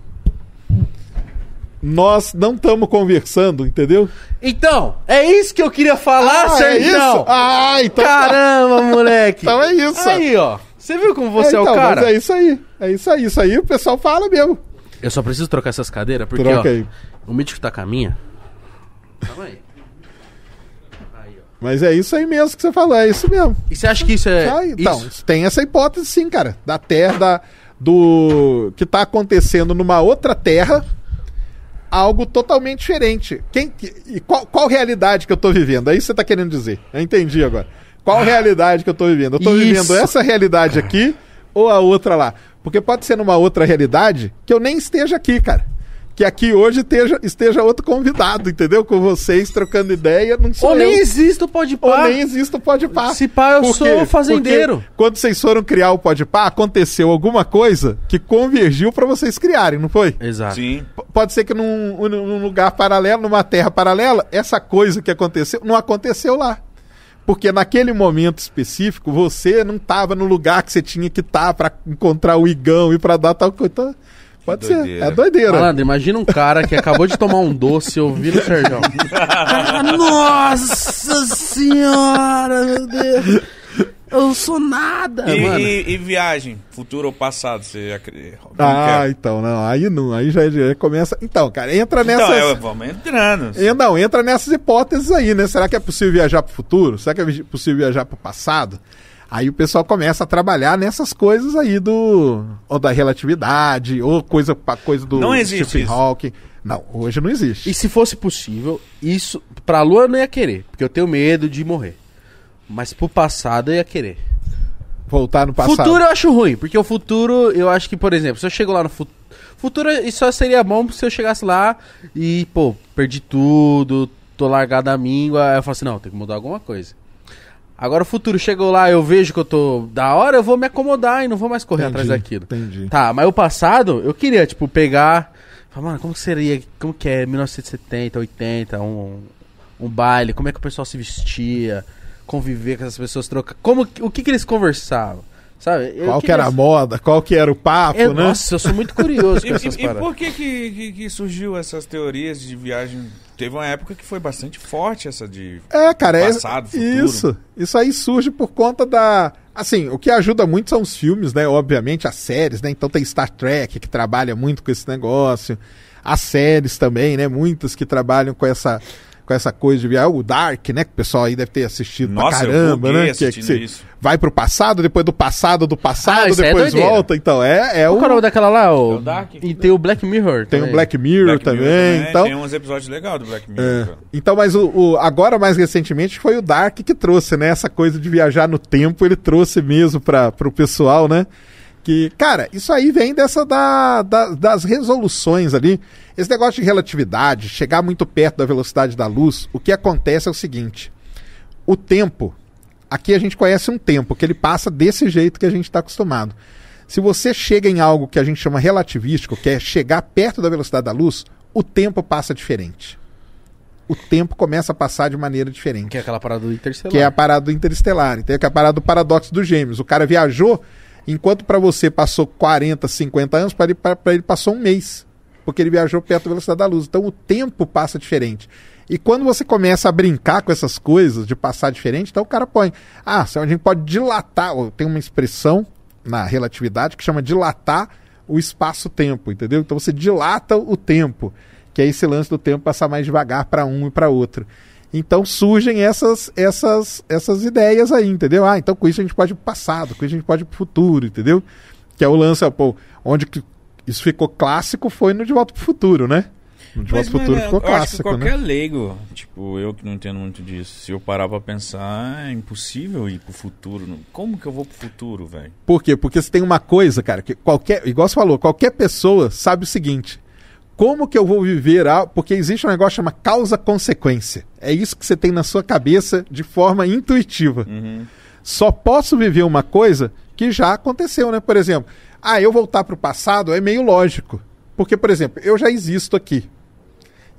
Nós não estamos conversando, entendeu? Então, é isso que eu queria falar, é Sérgio. isso? Ah, então. Caramba, moleque. Então é isso. Aí, ó. Você viu como você é, então, o cara? Mas é isso aí. É isso aí. Isso aí o pessoal fala mesmo. Eu só preciso trocar essas cadeiras, porque, Troca ó, aí. o mítico tá caminha. Calma aí. Mas é isso aí mesmo que você falou. É isso mesmo. E você acha que isso é. Ah, então, isso? tem essa hipótese sim, cara. Da terra, da, do que tá acontecendo numa outra terra, algo totalmente diferente. Quem, e qual, qual realidade que eu tô vivendo? É isso que você tá querendo dizer. Eu entendi agora. Qual realidade que eu tô vivendo? Eu tô Isso. vivendo essa realidade aqui ou a outra lá? Porque pode ser numa outra realidade que eu nem esteja aqui, cara. Que aqui hoje esteja, esteja outro convidado, entendeu? Com vocês, trocando ideia, não sou Ou eu. nem existe o pode Ou pá. nem existe o Pode Pá. Se pá, eu Por sou fazendeiro. Porque quando vocês foram criar o Pode Pá, aconteceu alguma coisa que convergiu pra vocês criarem, não foi? Exato. Sim. P- Pode ser que num, num lugar paralelo, numa terra paralela, essa coisa que aconteceu não aconteceu lá. Porque naquele momento específico, você não estava no lugar que você tinha que estar pra encontrar o igão e pra dar tal coisa. Então, pode ser. doideira. É doideira. Malandro, imagina um cara que acabou de tomar um doce ouvindo o Sérgio. Nossa senhora, meu Deus. Eu sou nada, E, mano. e- e viagem, futuro ou passado, você Ah, que é? então, não. Aí não. Aí já, já começa. Então, cara, entra nessas. Então, eu- vamos entrando. E, Não, entra nessas hipóteses aí, né? Será que é possível viajar para o futuro? Será que é possível viajar para o passado? Aí o pessoal começa a trabalhar nessas coisas aí do. Ou da relatividade, ou coisa, coisa do Não existe Stephen. Hawking. Não, hoje não existe. E se fosse possível, isso. Pra lua eu não ia querer, porque eu tenho medo de morrer. Mas pro passado eu ia querer. Voltar no passado. Futuro eu acho ruim, porque o futuro, eu acho que, por exemplo, se eu chego lá no futuro. Futuro isso só seria bom se eu chegasse lá e, pô, perdi tudo, tô largado a míngua. Aí eu falo assim, não, tem que mudar alguma coisa. Agora o futuro chegou lá, eu vejo que eu tô da hora, eu vou me acomodar e não vou mais correr Entendi, atrás daquilo. Entendi. Tá, mas o passado, eu queria, tipo, pegar. Falar, mano, como que seria? Como que é 1970, 80, um, um baile? Como é que o pessoal se vestia? Conviver com essas pessoas, trocar. Como, o que que eles conversavam? Sabe? Eu Qual que era a moda, qual que era o papo, Eu- né? Nossa, eu sou muito curioso E, e- e por que que, que que surgiu essas teorias de viagem? Teve uma época que foi bastante forte essa de... É, cara, é Passado, futuro. isso. Isso aí surge por conta da. Assim, o que ajuda muito são os filmes, né? Obviamente, as séries, né? Então tem Star Trek que trabalha muito com esse negócio. As séries também, né? Muitas que trabalham com essa com essa coisa de viagem. O Dark, né? Que o pessoal aí deve ter assistido Nossa, pra caramba, né? Que, é que você isso. vai pro passado, depois do passado do passado, Ah, é depois doideira. volta. Então, é, é Qual o. que é o daquela lá? O... É o Dark? E tem o Black Mirror. Tem o também. Black Mirror Black também. Mirror Então, Tem uns episódios legais do Black Mirror, É. cara. Então, mas o, o- agora mais recentemente foi o Dark que trouxe, né? Essa coisa de viajar no tempo, ele trouxe mesmo para o pessoal, né? Que, cara, isso aí vem dessa da, da- das resoluções ali. Esse negócio de relatividade, chegar muito perto da velocidade da luz, o que acontece é o seguinte: o tempo, aqui a gente conhece um tempo que ele passa desse jeito que a gente está acostumado. Se você chega em algo que a gente chama relativístico, que é chegar perto da velocidade da luz, o tempo passa diferente. O tempo começa a passar de maneira diferente. Que é aquela parada do Interstellar. Que é a parada do interestelar? Que é a parada do paradoxo dos gêmeos. O cara viajou, enquanto para você passou 40, 50 anos, para ele, ele passou um mês. Porque ele viajou perto da velocidade da luz. Então o tempo passa diferente. E quando você começa a brincar com essas coisas de passar diferente, então o cara põe. Ah, a gente pode dilatar. Tem uma expressão na relatividade que chama dilatar o espaço-tempo, entendeu? Então você dilata o tempo, que é esse lance do tempo passar mais devagar para um e para outro. Então surgem essas, essas, essas ideias aí, entendeu? Ah, então com isso a gente pode ir pro passado, com isso a gente pode ir pro futuro, entendeu? Que é o lance, pô, onde que isso ficou clássico foi no De Volta pro Futuro, né? No De Volta pro Futuro ficou clássico, qualquer né? leigo, tipo, eu que não entendo muito disso, se eu parar pra pensar, é impossível ir pro futuro. Como que eu vou pro futuro, velho? Por quê? Porque você tem uma coisa, cara, que qualquer, igual você falou, qualquer pessoa sabe o seguinte: como que eu vou viver a. Porque existe um negócio que chama causa-consequência. É isso que você tem na sua cabeça de forma intuitiva. Uhum. Só posso viver uma coisa que já aconteceu, né? Por exemplo, ah, eu voltar para o passado é meio lógico. Porque, por exemplo, eu já existo aqui.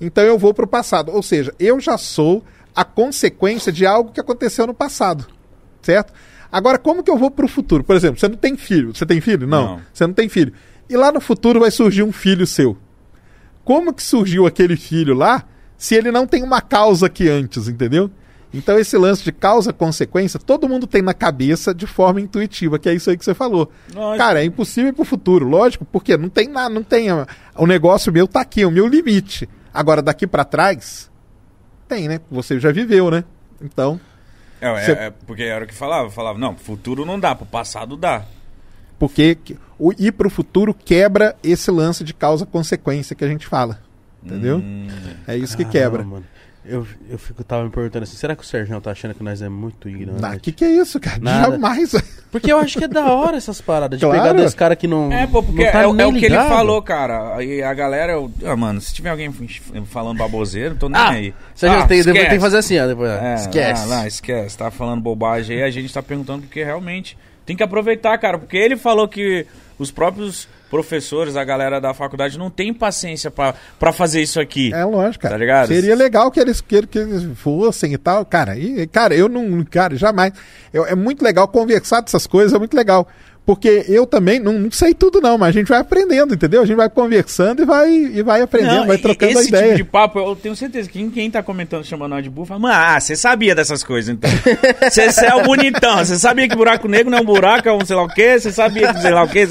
Então eu vou para o passado. Ou seja, eu já sou a consequência de algo que aconteceu no passado. Certo? Agora, como que eu vou para o futuro? Por exemplo, você não tem filho. Você tem filho? Não. Não. Você não tem filho. E lá no futuro vai surgir um filho seu. Como que surgiu aquele filho lá se ele não tem uma causa aqui antes, entendeu? Então esse lance de causa-consequência, todo mundo tem na cabeça de forma intuitiva, que é isso aí que você falou. Lógico. Cara, é impossível ir pro futuro, lógico, porque não tem nada, não tem. O negócio meu tá aqui, o meu limite. Agora, daqui pra trás, tem, né? Você já viveu, né? Então, É, é- Cê- é porque era o que falava, falava, não, futuro não dá, pro passado dá. porque que- o ir pro futuro quebra esse lance de causa-consequência que a gente fala. Entendeu? Hum, É isso que Caramba, quebra. mano. Eu, eu fico, tava me perguntando assim, será que o Sérgio tá achando que nós é muito ignorante? Ah, que que é isso, cara? Nada. Jamais. Porque eu acho que é da hora essas paradas, de Claro. pegar dois caras que não É, pô, porque não tá é, o- é o que ele falou, cara. E a galera, eu- ah, mano, se tiver alguém falando baboseiro, não tô nem Ah, aí. você já Ah, tem, esquece. tem que fazer assim, ó, depois, É, esquece. Ah, lá, esquece. Tá falando bobagem aí, a gente tá perguntando porque realmente tem que aproveitar, cara. Porque ele falou que os próprios professores, a galera da faculdade, não tem paciência pra, pra fazer isso aqui. É lógico, cara. Tá ligado? Seria legal que eles, que, que eles fossem e tal. Cara, e, cara, eu não. Cara, jamais. Eu- é muito legal conversar dessas coisas, é muito legal. Porque eu também não, não sei tudo, não, mas a gente vai aprendendo, entendeu? A gente vai conversando e vai, e vai aprendendo, Não, vai trocando a esse ideia. tipo de papo, eu tenho certeza que quem, tá comentando, chamando nós de burro, fala, mano, ah, você sabia dessas coisas, então. Você é o bonitão, você sabia que buraco negro não é um buraco, é um sei lá o quê, você sabia que sei lá o quê.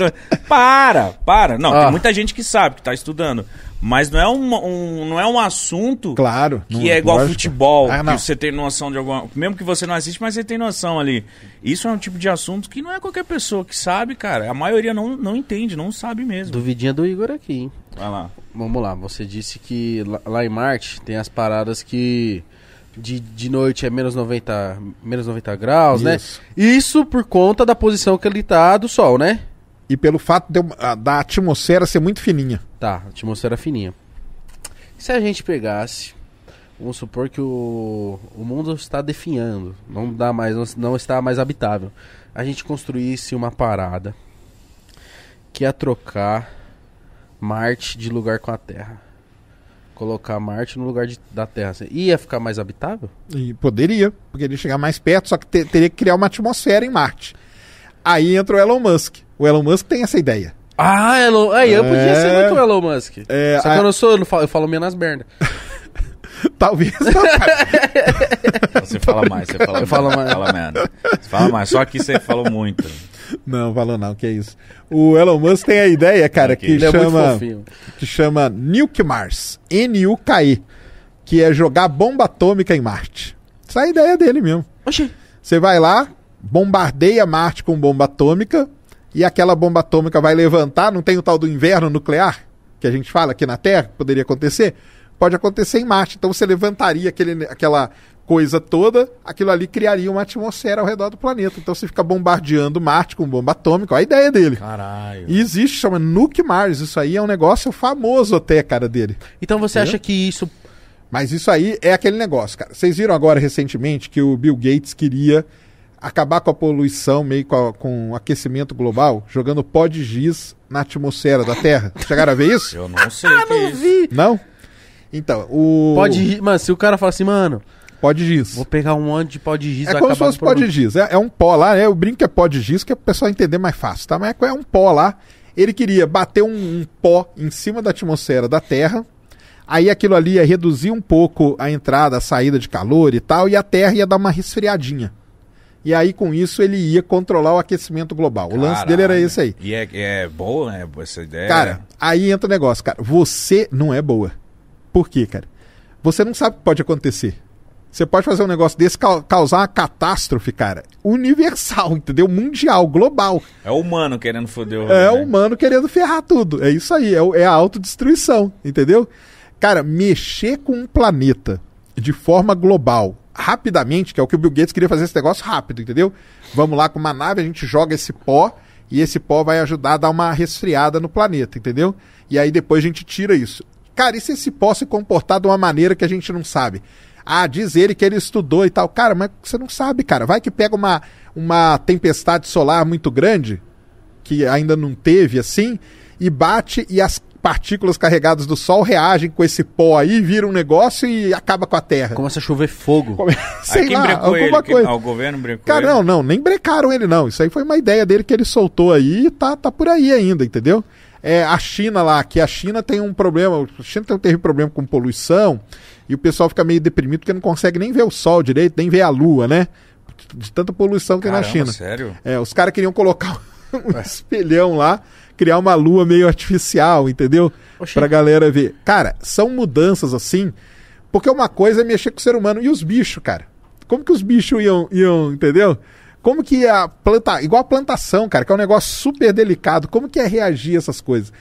Para, para. Não, Ah. tem muita gente que sabe, que tá estudando. Mas não é um, um- não é um assunto Claro. que não- é igual lógico. futebol, Ah, que você tem noção de alguma... Mesmo que você não assiste, mas você tem noção ali. Isso é um tipo de assunto que não é qualquer pessoa que sabe, cara. A maioria não, não entende, não sabe mesmo. Duvidinha do Igor aqui, hein? Vai lá. Vamos lá, você disse que lá, em Marte tem as paradas que de, de noite é menos 90, menos 90 graus, né? Isso. Isso por conta da posição que ele tá do Sol, né? E pelo fato de, a- da atmosfera ser muito fininha. Tá, atmosfera fininha. Se a gente pegasse Vamos supor que o, o mundo está definhando, não dá mais, não, não está mais habitável. A gente construísse uma parada que ia trocar Marte de lugar com a Terra. Colocar Marte no lugar de- da Terra. Assim, Ia ficar mais habitável? E poderia, porque ele ia chegar mais perto, só que te- teria que criar uma atmosfera em Marte. Aí entra o Elon Musk. O Elon Musk tem essa ideia. Ah, Elon, aí eu podia É. ser muito Elon Musk. É, Só que a- eu não sou, eu, não falo, eu falo menos merda. Talvez não. Você fala mais, você fala Eu falo mais. Fala merda. Você fala mais, só que você falou muito. Não, falou não, que é isso. O Elon Musk tem a ideia, cara, que Ele é muito chama, fofinho. que chama Nuke Mars. N-U-K-E. Que é jogar bomba atômica em Marte. Essa é a ideia dele mesmo. Oxi. Você vai lá, bombardeia Marte com bomba atômica, e aquela bomba atômica vai levantar, não tem o tal do inverno nuclear, que a gente fala aqui na Terra, que poderia acontecer? Pode acontecer em Marte. Então você levantaria aquele, aquela coisa toda, aquilo ali criaria uma atmosfera ao redor do planeta. Então você fica bombardeando Marte com bomba atômica, olha a ideia dele. Caralho. E existe, chama Nuke Mars, isso aí é um negócio famoso até, cara, dele. Então você Entendeu? acha que isso. Mas isso aí é aquele negócio, cara. Vocês viram agora recentemente que o Bill Gates queria acabar com a poluição, meio com, a- com o aquecimento global, jogando pó de giz na atmosfera da Terra. Chegaram a ver isso? Eu não sei o que é isso. Não? Então, o. Pode. Mano, se o cara fala assim, mano, Pó de giz. vou pegar um monte de pó de giz É como se fosse com o pó de giz. É, é um pó lá, né? Eu brinco que é pó de giz, que é pro pessoal entender mais fácil, tá? Mas é um pó lá. Ele queria bater um, um pó em cima da atmosfera da Terra. Aí aquilo ali ia reduzir um pouco a entrada, a saída de calor e tal, e a Terra ia dar uma resfriadinha. E aí, com isso, ele ia controlar o aquecimento global. O lance dele era Caralho. esse aí. E é, é boa, né? Essa ideia. Cara, aí entra o negócio, cara. Você não é boa. Por quê, cara? Você não sabe o que pode acontecer. Você pode fazer um negócio desse cau- causar uma catástrofe, cara, universal, entendeu? Mundial, global. é o humano querendo foder o É o né? humano querendo ferrar tudo. É isso aí, é, é a autodestruição, entendeu? Cara, mexer com um planeta de forma global, rapidamente, que é o que o Bill Gates queria fazer esse negócio rápido, entendeu? Vamos lá com uma nave, a gente joga esse pó e esse pó vai ajudar a dar uma resfriada no planeta, entendeu? E aí depois a gente tira isso. Cara, e se esse pó se comportar de uma maneira que a gente não sabe? Ah, diz ele que ele estudou e tal. Cara, mas você não sabe, cara. Vai que pega uma, uma tempestade solar muito grande, que ainda não teve assim, e bate e as partículas carregadas do Sol reagem com esse pó aí, vira um negócio e acaba com a Terra. Começa a chover fogo. Sei lá, brecou alguma ele? Coisa. ah, o governo brecou Cara, ele? não, não, nem brecaram ele não. Isso aí foi uma ideia dele que ele soltou aí e tá, tá por aí ainda, entendeu? É, a China lá, que a China tem um problema, a China tem- teve problema com poluição e o pessoal fica meio deprimido porque não consegue nem ver o sol direito, nem ver a lua, né? De tanta poluição que tem na Caramba, China. sério? É, os caras queriam colocar um espelhão lá, criar uma lua meio artificial, entendeu? Oxi. Pra galera ver. Cara, são mudanças assim, porque uma coisa é mexer com o ser humano. E os bichos, cara? Como que os bichos iam, iam entendeu? Como que ia plantar, igual a plantação, cara, que é um negócio super delicado, como que ia reagir a essas coisas?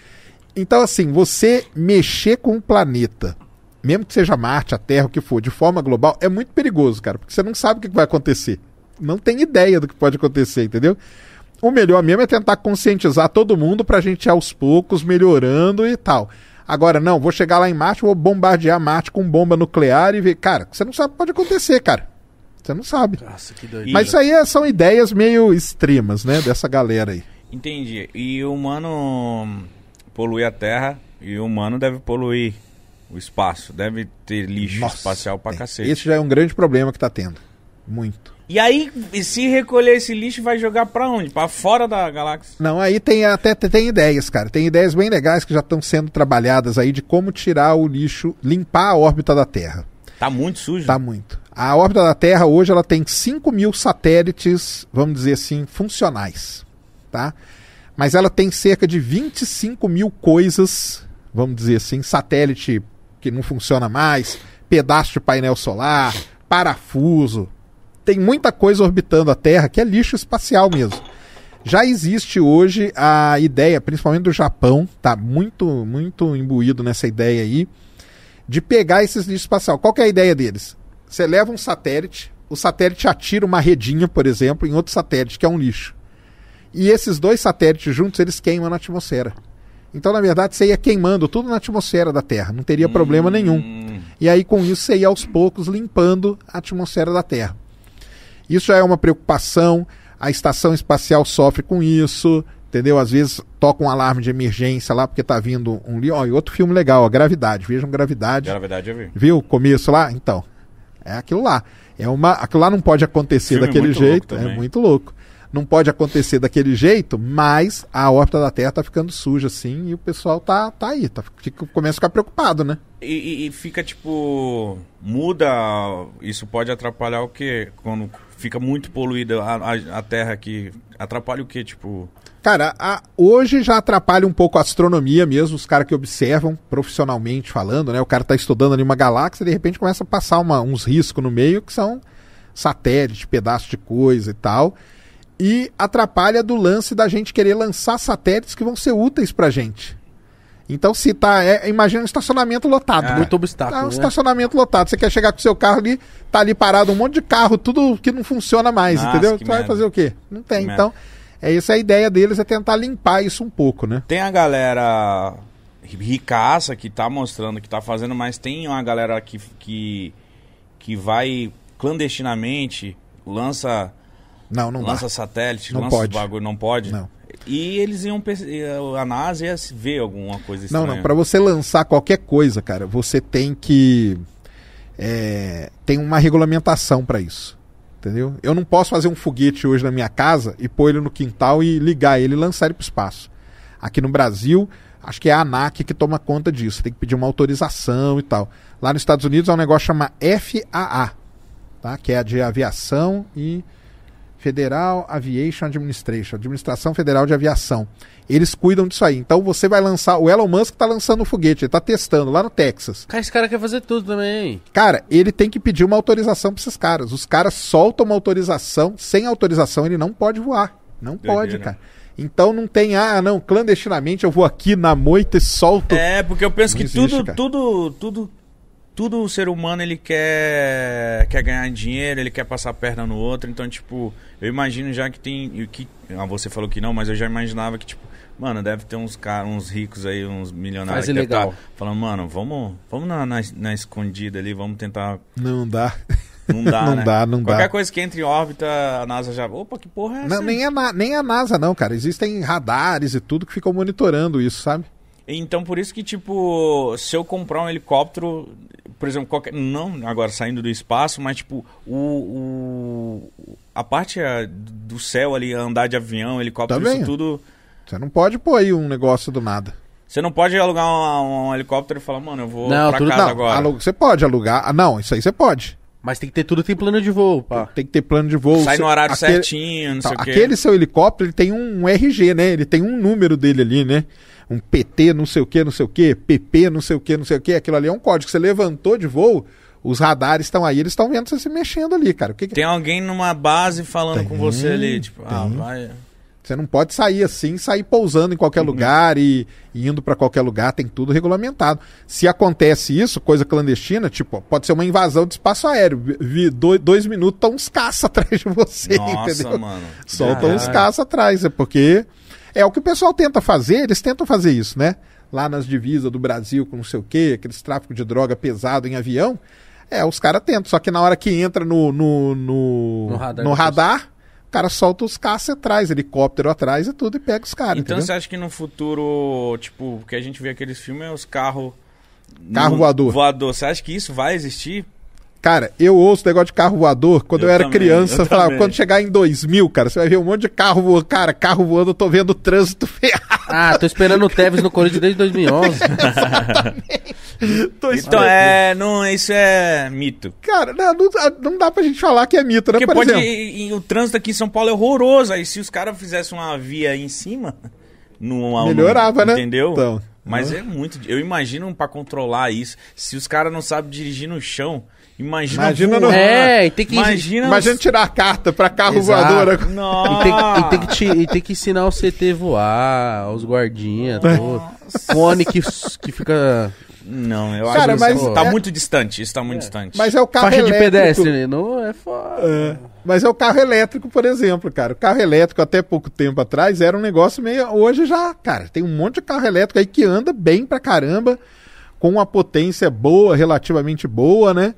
Então, assim, você mexer com o planeta, mesmo que seja Marte, a Terra, o que for, de forma global, é muito perigoso, cara, porque você não sabe o que vai acontecer. Não tem ideia do que pode acontecer, entendeu? O melhor mesmo é tentar conscientizar todo mundo pra gente ir aos poucos melhorando e tal. Agora, não, vou chegar lá em Marte, vou bombardear Marte com bomba nuclear e ver. Cara, você não sabe o que pode acontecer, cara. Você não sabe. Nossa, que doido. Mas isso aí é- são ideias meio extremas, né? Dessa galera aí. Entendi. E o humano polui a Terra e o humano deve poluir o espaço. Deve ter lixo Nossa, espacial pra é. cacete. Esse já é um grande problema que tá tendo. Muito. E aí, se recolher esse lixo, vai jogar pra onde? Pra fora da galáxia? Não, aí tem até tem ideias, cara. Tem ideias bem legais que já estão sendo trabalhadas aí de como tirar o lixo, limpar a órbita da Terra. Tá muito sujo. Tá muito. A órbita da Terra hoje ela tem 5 mil satélites, vamos dizer assim, funcionais. Tá? Mas ela tem cerca de 25 mil coisas, vamos dizer assim, satélite que não funciona mais, pedaço de painel solar, parafuso. Tem muita coisa orbitando a Terra que é lixo espacial mesmo. Já existe hoje a ideia, principalmente do Japão, tá muito, muito imbuído nessa ideia aí, de pegar esses lixos espacial. Qual é a ideia deles? Você leva um satélite, o satélite atira uma redinha, por exemplo, em outro satélite, que é um lixo. E esses dois satélites juntos, eles queimam na atmosfera. Então, na verdade, você ia queimando tudo na atmosfera da Terra. Não teria problema nenhum. Hum, E aí com isso você ia aos poucos limpando a atmosfera da Terra. Isso já é uma preocupação, a estação espacial sofre com isso, entendeu? Às vezes toca um alarme de emergência lá porque tá vindo um ó, e outro filme legal, ó, Gravidade. Vejam Gravidade. Na verdade, eu vi. Viu o começo lá? Então, é aquilo lá. É uma, aquilo lá não pode acontecer Filme daquele jeito, é muito louco. Não pode acontecer daquele jeito, mas a órbita da Terra tá ficando suja assim e o pessoal tá, tá aí, tá, fica, começa a ficar preocupado, né? E, e- e fica tipo. Muda. Isso pode atrapalhar o quê? Quando fica muito poluída a, a, a terra aqui. Atrapalha o quê? Tipo. Cara, a- hoje já atrapalha um pouco a astronomia mesmo, os caras que observam profissionalmente falando, né? O cara tá estudando ali uma galáxia e de repente começa a passar uma- uns riscos no meio que são satélites, pedaços de coisa e tal. E atrapalha do lance da gente querer lançar satélites que vão ser úteis pra gente. Então, se tá. é- imagina um estacionamento lotado. Ah. né? Muito Tá obstáculo, um né? estacionamento lotado. Você quer chegar com o seu carro ali, tá ali parado um monte de carro, tudo que não funciona mais, Nossa, entendeu? que Tu vai merda. fazer o quê? Não tem. Que então, é essa a ideia deles, é tentar limpar isso um pouco, né? Tem a galera ricaça que tá mostrando que tá fazendo, mas tem uma galera que, que, que vai clandestinamente, lança, Não, não lança dá. satélite, Não lança pode. bagulho, não pode? Não. E eles iam. A NASA ia ver alguma coisa Não, estranha. não. Pra você lançar qualquer coisa, cara, você tem que. é, tem uma regulamentação pra isso. Entendeu? Eu não posso fazer um foguete hoje na minha casa e pôr ele no quintal e ligar ele e lançar ele pro espaço. Aqui no Brasil, acho que é a ANAC que toma conta disso. Tem que pedir uma autorização e tal. Lá nos Estados Unidos é um negócio chamado FAA, tá? que é a de aviação e Federal Aviation Administration, Administração Federal de Aviação. Eles cuidam disso aí. Então você vai lançar. O Elon Musk está lançando o foguete, ele está testando lá no Texas. Cara, esse cara quer fazer tudo também. Cara, ele tem que pedir uma autorização para esses caras. Os caras soltam uma autorização, sem autorização ele não pode voar. Não pode, cara. Então não tem, ah, não, clandestinamente eu vou aqui na moita e solto. É, porque eu penso Não que existe, tudo, cara. tudo, tudo, tudo o ser humano ele quer, quer ganhar dinheiro, ele quer passar a perna no outro. Então, tipo, eu imagino já que tem. Que, ah, você falou que não, mas eu já imaginava que, tipo, mano, deve ter uns caras, uns ricos aí, uns milionários Faz que deve ilegal. tá falando, mano, vamos, vamos na, na, na escondida ali, vamos tentar. Não dá. Não dá, Não né? dá, não Qualquer dá. coisa que entre em órbita, a NASA já. Opa, que porra é essa? Não, aí? nem, a, na- nem a NASA, não, cara. Existem radares e tudo que ficam monitorando isso, sabe? Então, por isso que, tipo, se eu comprar um helicóptero, por exemplo, qualquer, não agora saindo do espaço, mas, tipo, o, o- a parte do céu ali, andar de avião, helicóptero, Também. isso tudo... Você não pode pôr aí um negócio do nada. Você não pode alugar um, um helicóptero e falar, mano, eu vou Não, pra tudo- casa Não, agora. alu- você pode alugar. Ah, não, isso aí você pode. Mas tem que ter tudo, tem plano de voo, pá. Tem que ter plano de voo. Sai Você- no horário aquele- certinho, não Tá, sei o quê. aquele seu helicóptero, ele tem um RG, né? Ele tem um número dele ali, né? Um PT não sei o que, não sei o que, PP não sei o que, não sei o que. Aquilo ali é um código. Você levantou de voo, os radares estão aí, eles estão vendo você se mexendo ali, cara. Que que- Tem alguém numa base falando Tem, com você ali, tipo, ah, tem. vai... Você não pode sair assim, sair pousando em qualquer Uhum. lugar e, e indo pra qualquer lugar, tem tudo regulamentado. Se acontece isso, coisa clandestina, tipo, pode ser uma invasão de espaço aéreo. Vi- dois, dois minutos, estão uns caça atrás de você, Nossa, entendeu? mano. Soltam uns caça atrás, é porque é o que o pessoal tenta fazer, eles tentam fazer isso, né? Lá nas divisas do Brasil com não sei o quê, aqueles tráfico de droga pesado em avião. É, os caras tentam, só que na hora que entra no, no, no, No radar no da radar, o cara solta os caça atrás, helicóptero atrás e tudo, e pega os caras, Então entendeu? você acha que no futuro, tipo, que a gente vê aqueles filmes é os carros. Carro voador. Voador. Você acha que isso vai existir? Cara, eu ouço negócio de carro voador quando eu, Eu era também, criança. eu falava, quando chegar em 2000, cara, você vai ver um monte de carro voando. Cara, carro voando, eu tô vendo o trânsito ferrado. Ah, tô esperando o Tevez no Corinthians desde 2011. Tô Então é. Não, isso é mito. Cara, não, não, não dá pra gente falar que é mito, né? Porque Por pode. exemplo, e- e o trânsito aqui em São Paulo é horroroso. Aí se os caras fizessem uma via aí em cima. No, Melhorava, né? Entendeu? Então. Mas é muito. Eu imagino pra controlar isso. Se os caras não sabem dirigir no chão, imagina. Imagina no-. É, e tem que- Imagina. imagina tirar a carta pra carro Exato. voador. Nossa. E tem, que- e tem que te- e tem que ensinar o CT voar, os guardinhas. O que, que fica Não, eu Cara, acho mas que isso tá é- muito distante. Isso tá muito distante. Mas é o carro faixa de elétrico. pedestre, né? Não é foda. É, mas é o carro elétrico, por exemplo, cara. O carro elétrico, até pouco tempo atrás, era um negócio meio. Hoje já, cara, tem um monte de carro elétrico aí que anda bem pra caramba, com uma potência boa, relativamente boa, né?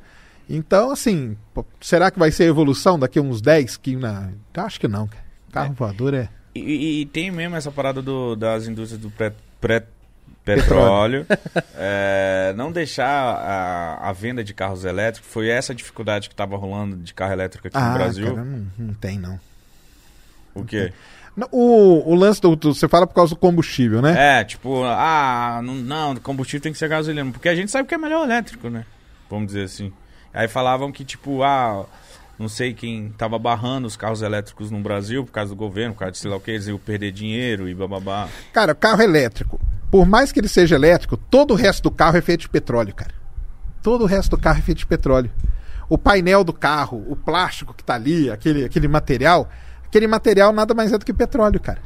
Então, assim, será que vai ser evolução daqui a uns 10? Que na... Acho que não. Carro voador é. E, e- tem mesmo essa parada do- das indústrias do pré, pré- petróleo. é, não deixar a, a venda de carros elétricos. Foi essa a dificuldade que estava rolando de carro elétrico aqui no Brasil. Ah, cara, não, não tem, não. O quê? Não, O, o lance do, do- Você fala por causa do combustível, né? É, tipo, ah, não, não, combustível tem que ser gasolina. Porque a gente sabe que é melhor elétrico, né? Vamos dizer assim. Aí falavam que, tipo, ah, não sei quem tava barrando os carros elétricos no Brasil por causa do governo, por causa de sei lá o que, eles iam perder dinheiro e bababá. Cara, carro elétrico. Por mais que ele seja elétrico, todo o resto do carro é feito de petróleo, cara. Todo o resto do carro é feito de petróleo. O painel do carro, o plástico que tá ali, aquele, aquele material, aquele material nada mais é do que petróleo, cara.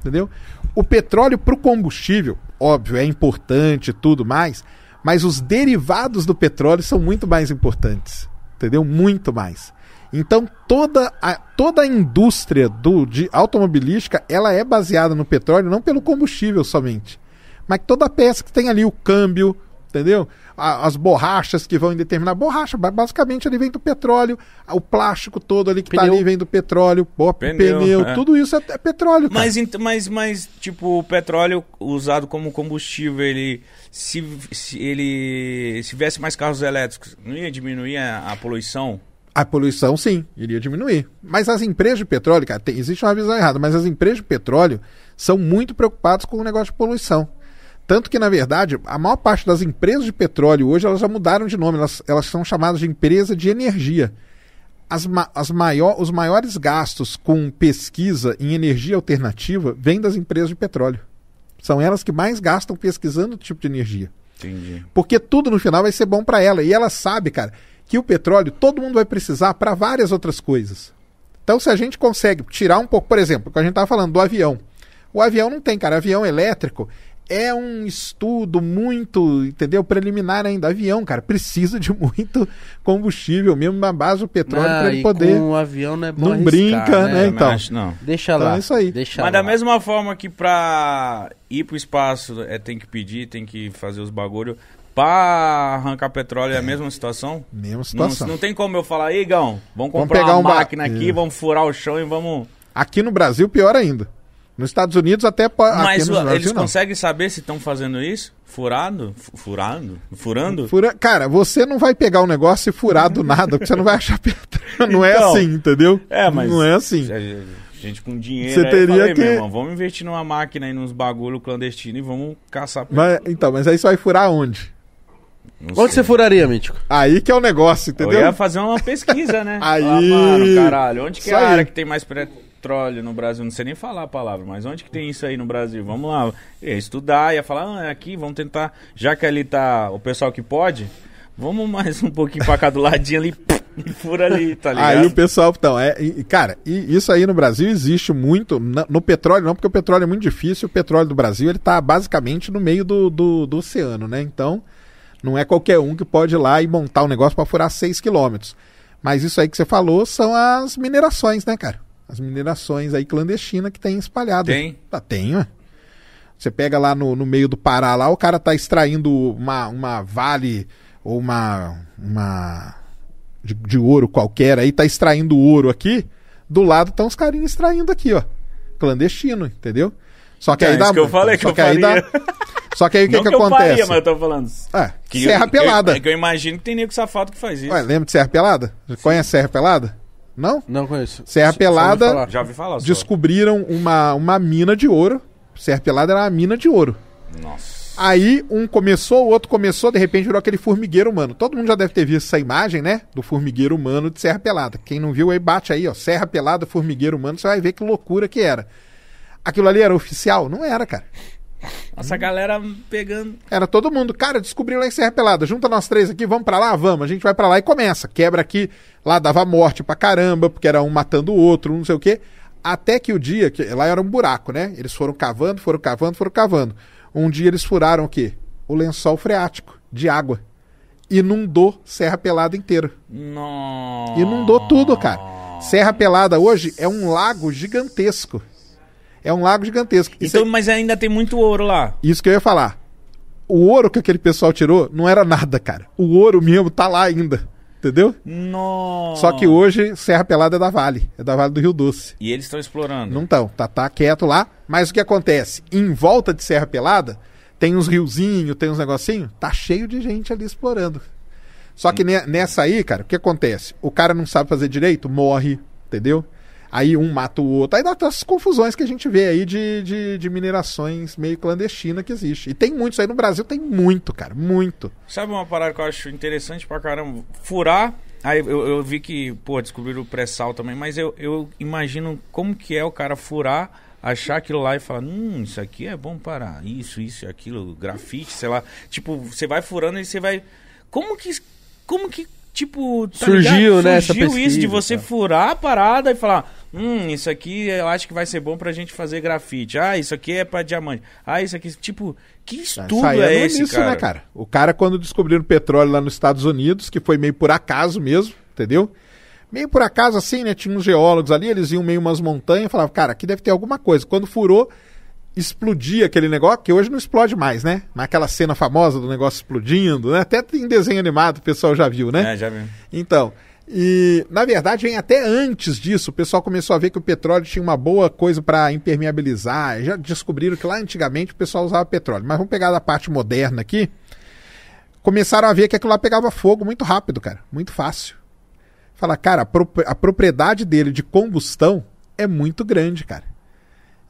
Entendeu? O petróleo pro combustível, óbvio, é importante e tudo mais, mas os derivados do petróleo são muito mais importantes. Entendeu? Muito mais. Então toda a, toda a indústria do, de automobilística ela é baseada no petróleo, não pelo combustível somente. Mas toda a peça que tem ali, o câmbio, entendeu? As borrachas que vão em determinar. Borracha, ba- basicamente, ele vem do petróleo. O plástico todo ali que tá Pneu. ali vem do petróleo. Pô, Pneu, pneu, é. tudo isso é, é petróleo, cara. Mas, mas, mas, tipo, o petróleo usado como combustível, ele se, se ele se tivesse mais carros elétricos, não ia diminuir a, a poluição? A poluição, sim, iria diminuir. Mas as empresas de petróleo, cara, tem- existe uma visão errada, mas as empresas de petróleo são muito preocupadas com o negócio de poluição. Tanto que, na verdade, a maior parte das empresas de petróleo hoje, elas já mudaram de nome, elas, elas são chamadas de empresa de energia. As, ma- as maior, os maiores gastos com pesquisa em energia alternativa vêm das empresas de petróleo. São elas que mais gastam pesquisando o tipo de energia. Entendi. Porque tudo no final vai ser bom para ela. E ela sabe, cara, que o petróleo todo mundo vai precisar para várias outras coisas. Então, se a gente consegue tirar um pouco, por exemplo, o que a gente estava falando do avião. O avião não tem, cara. Avião elétrico é um estudo muito, entendeu? Preliminar ainda. Avião, cara, precisa de muito combustível, mesmo na base do petróleo, Ah, para ele poder. com o avião não é bom Não arriscar, brinca, né, Também então. acho, não. Deixa Então lá. é isso aí. Deixa Mas lá. da mesma forma que pra ir pro espaço é, tem que pedir, tem que fazer os bagulho, pra arrancar petróleo é a mesma situação? Mesma Não, situação. não tem como eu falar, aí, Gão, vamos Vamos comprar pegar uma um ba- máquina aqui, É. vamos furar o chão e vamos... Aqui no Brasil, pior ainda. Nos Estados Unidos, até. Mas o- eles não. conseguem saber se estão fazendo isso? Furado? Fu- Furando? Furando? Fura- Cara, você não vai pegar um negócio e furar do nada, porque você não vai achar petróleo. Não é Então, assim, entendeu? É, mas... Não é assim. Gente com dinheiro Você teria eu falei, que- meu irmão, vamos investir numa máquina aí, nos bagulho clandestino e vamos caçar... Mas, então, mas aí você vai furar onde? Não Onde sei. você furaria, Mítico? Aí que é o negócio, Eu entendeu? ia fazer uma pesquisa, né? Aí. Falar, mano, caralho, onde que é a aí. área que tem mais petróleo no Brasil? Não sei nem falar a palavra, mas onde que tem isso aí no Brasil? Vamos lá. Ia estudar, ia falar, ah, é aqui, vamos tentar. Já que ali tá o pessoal que pode, vamos mais um pouquinho pra cá do ladinho ali e fura ali, tá ligado? Aí o pessoal, então, é, e- cara, e isso aí no Brasil existe muito, na- no petróleo não, porque o petróleo é muito difícil, o petróleo do Brasil, ele tá basicamente no meio do, do, do oceano, né, então, não é qualquer um que pode ir lá e montar um negócio para furar 6 quilômetros, mas isso aí que você falou são as minerações, né, cara, as minerações aí clandestinas que tem espalhado. Tem? Tá, tem, ué. Você pega lá no, no meio do Pará, lá o cara tá extraindo uma, uma vale ou uma, uma de, de ouro qualquer aí, tá extraindo ouro aqui, do lado estão os carinhos extraindo aqui, ó. Clandestino, entendeu? Só que É, aí isso dá. que eu falei que só eu que aí faria. dá. Só que aí o que, que, que eu acontece? faria, mas eu tô falando. É, Que Serra eu- Pelada. Eu, é que eu imagino que tem nego safado que faz isso. Ué, lembra de Serra Pelada? Conhece Serra Pelada? Não? Não conheço. Serra Pelada-. Já ouvi falar só. Descobriram uma, uma mina de ouro. Serra Pelada era uma mina de ouro. Nossa. Aí um começou, o outro começou, de repente virou aquele formigueiro humano. Todo mundo já deve ter visto essa imagem, né? Do formigueiro humano de Serra Pelada. Quem não viu aí, bate aí, ó. Serra Pelada, formigueiro humano, você vai ver que loucura que era. Aquilo ali era oficial? Não era, cara. Essa galera pegando. Era todo mundo. Cara, descobriu lá em Serra Pelada. Junta nós três aqui, vamos pra lá? Vamos. A gente vai pra lá e começa. Quebra aqui. Lá dava morte pra caramba, porque era um matando o outro, não sei o quê. Até que o dia, que lá era um buraco, né? Eles foram cavando, foram cavando, foram cavando. Um dia eles furaram o quê? O lençol freático de água. Inundou Serra Pelada inteira. Nossa. Inundou tudo, cara. Serra Pelada hoje é um lago gigantesco. É um lago gigantesco. Isso Então, mas ainda tem muito ouro lá. isso que eu ia falar. o ouro que aquele pessoal tirou não era nada, cara. O ouro mesmo tá lá ainda. Entendeu? Nossa. Só que hoje Serra Pelada é da Vale, é da Vale do Rio Doce. E eles estão explorando. Não estão, tá, tá quieto lá. Mas o que acontece? Em volta de Serra Pelada, tem uns riozinhos, tem uns negocinhos, tá cheio de gente ali explorando. Só que ne- nessa aí, cara, o que acontece? O cara não sabe fazer direito, morre, entendeu? Aí um mata o outro. Aí dá essas confusões que a gente vê aí de, de, de minerações meio clandestina que existe. E tem muitos aí no Brasil, tem muito, cara, muito. Sabe uma parada que eu acho interessante pra caramba? Furar. Aí eu, eu vi que, pô, descobriram o pré-sal também, mas eu, eu imagino como que é o cara furar, achar aquilo lá e falar, hum, isso aqui é bom para isso, isso e aquilo, grafite, sei lá. Tipo, você vai furando e você vai. Como que. Como que, tipo. tá Surgiu, ligado? né, essa Surgiu isso pesquisa, de você tá. furar a parada e falar, hum, isso aqui eu acho que vai ser bom pra gente fazer grafite. Ah, isso aqui é pra diamante. Ah, isso aqui. Tipo, que estudo Isso aí é esse, início, cara? né, cara? O cara, quando descobriram petróleo lá nos Estados Unidos, que foi meio por acaso mesmo, entendeu? Meio por acaso, assim, né? Tinha uns geólogos ali, eles iam meio umas montanhas e falavam, cara, aqui deve ter alguma coisa. Quando furou, explodia aquele negócio, que hoje não explode mais, né? Mas aquela cena famosa do negócio explodindo, né? Até em desenho animado o pessoal já viu, né? É, já vi. Então, e na verdade, vem até antes disso, o pessoal começou a ver que o petróleo tinha uma boa coisa para impermeabilizar. Já descobriram que lá antigamente o pessoal usava petróleo. Mas vamos pegar da parte moderna aqui. Começaram a ver que aquilo lá pegava fogo muito rápido, cara, muito fácil. Fala, cara, a, pro- a propriedade dele de combustão é muito grande, cara.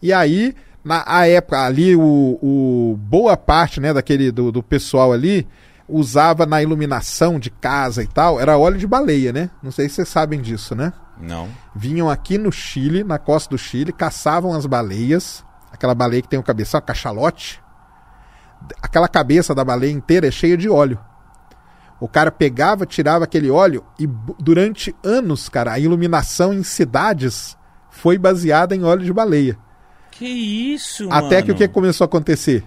E aí, na época ali, o, o- boa parte né, daquele do, do pessoal ali usava na iluminação de casa e tal, era óleo de baleia, né? Não sei se vocês sabem disso, né? Não. Vinham aqui no Chile, na costa do Chile, caçavam as baleias, aquela baleia que tem o cabeção, cachalote. Aquela cabeça da baleia inteira é cheia de óleo. O cara pegava, tirava aquele óleo e durante anos, cara, a iluminação em cidades foi baseada em óleo de baleia. Que isso, Até mano. que o que começou a acontecer?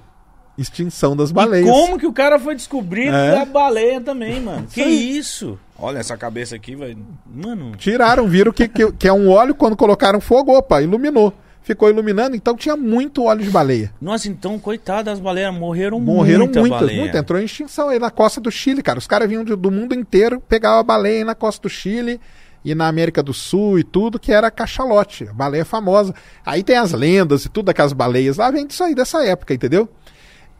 Extinção das E baleias. como que o cara foi descobrir É. da baleia também, mano? Que isso? Olha essa cabeça aqui, vai. Mano. Tiraram, viram que, que, que é um óleo, quando colocaram fogo, opa, iluminou. Ficou iluminando, então tinha muito óleo de baleia. Nossa, então, coitado das baleias, morreram, Morreram muita muitas, baleia. muitas. Entrou em extinção aí na costa do Chile, cara. Os caras vinham de- do mundo inteiro, pegavam a baleia aí na costa do Chile e na América do Sul e tudo, que era cachalote, a baleia famosa. Aí tem as lendas e tudo daquelas baleias lá, vem disso aí, dessa época, entendeu?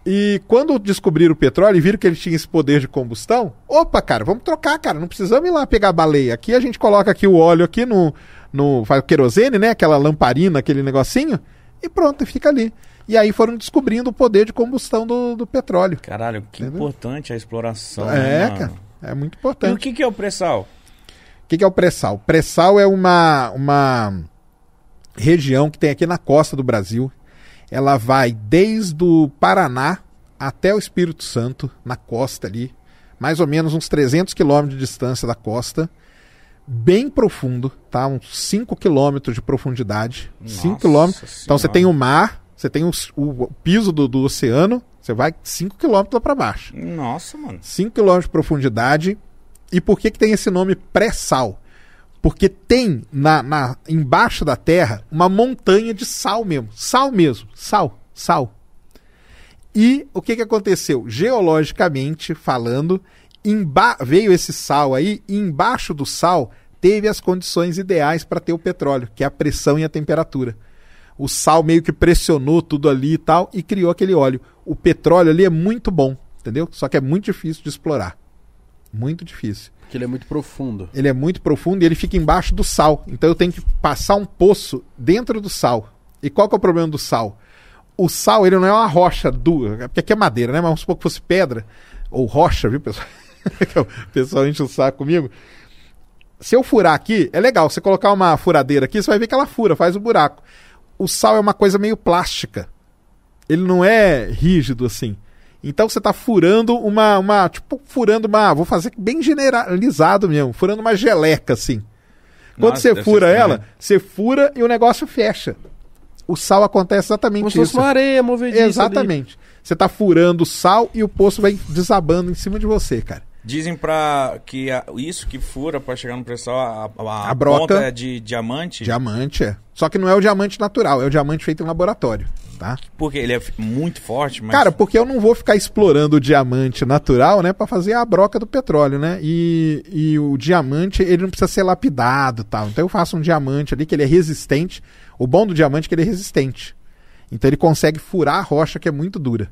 E quando descobriram o petróleo e viram que ele tinha esse poder de combustão, opa, cara, vamos trocar, cara, não precisamos ir lá pegar a baleia. Aqui a gente coloca aqui o óleo aqui no, no faz querosene, né, aquela lamparina, aquele negocinho, e pronto, fica ali. E aí foram descobrindo o poder de combustão do, do petróleo. Caralho, que Entendeu? importante a exploração. é, né, cara, é muito E o importante. que, que é o pré-sal? O que, que é o pré-sal? Pré-sal é uma, uma região que tem aqui na costa do Brasil. Ela vai desde o Paraná até o Espírito Santo, na costa ali. Mais ou menos uns 300 quilômetros de distância da costa. Bem profundo, tá? Uns 5 quilômetros de profundidade. 5 Nossa quilômetros. Então você tem o mar, você tem os- o, o piso do, do oceano, você vai 5 quilômetros lá para baixo. Nossa, mano. 5 km de profundidade. E por que, que tem esse nome pré-sal? Porque tem na, na- embaixo da terra uma montanha de sal mesmo. Sal mesmo. Sal. Sal. E o que, que aconteceu? Geologicamente falando, veio esse sal aí, e embaixo do sal teve as condições ideais para ter o petróleo, que é a pressão e a temperatura. O sal meio que pressionou tudo ali e tal e criou aquele óleo. O petróleo ali é muito bom, entendeu? Só que é muito difícil de explorar. Muito difícil. Porque ele é muito profundo. Ele é muito profundo e ele fica embaixo do sal. Então eu tenho que passar um poço dentro do sal. E qual que é o problema do sal? O sal, ele não é uma rocha dura, porque aqui é madeira, né? Mas vamos supor que fosse pedra ou rocha, viu, pessoal? o pessoal enche o saco comigo. Se eu furar aqui, é legal. Você colocar uma furadeira aqui, você vai ver que ela fura, faz o buraco. O sal é uma coisa meio plástica. Ele não é rígido assim. Então você está furando uma, uma. Tipo, furando uma. Vou fazer bem generalizado mesmo. Furando uma geleca assim. Quando Nossa, você fura ser ela, estranho. você fura e o negócio fecha. O sal acontece exatamente Como se fosse isso. uma areia movediça. ali. Exatamente. Você está furando o sal e o poço vai desabando em cima de você, cara. Dizem pra que a- isso que fura pra chegar no pré-sal, a, a, A broca- ponta é de diamante, Diamante, é. Só que não é o diamante natural, é o diamante feito em laboratório, tá? porque ele é muito forte, mas... Cara, porque eu não vou ficar explorando o diamante natural, né, Pra fazer a broca do petróleo, né? E, e o diamante, ele não precisa ser lapidado, tal. Então eu faço um diamante ali que ele é resistente. O bom do diamante é que ele é resistente. Então ele consegue furar a rocha que é muito dura.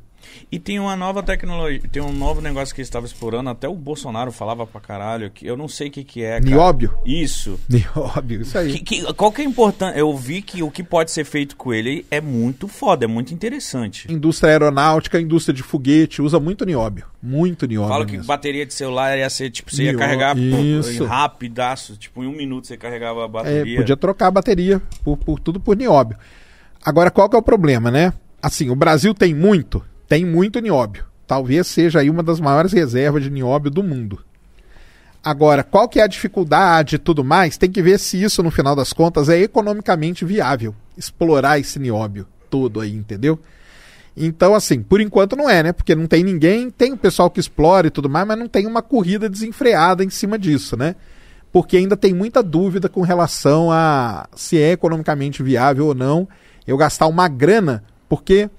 E tem uma nova tecnologia, tem um novo negócio que eles estavam explorando, até o Bolsonaro falava pra caralho, que eu não sei o que que é, cara. Nióbio? Isso. Nióbio, isso aí. Que, que- qual que é importante? Eu vi que o que pode ser feito com ele é muito foda, é muito interessante. Indústria aeronáutica, indústria de foguete, usa muito nióbio. Muito nióbio. Fala que mesmo. bateria de celular ia ser, tipo, você ia Nió- carregar Isso. rapidaço, tipo, em um minuto você carregava a É, bateria. podia trocar a bateria por, por tudo por nióbio. Agora, qual que é o problema, né? Assim, o Brasil tem muito, tem muito nióbio. Talvez seja aí uma das maiores reservas de nióbio do mundo. Agora, qual que é a dificuldade e tudo mais? Tem que ver se isso, no final das contas, é economicamente viável. Explorar esse nióbio todo aí, entendeu? Então, assim, por enquanto não é, né? Porque não tem ninguém, tem o pessoal que explora e tudo mais, mas não tem uma corrida desenfreada em cima disso, né? Porque ainda tem muita dúvida com relação a se é economicamente viável ou não eu gastar uma grana, porque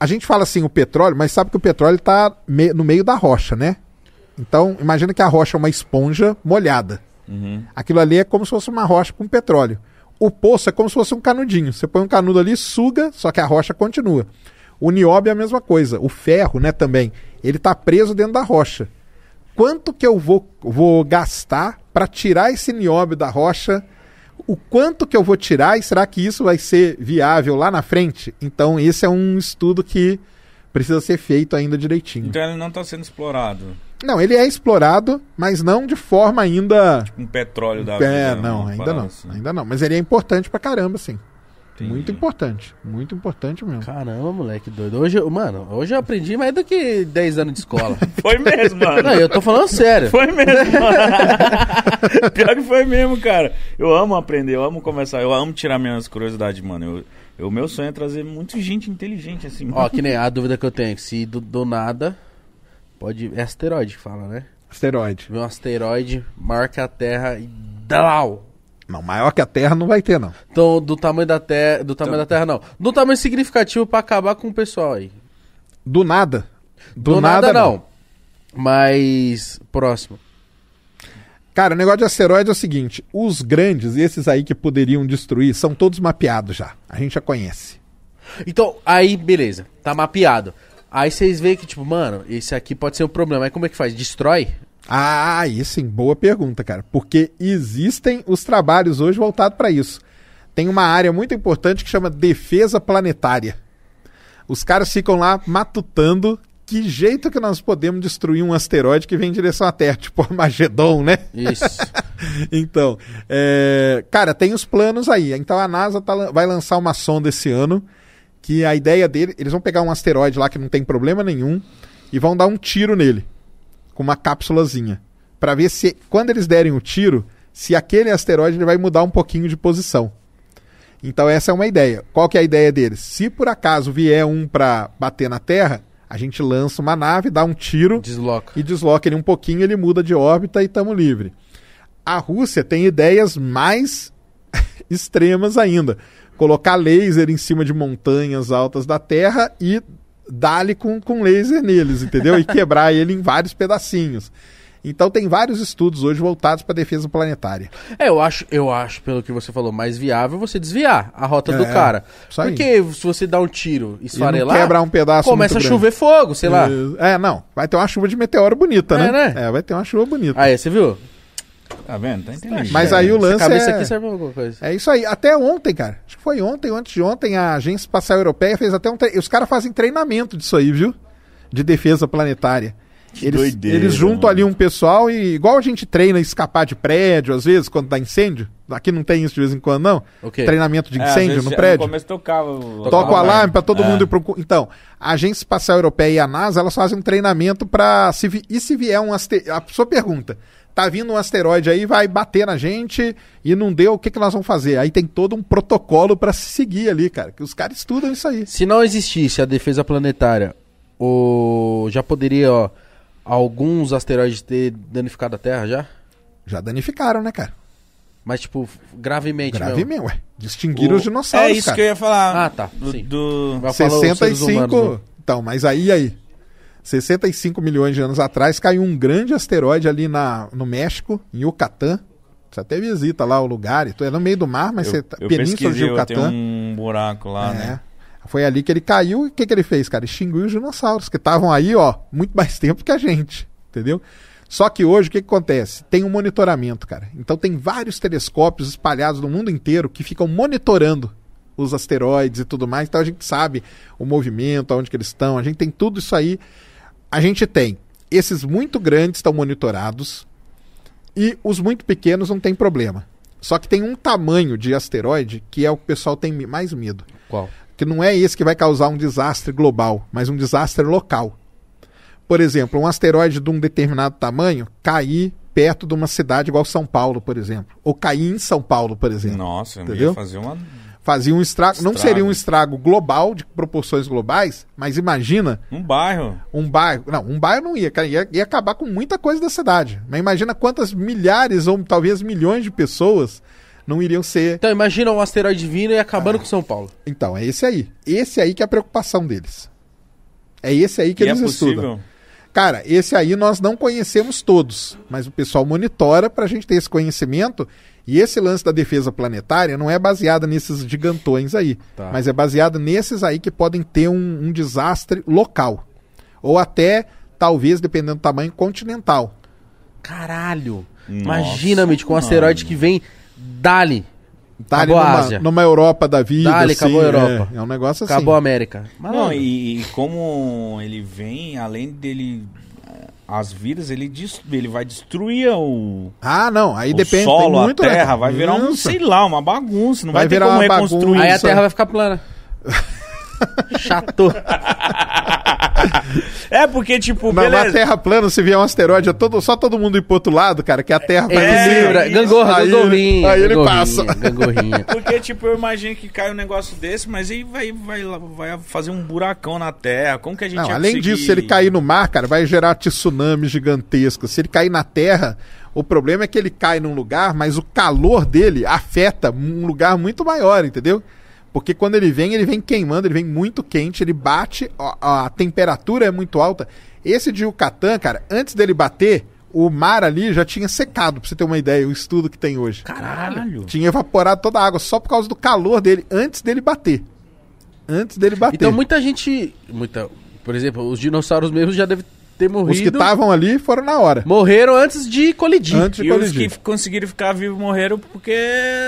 a gente fala assim o petróleo, mas sabe que o petróleo está no meio da rocha, né? Então, imagina que a rocha é uma esponja molhada. Uhum. Aquilo ali é como se fosse uma rocha com petróleo. O poço é como se fosse um canudinho. Você põe um canudo ali, suga, só que a rocha continua. O nióbio é a mesma coisa. O ferro, né, também. Ele está preso dentro da rocha. Quanto que eu vou, vou gastar para tirar esse nióbio da rocha? O quanto que eu vou tirar e será que isso vai ser viável lá na frente? Então, esse é um estudo que precisa ser feito ainda direitinho. Então ele não está sendo explorado. Não, ele é explorado, mas não de forma ainda Um petróleo da é, vida, não, uma ainda não. assim. Ainda não. Mas ele é importante pra caramba, sim. Entendi. Muito importante. Muito importante mesmo. Caramba, moleque doido. Hoje, eu- mano, hoje eu aprendi mais do que 10 anos de escola. Foi mesmo, mano. Não, eu tô falando sério. Foi mesmo, mano. Pior que foi mesmo, cara. Eu amo aprender, eu amo conversar, eu amo tirar minhas curiosidades, mano. Eu, eu- o meu sonho é trazer muita gente inteligente, assim. Ó, que nem a dúvida que eu tenho, se do, do nada pode é asteroide que fala, né? Asteroide. Um asteroide, marca a Terra e dau. Não, maior que a Terra não vai ter, não. Então, do tamanho da Terra, do tamanho da Terra não. Do tamanho significativo pra acabar com o pessoal aí. Do nada. Do, nada, não. Mas próximo. Cara, o negócio de asteroide é o seguinte: os grandes, esses aí que poderiam destruir, são todos mapeados já. A gente já conhece. Então, aí beleza, tá mapeado. Aí vocês veem que tipo, mano, esse aqui pode ser um problema. Aí como é que faz? Destrói? Ah, isso sim, boa pergunta, cara. Porque existem os trabalhos hoje voltados para isso. Tem uma área muito importante que chama defesa planetária. Os caras ficam lá matutando que jeito que nós podemos destruir um asteroide que vem em direção à Terra, tipo Armagedon, né? Isso. então, é, cara, tem os planos aí. Então a NASA tá vai lançar uma sonda esse ano, que a ideia dele, eles vão pegar um asteroide lá que não tem problema nenhum e vão dar um tiro nele com uma cápsulazinha, Pra ver se quando eles derem o tiro, se aquele asteroide ele vai mudar um pouquinho de posição. Então essa é uma ideia. Qual que é a ideia deles? Se por acaso vier um pra bater na Terra, a gente lança uma nave, dá um tiro Desloca. e desloca ele um pouquinho, ele muda de órbita e estamos livre. A Rússia tem ideias mais extremas ainda. Colocar laser em cima de montanhas altas da Terra e dar-lhe com, com laser neles, entendeu? E quebrar ele em vários pedacinhos. Então tem vários estudos hoje voltados para defesa planetária. É, eu acho, eu acho, pelo que você falou, mais viável você desviar a rota do É, cara. isso aí. Porque se você dá um tiro e esfarelar, quebrar um pedaço começa a chover fogo, sei lá. É, não. Vai ter uma chuva de meteoro bonita, É, né? né? É, vai ter uma chuva bonita. Aí, você viu? Tá vendo? Tá entendendo. Mas aí o Essa lance cabeça é... aqui serve pra alguma coisa. É isso aí. Até ontem, cara. Acho que foi ontem ou antes de ontem, a Agência Espacial Europeia fez até um. Tre... Os caras fazem treinamento disso aí, viu? De defesa planetária. Que Eles, doideira, eles juntam mano. ali um pessoal e, igual a gente treina escapar de prédio, às vezes, quando dá incêndio. Aqui não tem isso de vez em quando, não. O quê? Treinamento de É, incêndio vezes, no No prédio. começo tocava. o- Toca o alarme pra todo É. mundo ir pro. Então, a Agência Espacial Europeia e a NASA, elas fazem um treinamento pra. Se vi... E se vier um asteroide. A sua pergunta. Tá vindo um asteroide aí, vai bater na gente e não deu, o que, que nós vamos fazer? Aí tem todo um protocolo pra se seguir ali, cara. Que os caras estudam isso aí. Se não existisse a defesa planetária, o... já poderia, ó, alguns asteroides ter danificado a Terra já? Já danificaram, né, cara? Mas, tipo, gravemente mesmo. Gravemente, ué. Distinguiram O- os dinossauros, É isso cara. que eu ia falar. Ah, tá, Do, sim. do- Vai falar os seres humanos, 65. né? Então, mas aí, aí. 65 milhões de anos atrás caiu um grande asteroide ali na, no México, em Yucatán. Você até visita lá o lugar, e tudo. é no meio do mar, mas eu, você tá- eu Península de pesquisei, tem Yucatán. um buraco lá, É. né? Foi ali que ele caiu e o que, que ele fez, cara? Extinguiu os dinossauros, que estavam aí, ó, muito mais tempo que a gente, entendeu? Só que hoje o que, que acontece? Tem um monitoramento, cara. Então tem vários telescópios espalhados no mundo inteiro que ficam monitorando os asteroides e tudo mais. Então a gente sabe o movimento, aonde que eles estão, a gente tem tudo isso aí. A gente tem esses muito grandes estão monitorados e os muito pequenos não tem problema. Só que tem um tamanho de asteroide que é o que o pessoal tem mais medo Qual? que não é esse que vai causar um desastre global, mas um desastre local. Por exemplo, um asteroide de um determinado tamanho cair perto de uma cidade igual São Paulo, por exemplo, ou cair em São Paulo, por exemplo. Nossa, eu Entendeu? ia fazer uma. Fazia um estrago, não Estrago. seria um estrago global de proporções globais, mas imagina Um bairro. um bairro, não, um bairro não ia, cara, ia, ia acabar com muita coisa da cidade. Mas imagina quantas milhares ou talvez milhões de pessoas não iriam ser Então, imagina um asteroide vindo e acabando com São Paulo. Então, é esse aí. Esse aí que é a preocupação deles. É esse aí que E é eles possível. estudam. Cara, esse aí nós não conhecemos todos, mas o pessoal monitora para a gente ter esse conhecimento. E esse lance da defesa planetária não é baseado nesses gigantões aí, Tá. mas é baseado nesses aí que podem ter um, um desastre local. Ou até, talvez, dependendo do tamanho, continental. Caralho. Nossa, Imagina, Mitch, com um asteroide que vem dali. Tá ali Acabou a numa, Ásia. numa Europa da vida. Dale, assim, acabou a é, Europa. É, um negócio assim. Acabou a América. Mas Não, e, e como ele vem, além dele. As vidas, ele, ele vai destruir o, Ah, não. Aí o depende. solo, tem muito, a né? terra. Vai virar um, sei lá, uma bagunça. Não vai, Vai ter virar como uma reconstruir bagunça. Aí a isso. Terra vai ficar plana. Chato. É porque, tipo, Na, na beleza. Terra plana, se vier um asteroide, é todo, só todo mundo ir pro outro lado, cara, que a Terra vai isso. Gangorra, Aí- gangorrinha. aí ele gangorrinha, passa. Gangorrinha. Porque, tipo, eu imagino que cai um negócio desse, mas aí vai, vai, vai fazer um buracão na Terra. Como que a gente Não, além conseguir- disso, se ele cair no mar, cara, vai gerar tsunami gigantesco. Se ele cair na Terra, o problema é que ele cai num lugar, mas o calor dele afeta um lugar muito maior, entendeu? Porque quando ele vem, ele vem queimando, ele vem muito quente, ele bate, a, a temperatura é muito alta. Esse de Yucatán, cara, antes dele bater, o mar ali já tinha secado, pra você ter uma ideia, o estudo que tem hoje. Caralho. Tinha evaporado toda a água só por causa do calor dele antes dele bater. Antes dele bater. Então muita gente. Muita, por exemplo, os dinossauros mesmo já devem ter morrido. Os que estavam ali foram na hora. Morreram antes de colidir. Antes de E os colidir. que f- conseguiram ficar vivos morreram porque,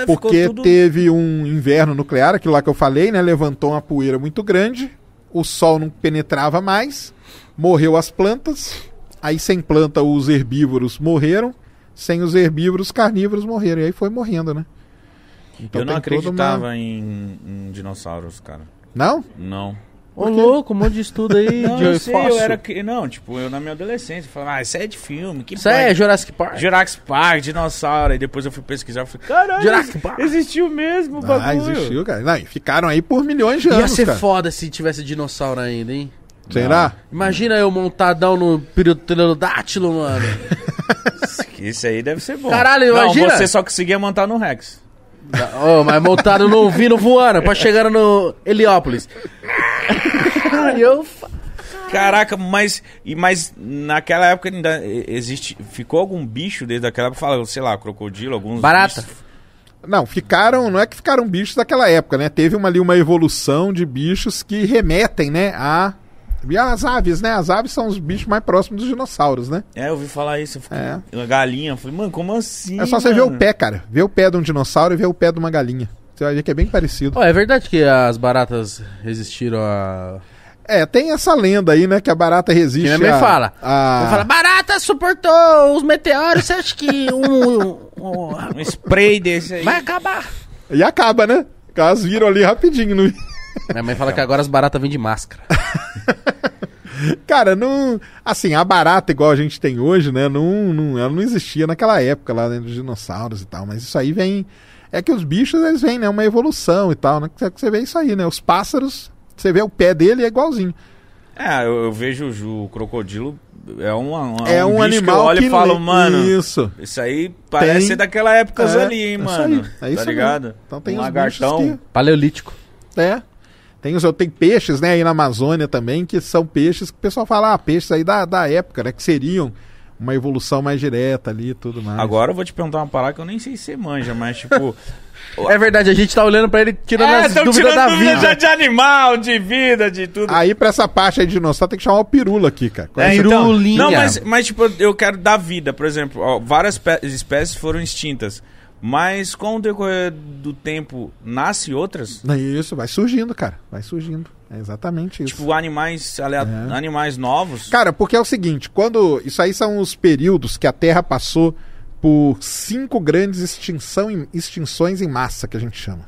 Porque ficou tudo... teve um inverno nuclear, aquilo lá que eu falei, né? Levantou uma poeira muito grande, o sol não penetrava mais, morreu as plantas, aí sem planta os herbívoros morreram, sem os herbívoros os carnívoros morreram, e aí foi morrendo, né? Então Eu não toda uma- acreditava em, em dinossauros, cara. Não? Não. Ô, louco, um monte de estudo aí Não, de eu sei, eu era... que- Não, tipo, eu na minha adolescência falava, ah, isso é de filme, que Isso é pai- Jurassic Park. Jurassic Park, dinossauro. E depois eu fui pesquisar e falei, caralho, Jurassic Park. existiu mesmo o Ah, bagulho. existiu, cara. Não, e ficaram aí por milhões de Ia anos, ser cara. foda se tivesse dinossauro ainda, hein? Será? Imagina eu montadão no pterodátilo, mano. Isso aí deve ser bom. Caralho, Não, imagina. você só conseguia montar no Rex. oh, mas montado no vindo voando, pra chegar no Heliópolis. Eu... Caraca, mas, e, mas naquela época ainda existe. Ficou algum bicho desde aquela época? Fala, sei lá, crocodilo, alguns. Barata. bichos. Não, ficaram, não é que ficaram bichos daquela época, né? Teve uma, ali uma evolução de bichos que remetem, né, a e as aves, né? As aves são os bichos mais próximos dos dinossauros, né? É, eu ouvi falar isso. Eu fiquei, É. Uma galinha. Eu falei, mano, como assim? é só você ver mano? o pé, cara. Ver o pé de um dinossauro e ver o pé de uma galinha. Você vai ver que é bem parecido. Ó, é verdade que as baratas resistiram a... É, tem essa lenda aí, né? Que a barata resiste Que minha mãe a, fala. a- fala, barata suportou os meteoros, você acha que um, um- Um spray desse aí. vai acabar? E acaba, né? Elas viram ali rapidinho. No... Minha mãe fala que agora as baratas vêm de máscara. Cara, não. Assim, a barata igual a gente tem hoje, né? Não, não, ela não existia naquela época lá, né, dos dinossauros e tal. Mas isso aí vem. É que os bichos, eles vêm, né? Uma evolução e tal, né? Que você vê isso aí, né? Os pássaros, você vê o pé dele é igualzinho. É, eu, eu vejo o, o crocodilo. É, uma, uma- É um, bicho animal que que e falo, le- mano. Isso. Isso aí parece Tem- ser daquela época É, ali, hein, é isso mano. aí, é isso tá aí. ligado? Então tem um os lagartão. bichos Paleolítico. É. Tem, os, tem peixes, né, aí na Amazônia também, que são peixes que o pessoal fala, ah, peixes aí da, da época, né, que seriam uma evolução mais direta ali e tudo mais. Agora eu vou te perguntar uma parada que eu nem sei se você manja, mas tipo. É verdade, a gente tá olhando pra ele tirando é, as dúvidas tirando da dúvida vida. de animal, de vida, de tudo. Aí pra essa parte aí de dinossauro tem que chamar o pirula aqui, cara. É, então, Pirulinha. não, mas, mas tipo, eu quero dar vida, por exemplo, ó, várias espécies foram extintas, mas com o decorrer do tempo nasce outras, Isso, vai surgindo, cara. Vai surgindo. É exatamente isso. tipo animais É. animais novos. Cara, porque é o seguinte, quando. Isso aí são os períodos que a Terra passou por cinco grandes extinção extinções em massa, que a gente chama.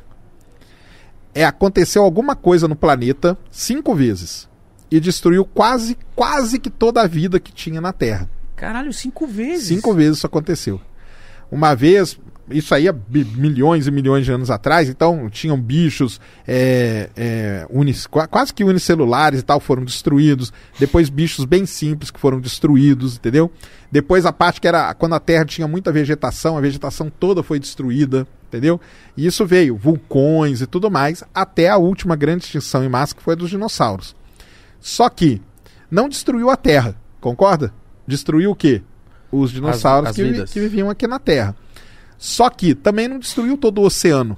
É, aconteceu alguma coisa no planeta cinco vezes. E destruiu quase, quase que toda a vida que tinha na Terra. Caralho, cinco vezes. Cinco vezes isso aconteceu. Uma vez, isso aí há milhões e milhões de anos atrás, então tinham bichos é, é, unis- qua- quase que unicelulares e tal foram destruídos. Depois bichos bem simples que foram destruídos, entendeu? Depois a parte que era quando a Terra tinha muita vegetação, a vegetação toda foi destruída, entendeu? E isso veio, vulcões e tudo mais, até a última grande extinção em massa que foi a dos dinossauros. Só que não destruiu a Terra, concorda? Destruiu o quê? Os dinossauros as que, vi- vidas. que viviam aqui na Terra. Só que também não destruiu todo o oceano.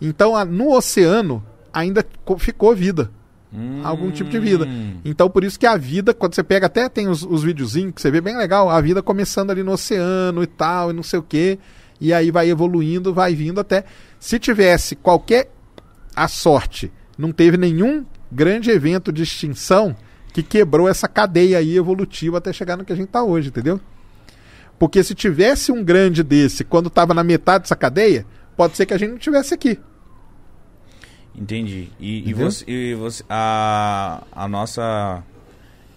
Então, no oceano ainda co- ficou vida. Hum. Algum tipo de vida. Então, por isso que a vida, quando você pega, até tem os, os videozinhos que você vê bem legal, a vida começando ali no oceano e tal, e não sei o quê. E aí vai evoluindo, vai vindo até. Se tivesse qualquer a sorte, não teve nenhum grande evento de extinção que quebrou essa cadeia aí evolutiva até chegar no que a gente tá hoje, entendeu? Porque se tivesse um grande desse quando tava na metade dessa cadeia, pode ser que a gente não tivesse aqui. Entendi. E, e você, e você- a, a nossa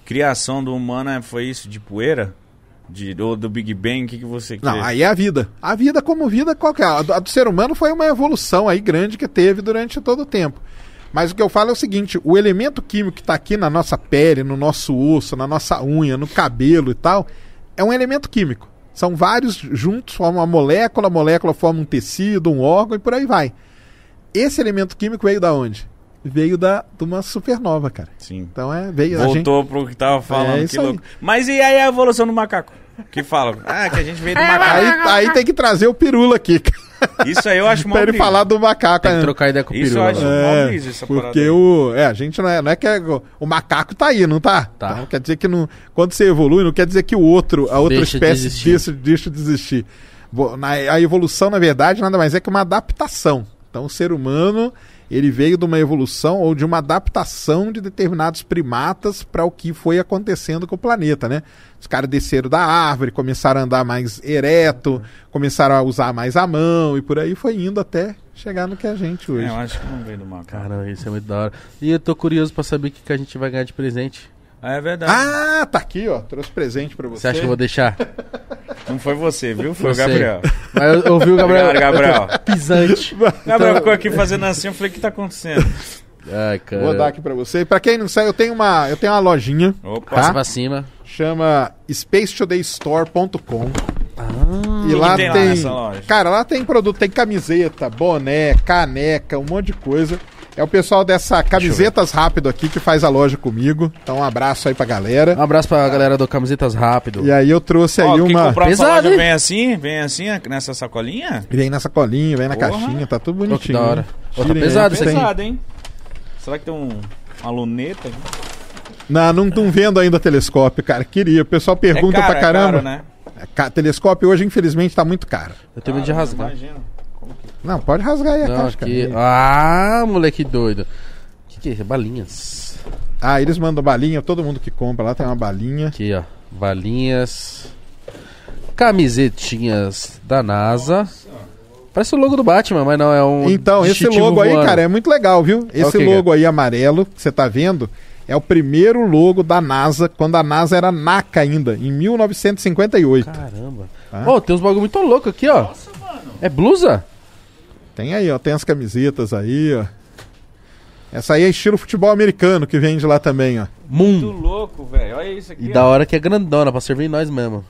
criação do humano é- foi isso, de poeira? De, ou do Big Bang, o que, que você quer? Não, aí é a vida. A vida como vida qualquer. A do, a do ser humano foi uma evolução aí grande que teve durante todo o tempo. Mas o que eu falo é o seguinte, o elemento químico que está aqui na nossa pele, no nosso osso, na nossa unha, no cabelo e tal, é um elemento químico. São vários juntos, formam uma molécula, a molécula forma um tecido, um órgão e por aí vai. Esse elemento químico veio da onde? Veio da, de uma supernova, cara. Sim. Então é, veio a gente... Voltou pro que tava falando, É que isso aí. louco. Mas e aí a evolução do macaco? Que fala? Ah, que a gente veio do macaco. Aí, aí tem que trazer o pirula aqui, Isso aí eu acho mó pra ele brisa. falar do macaco. Tem que né? trocar ideia com o Isso peru. eu acho agora. mó É, brisa essa parada porque aí. o. É, a gente não é, não é que é, o macaco tá aí, não tá? Tá. Então, quer dizer que não, quando você evolui, não quer dizer que o outro, a outra Deixa de espécie deixa, deixa de existir. Na- a evolução, na verdade, nada mais é que uma adaptação. Então, o ser humano, ele veio de uma evolução ou de uma adaptação de determinados primatas para o que foi acontecendo com o planeta, né? Os caras desceram da árvore, começaram a andar mais ereto, começaram a usar mais a mão e por aí foi indo até chegar no que é a gente hoje. É, eu acho que não veio do macaco. Caramba, isso é muito da hora. E eu tô curioso pra saber o que, que a gente vai ganhar de presente. Ah, é verdade. Ah, tá aqui, ó. Trouxe presente pra você. Você acha que eu vou deixar? Não foi você, viu? Foi Não o sei. Gabriel. Mas eu, ouvi o Gabriel. Obrigado, Gabriel. Pisante. Gabriel Então- ficou aqui fazendo assim, eu falei, o que tá acontecendo? Ai, cara. Vou dar aqui pra você. Pra quem não sabe, eu tenho uma, eu tenho uma lojinha, Opa. Passa tá? pra cima. chama spacetodaystore.com. Ah, E lá tem lá tem, loja? cara, lá tem produto, tem camiseta, boné, caneca, um monte de coisa. É o pessoal dessa camisetas rápido aqui que faz a loja comigo. Então um abraço aí pra galera. Um abraço pra galera do Camisetas Rápido. E aí eu trouxe Ó, aí quem uma comprar Pesado, loja hein? vem assim, vem assim, nessa sacolinha? vem nessa colinha, vem na Porra. caixinha, tá tudo bonitinho. que da hora. Tá Tirem aí, pesado isso tem- aqui. Pesado, hein? Será que tem um, uma luneta? aqui? Não, não, não vendo ainda telescópio, cara. Queria. O pessoal pergunta é caro, pra caramba. É caro, né? Ca- Telescópio hoje, infelizmente, tá muito caro. Eu tenho medo de Cara, rasgar. Imagina. Não, pode rasgar aí a Não, caixa. aqui. cara. Ah, moleque doido. O que, que é isso? Balinhas. Ah, eles mandam balinha, todo mundo que compra lá tem uma balinha. Aqui, ó. Balinhas. Camisetinhas da NASA. Parece o logo do Batman, mas não, é um. Então, esse distintivo logo aí, voando. cara, é muito legal, viu? Esse Ok, logo aí amarelo que você tá vendo é o primeiro logo da NASA, quando a NASA era NACA ainda, em 1958. Caramba. Tá? Ô, tem uns bagulho muito louco aqui, ó. É blusa? Tem aí, ó, tem as camisetas aí, ó. Essa aí é estilo futebol americano que vende lá também, ó. Muito Mum. louco, velho. Olha isso aqui. E ó. da hora que é grandona, pra servir nós mesmo.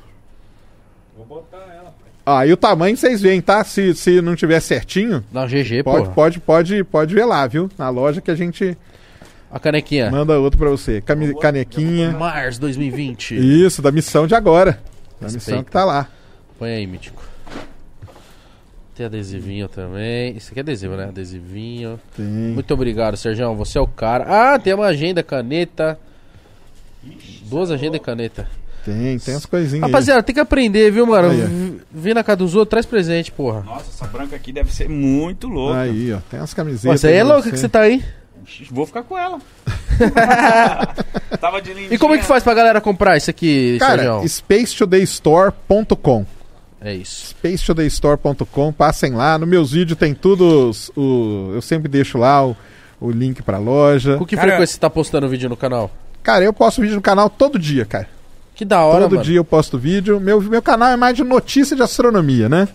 Vou botar ela. Ah, e o tamanho vocês veem, tá? Se, se não tiver certinho, Dá um GG, pode, pô. pode, pode, pode ver lá, viu? Na loja que a gente A canequinha. manda outro pra você. Cami- canequinha. Mars 2020. Isso, da missão de agora. Da missão que tá lá. Põe aí, Mítico. Tem adesivinho também. Isso aqui é adesivo, né? Adesivinho. Tem. Muito obrigado, Sergião. Você é o cara. Ah, tem uma agenda, caneta. Duas agendas e caneta. Tem, tem as coisinhas. aí. Rapaziada, tem que aprender, viu, mano? Aí, Vem na casa dos outros, traz presente, porra. Nossa, essa branca aqui deve ser muito louca. Aí, ó. Tem as camisetas. Você aí é louca que você tá aí. Vou ficar com ela. Tava de lindinha. E como é que faz pra galera comprar isso aqui, Cara, spacetodaystore.com É isso. spacetodaystore.com, passem lá. No meus vídeos tem tudo. os- o, eu sempre deixo lá o, o link pra loja. Com que Cara, frequência você tá postando vídeo no canal? Cara, eu posto vídeo no canal todo dia, cara. Que da hora, todo mano. dia eu posto vídeo. Meu, meu canal é mais de notícia de astronomia, né?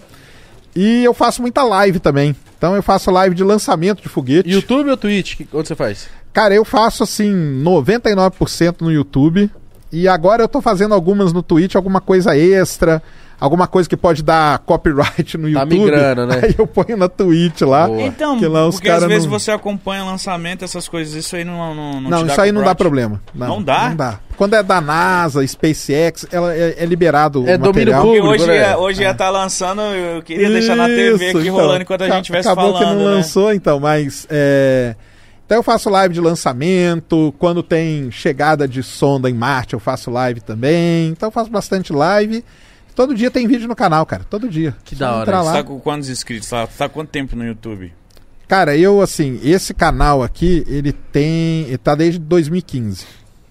E eu faço muita live também. Então eu faço live de lançamento de foguete. YouTube ou Twitch? Onde você faz? Cara, eu faço assim 99% no YouTube. E agora eu tô fazendo algumas no Twitch, alguma coisa extra, alguma coisa que pode dar copyright no Tá YouTube. migrando, né? Aí eu ponho na Twitch lá. Boa. Então, Que lá os porque às vezes não- você acompanha lançamento, essas coisas, isso aí não Não, não, Não, te isso aí não dá problema. Não dá? Não dá. Quando é da NASA, SpaceX, ela é, é liberado É o domínio material. Porque público, hoje, né? ia, hoje ia estar lançando, eu queria deixar na TV Isso, aqui então. rolando enquanto a gente estivesse Acabou falando. que não né? lançou, então, mas. é, Então eu faço live de lançamento. Quando tem chegada de sonda em Marte, eu faço live também. Então eu faço bastante live. Todo dia tem vídeo no canal, cara. Todo dia. Que Só da hora isso. Você lá. tá com quantos inscritos? Tá, tá quanto tempo no YouTube? Cara, eu, assim, esse canal aqui, ele tem. Ele tá desde 2015.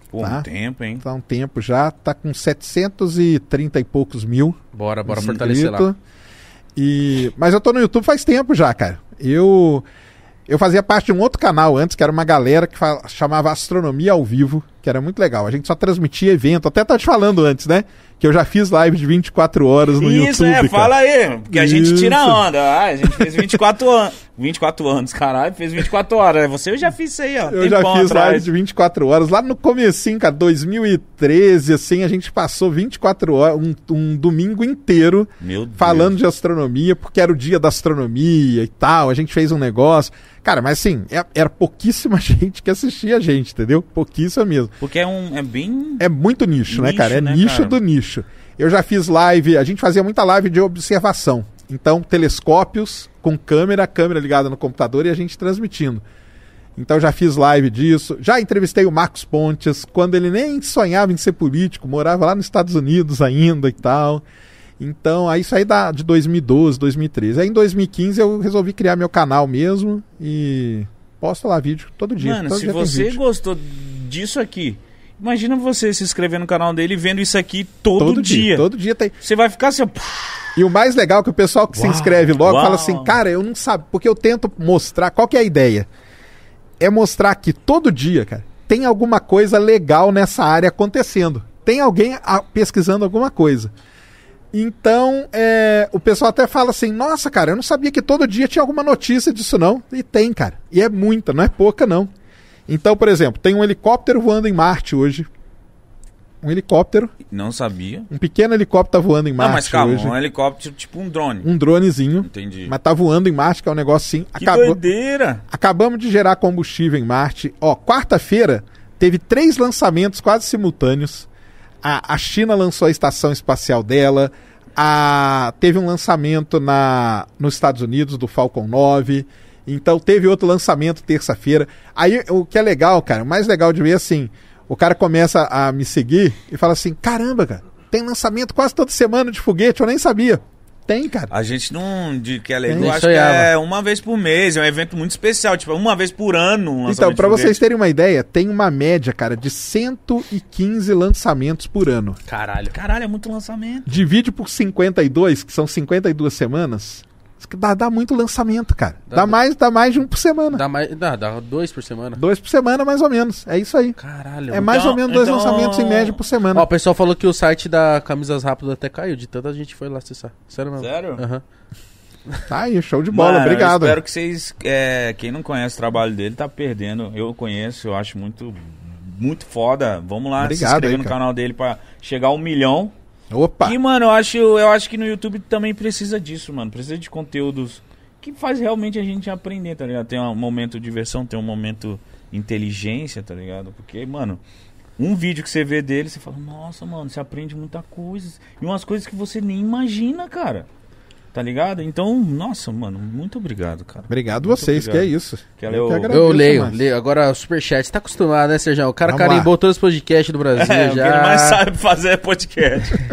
Pô, Tá. um tempo, hein? Tá um tempo já. Tá com 730 e poucos mil. Bora, bora inscrito. fortalecer lá. E... Mas eu tô no YouTube faz tempo já, cara. Eu eu fazia parte de um outro canal antes, que era uma galera que chamava Astronomia ao Vivo, que era muito legal. A gente só transmitia evento. Até tava te falando antes, né? Que eu já fiz live de 24 horas no Isso, YouTube. é, cara. fala aí. Porque a gente Isso. tira onda. Ah, a gente fez 24 anos. 24 anos, caralho, fez 24 horas. Você eu já fiz isso aí, ó. Eu já fiz atrás. live de 24 horas. Lá no comecinho, cara, 2013, assim, a gente passou 24 horas, um, um domingo inteiro falando de astronomia, porque era o dia da astronomia e tal. A gente fez um negócio. Cara, mas assim, é- era pouquíssima gente que assistia a gente, entendeu? Pouquíssima mesmo. Porque é um. É bem. É muito nicho, né, Nicho, cara? É né, nicho cara? do nicho. Eu já fiz live, a gente fazia muita live de observação. Então, telescópios com câmera, câmera ligada no computador e a gente transmitindo. Então já fiz live disso. Já entrevistei o Marcos Pontes, quando ele nem sonhava em ser político, morava lá nos Estados Unidos ainda e tal. Então, aí isso aí dá de 2012, 2013. Aí em 2015 eu resolvi criar meu canal mesmo e posto lá vídeo todo dia. Mano, todo se dia você gostou disso aqui, imagina você se inscrever no canal dele e vendo isso aqui todo, dia. Todo dia tem. Você vai ficar assim. E o mais legal é que o pessoal que se Uau, inscreve logo uau. fala assim, cara, eu não sabe, porque eu tento mostrar, qual que é a ideia? É mostrar que todo dia, cara, tem alguma coisa legal nessa área acontecendo. Tem alguém ah, pesquisando alguma coisa. Então, é, o pessoal até fala assim, nossa, cara, eu não sabia que todo dia tinha alguma notícia disso não. E tem, cara. E é muita, não é pouca não. Então, por exemplo, tem um helicóptero voando em Marte hoje. Um helicóptero, Não sabia. um pequeno helicóptero tá voando em Marte não, mas calma, hoje. um helicóptero tipo um drone. Um dronezinho. Entendi. Mas tá voando em Marte, que é um negócio assim. que Acabou- doideira. acabamos de gerar combustível em Marte. Ó, quarta-feira teve três lançamentos quase simultâneos. A, a China lançou a estação espacial dela. A, teve um lançamento na, nos Estados Unidos do Falcon 9. Então teve outro lançamento terça-feira. Aí o que é legal, cara, o mais legal de ver assim: o cara começa a me seguir e fala assim: caramba, cara, tem lançamento quase toda semana de foguete, eu nem sabia. Tem, cara. A gente não. De que é legal, eu acho que é uma vez por mês, é um evento muito especial, tipo, uma vez por ano. Um Então, de vocês terem uma ideia, tem uma média, cara, de 115 lançamentos por ano. Caralho. Caralho, é muito lançamento. Divide por 52, que são 52 semanas. Dá, dá muito lançamento, cara. Dá- Dá, mais, dá mais de um por semana. Dá, mais, dá, dá dois por semana. Dois por semana, mais ou menos. É isso aí. Caralho. É mais Então- ou menos dois então- lançamentos em média por semana. Ó, o pessoal falou que o site da Camisas Rápidas até caiu, de tanta gente foi lá acessar. Sério mesmo. Sério? Aham. Tá aí, show de bola, Mano, obrigado. Eu espero que vocês. é, quem não conhece o trabalho dele tá perdendo. Eu conheço, eu acho muito, muito foda. Vamos lá se Obrigado inscrever aí, no canal dele pra chegar a um milhão. Opa, E, mano, eu acho, eu acho que no YouTube também precisa disso, mano. Precisa de conteúdos que faz realmente a gente aprender, tá ligado? Tem um momento de diversão, tem um momento inteligência, tá ligado? Porque, mano, um vídeo que você vê dele, você fala, nossa, mano, você aprende muita coisa. E umas coisas que você nem imagina, cara. Tá ligado? Então, nossa, mano, muito obrigado, cara. obrigado Muito vocês, obrigado. que é isso. Eu que agradeço, Eu leio, mano. leio. Agora, o superchat. Você tá acostumado, né, Sérgio? O cara Vamos carimbou lá. todos os podcasts do Brasil É, o que já. ele mais sabe fazer é podcast.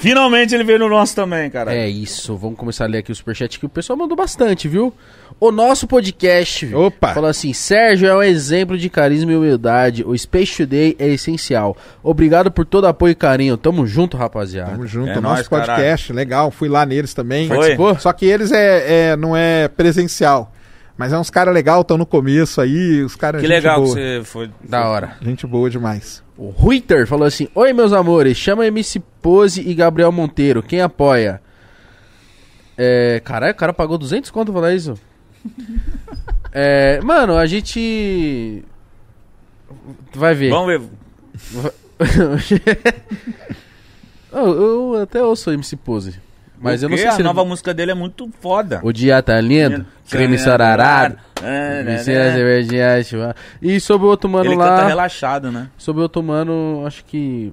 Finalmente ele veio no nosso também, cara. É isso, vamos começar a ler aqui o superchat que o pessoal mandou bastante, viu? O nosso podcast viu? Opa. falou assim: Sérgio é um exemplo de carisma e humildade. O Space Today é essencial. Obrigado por todo apoio e carinho. Tamo junto, rapaziada. Tamo junto, É nosso nóis, podcast, legal. Fui lá neles também. Foi? Participou? Só que eles é, é- não é presencial. Mas é uns caras legal, estão no começo aí, os caras Que gente legal que boa. você foi. Da hora. Gente boa demais. O Ruiter falou assim: Oi, meus amores, chama MC Pose e Gabriel Monteiro. Quem apoia? É. Caralho, o cara pagou 200 conto pra falar isso? é. Mano, a gente. Vai ver. Vamos ver. eu, eu até ouço MC Pose. Mas eu não sei se a ele- nova música dele é muito foda. O dia tá lindo, creme sararado. É, né, Vicina né? cervejinha, chua- E sobre o outro mano Ele lá. canta relaxado, né? Sobre o outro mano, acho que.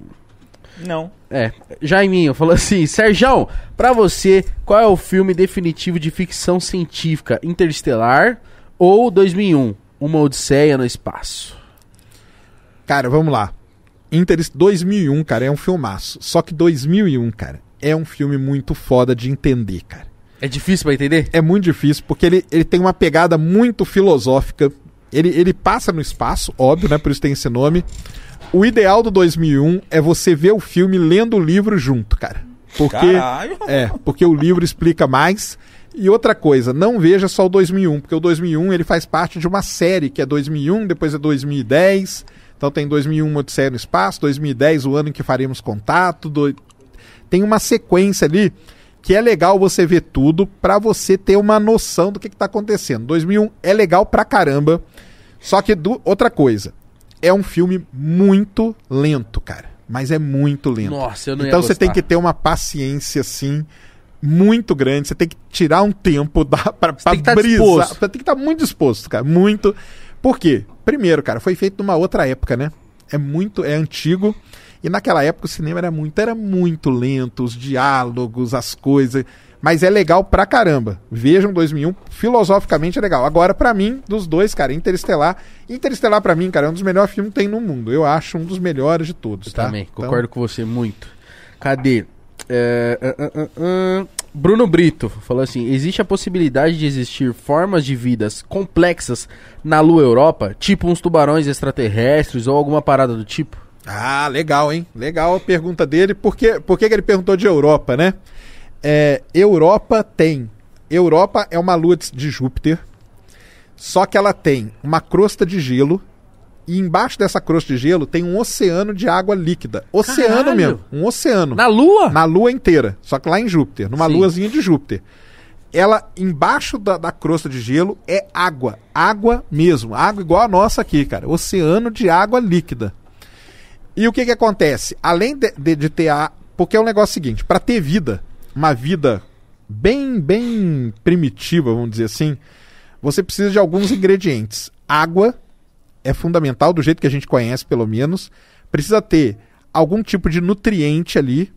Não. É, Jaiminho falou assim: Serjão, pra você, qual é o filme definitivo de ficção científica? Interestelar ou 2001? Uma Odisseia no Espaço? Cara, vamos lá. Interest 2001, cara, é um filmaço. Só que 2001, cara, é um filme muito foda de entender, cara. É difícil pra entender? É muito difícil, porque ele, ele tem uma pegada muito filosófica. Ele, ele passa no espaço, óbvio, né? Por isso tem esse nome. O ideal do 2001 é você ver o filme lendo o livro junto, cara. Porque, Caralho. é, porque o livro explica mais. E outra coisa, não veja só o 2001, porque o 2001 ele faz parte de uma série que é 2001, depois é 2010. Então tem 2001 Odisseia no Espaço, 2010 o ano em que faremos contato. do- Tem uma sequência ali que é legal você ver tudo pra você ter uma noção do que, que tá acontecendo. 2001 é legal pra caramba, só que do- outra coisa, é um filme muito lento, cara. Mas é muito lento. Nossa, eu não ia Então você tem que ter uma paciência assim muito grande. Você tem que tirar um tempo da, pra, pra tem tá brisar. Você tem que estar muito disposto, cara. Muito. Por quê? Primeiro, cara, foi feito numa outra época, né? É muito, é antigo. E naquela época o cinema era muito, era muito lento, os diálogos, as coisas. Mas é legal pra caramba. Vejam 2001, filosoficamente é legal. Agora, pra mim, dos dois, cara, Interestelar. Interestelar, pra mim, cara, é um dos melhores filmes que tem no mundo. Eu acho um dos melhores de todos, Eu tá? também, Então, concordo com você muito. Cadê? É, ah, ah, ah. Bruno Brito falou assim: existe a possibilidade de existir formas de vidas complexas na Lua Europa, tipo uns tubarões extraterrestres ou alguma parada do tipo? Ah, legal, hein? Legal a pergunta dele. Por que, por que, que ele perguntou de Europa, né? É, Europa tem. Europa é uma lua de- de Júpiter. Só que ela tem uma crosta de gelo. E embaixo dessa crosta de gelo tem um oceano de água líquida. Oceano Caralho! mesmo. Um oceano. Na Lua? Na lua inteira. Só que lá em Júpiter. Numa Sim. luazinha de Júpiter. Ela, embaixo da, da crosta de gelo, é água. Água mesmo. Água igual a nossa aqui, cara. Oceano de água líquida. E o que que acontece? Além de, de, de ter a... Porque é um negócio seguinte. para ter vida, uma vida bem, bem primitiva, vamos dizer assim, você precisa de alguns ingredientes. Água é fundamental, do jeito que a gente conhece, pelo menos. Precisa ter algum tipo de nutriente ali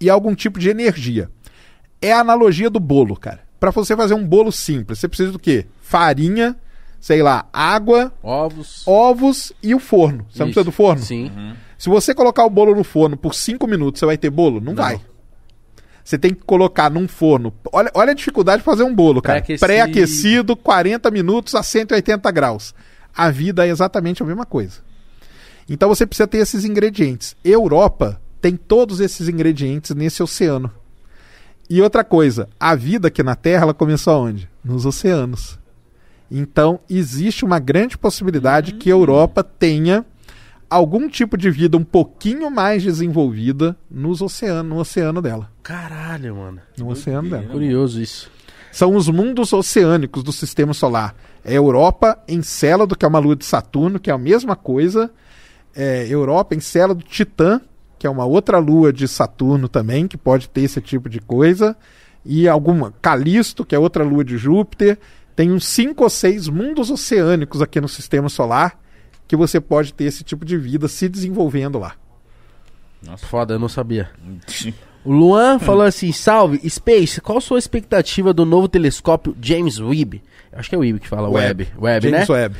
e algum tipo de energia. É a analogia do bolo, cara. Para você fazer um bolo simples, você precisa do quê? Farinha, sei lá, água, Ovos. ovos e o forno. Você não Isso. precisa do forno? Sim. Se você colocar o bolo no forno por 5 minutos, você vai ter bolo? Não, Não. vai. Você tem que colocar num forno. Olha, olha a dificuldade de fazer um bolo, cara. Pré-aquecido. Pré-aquecido, 40 minutos a 180 graus. A vida é exatamente a mesma coisa. Então você precisa ter esses ingredientes. Europa tem todos esses ingredientes nesse oceano. E outra coisa, a vida aqui na Terra ela começou aonde? Nos oceanos. Então existe uma grande possibilidade que a Europa tenha algum tipo de vida um pouquinho mais desenvolvida nos oceanos, no oceano dela. Caralho, mano. No oceano dela. Curioso isso. são os mundos oceânicos do sistema solar. É Europa, Encélado, que é uma lua de Saturno, que é a mesma coisa. É Europa, Encélado, Titã, que é uma outra lua de Saturno também, que pode ter esse tipo de coisa. E alguma. Calisto, que é outra lua de Júpiter. Tem uns cinco ou seis mundos oceânicos aqui no sistema solar que você pode ter esse tipo de vida se desenvolvendo lá. Foda, eu não sabia. O Luan falou assim: Salve, Space, qual sua expectativa do novo telescópio James Webb? Acho que é o Webb que fala Webb. Webb, James né? Webb.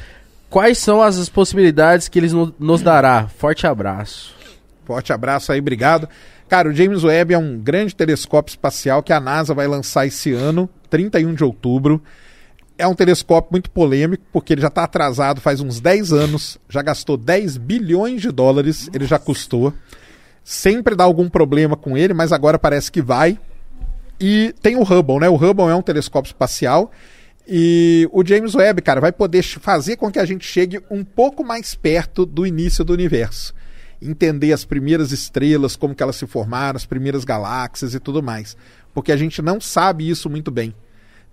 Quais são as possibilidades que eles no- nos dará? Forte abraço. Forte abraço aí, obrigado. Cara, o James Webb é um grande telescópio espacial que a NASA vai lançar esse ano, 31 de outubro. É um telescópio muito polêmico, porque ele já está atrasado faz uns 10 anos, já gastou 10 bilhões de dólares, ele já custou. Sempre dá algum problema com ele, mas agora parece que vai. E tem o Hubble, né? O Hubble é um telescópio espacial. E o James Webb, cara, vai poder fazer com que a gente chegue um pouco mais perto do início do universo. Entender as primeiras estrelas, como que elas se formaram, as primeiras galáxias e tudo mais. Porque a gente não sabe isso muito bem.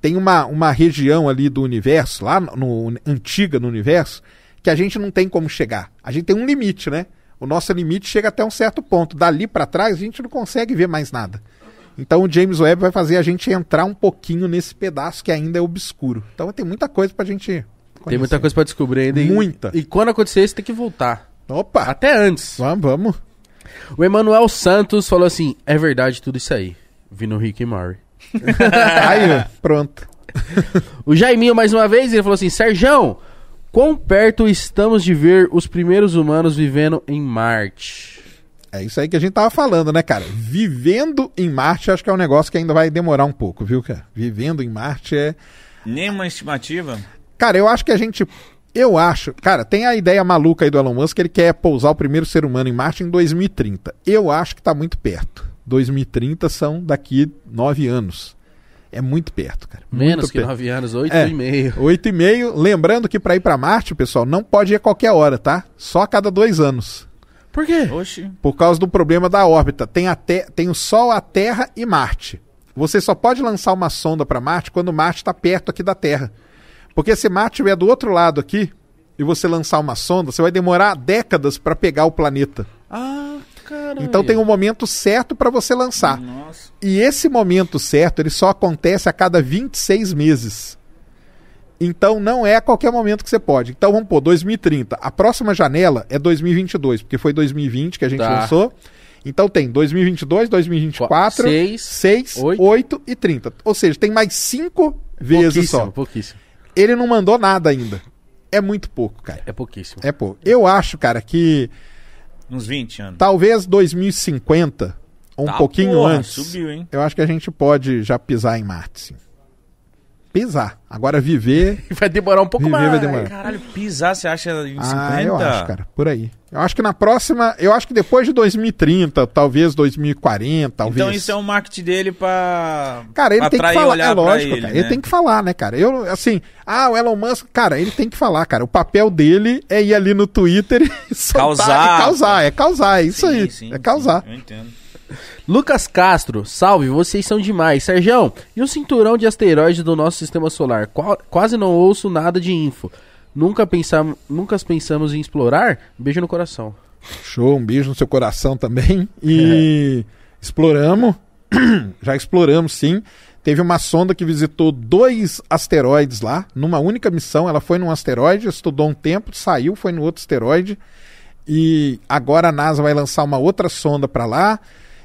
Tem uma, uma região ali do universo, lá no, no- antiga no universo, que a gente não tem como chegar. A gente tem um limite, né? O nosso limite chega até um certo ponto. Dali para trás a gente não consegue ver mais nada. Então o James Webb vai fazer a gente entrar um pouquinho nesse pedaço que ainda é obscuro. Então tem muita coisa pra gente Tem conhecer. muita coisa pra descobrir ainda. e- Muita. E, quando acontecer isso, tem que voltar. Opa! Até antes. Vamos, vamos. O Emanuel Santos falou assim: é verdade tudo isso aí. Vi no Rick e Morty. Aí, pronto. O Jaiminho, mais uma vez, ele falou assim: Serjão, quão perto estamos de ver os primeiros humanos vivendo em Marte? É isso aí que a gente tava falando, né, cara? Vivendo em Marte, acho que é um negócio que ainda vai demorar um pouco, viu, cara? Vivendo em Marte é. Nenhuma estimativa? Cara, eu acho que a gente. Eu acho. Cara, tem a ideia maluca aí do Elon Musk que ele quer pousar o primeiro ser humano em Marte em 2030. Eu acho que tá muito perto. 2030 são daqui nove anos. É muito perto, cara. Menos muito que perto. 9 anos, 8 É. e meio. Oito e meio. Lembrando que para ir para Marte, pessoal, não pode ir a qualquer hora, tá? Só a cada dois anos. Por quê? Oxi. Por causa do problema da órbita. Tem, a te- tem o Sol, a Terra e Marte. Você só pode lançar uma sonda para Marte quando Marte está perto aqui da Terra. Porque se Marte estiver do outro lado aqui e você lançar uma sonda, você vai demorar décadas para pegar o planeta. Ah, Então tem um momento certo para você lançar. Nossa. E esse momento certo, ele só acontece a cada 26 meses. Então não é a qualquer momento que você pode. Então vamos pôr 2030. A próxima janela é 2022, porque foi 2020 que a gente Tá. lançou. Então tem 2022, 2024, Seis, 6, oito. 8 e 30. Ou seja, tem mais cinco vezes pouquíssimo, só. pouquíssimo. Ele não mandou nada ainda. É muito pouco, cara. É pouquíssimo. É pouco. Eu acho, cara, que Uns 20 anos. talvez 2050 ou um Tá, pouquinho porra, antes. Subiu, hein? Eu acho que a gente pode já pisar em Marte, sim. Pisar. Agora viver. Vai demorar um pouco Viver mais. vai demorar. Caralho, pisar, você acha em 50? Ah, eu acho, cara. Por aí. Eu acho que na próxima. Eu acho que depois de 2030, talvez 2040, talvez. Então isso é um marketing dele pra, Cara, ele pra tem que falar. É lógico, ele, cara. né? Ele tem que falar, né, cara? Eu, assim, ah, o Elon Musk, cara, ele tem que falar, cara. O papel dele é ir ali no Twitter e soltar, Causar. e causar. É causar, é isso Sim, aí. sim, é causar. sim, eu entendo. Lucas Castro, salve, vocês são demais. Serjão, e o cinturão de asteroides do nosso sistema solar? Qua- quase não ouço nada de info. Nunca, pensam, nunca pensamos em explorar? Beijo no coração. Show, um beijo no seu coração também. E exploramos, já exploramos sim. Teve uma sonda que visitou dois asteroides lá, numa única missão. Ela foi num asteroide, estudou um tempo, saiu, foi no outro asteroide. E agora a NASA vai lançar uma outra sonda para lá.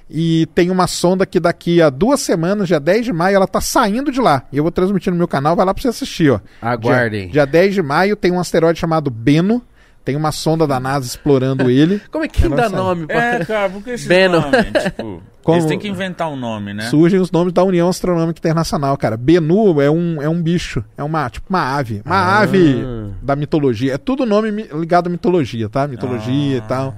E tem uma sonda que daqui a duas semanas, dia 10 de maio, ela tá saindo de lá. E eu vou transmitir no meu canal, vai lá pra você assistir, ó. Aguardem. Dia, dia 10 de maio tem um asteroide chamado Beno. Tem uma sonda da NASA explorando ele. Como é que não dá nome pra... É, cara, por que esse Beno. nome? Tipo, Como- eles têm que inventar um nome, né? surgem os nomes da União Astronômica Internacional, cara. Benu é um, é um bicho, é uma tipo uma ave, uma Ah. ave da mitologia. É tudo nome ligado à mitologia, tá? Mitologia Ah. e tal.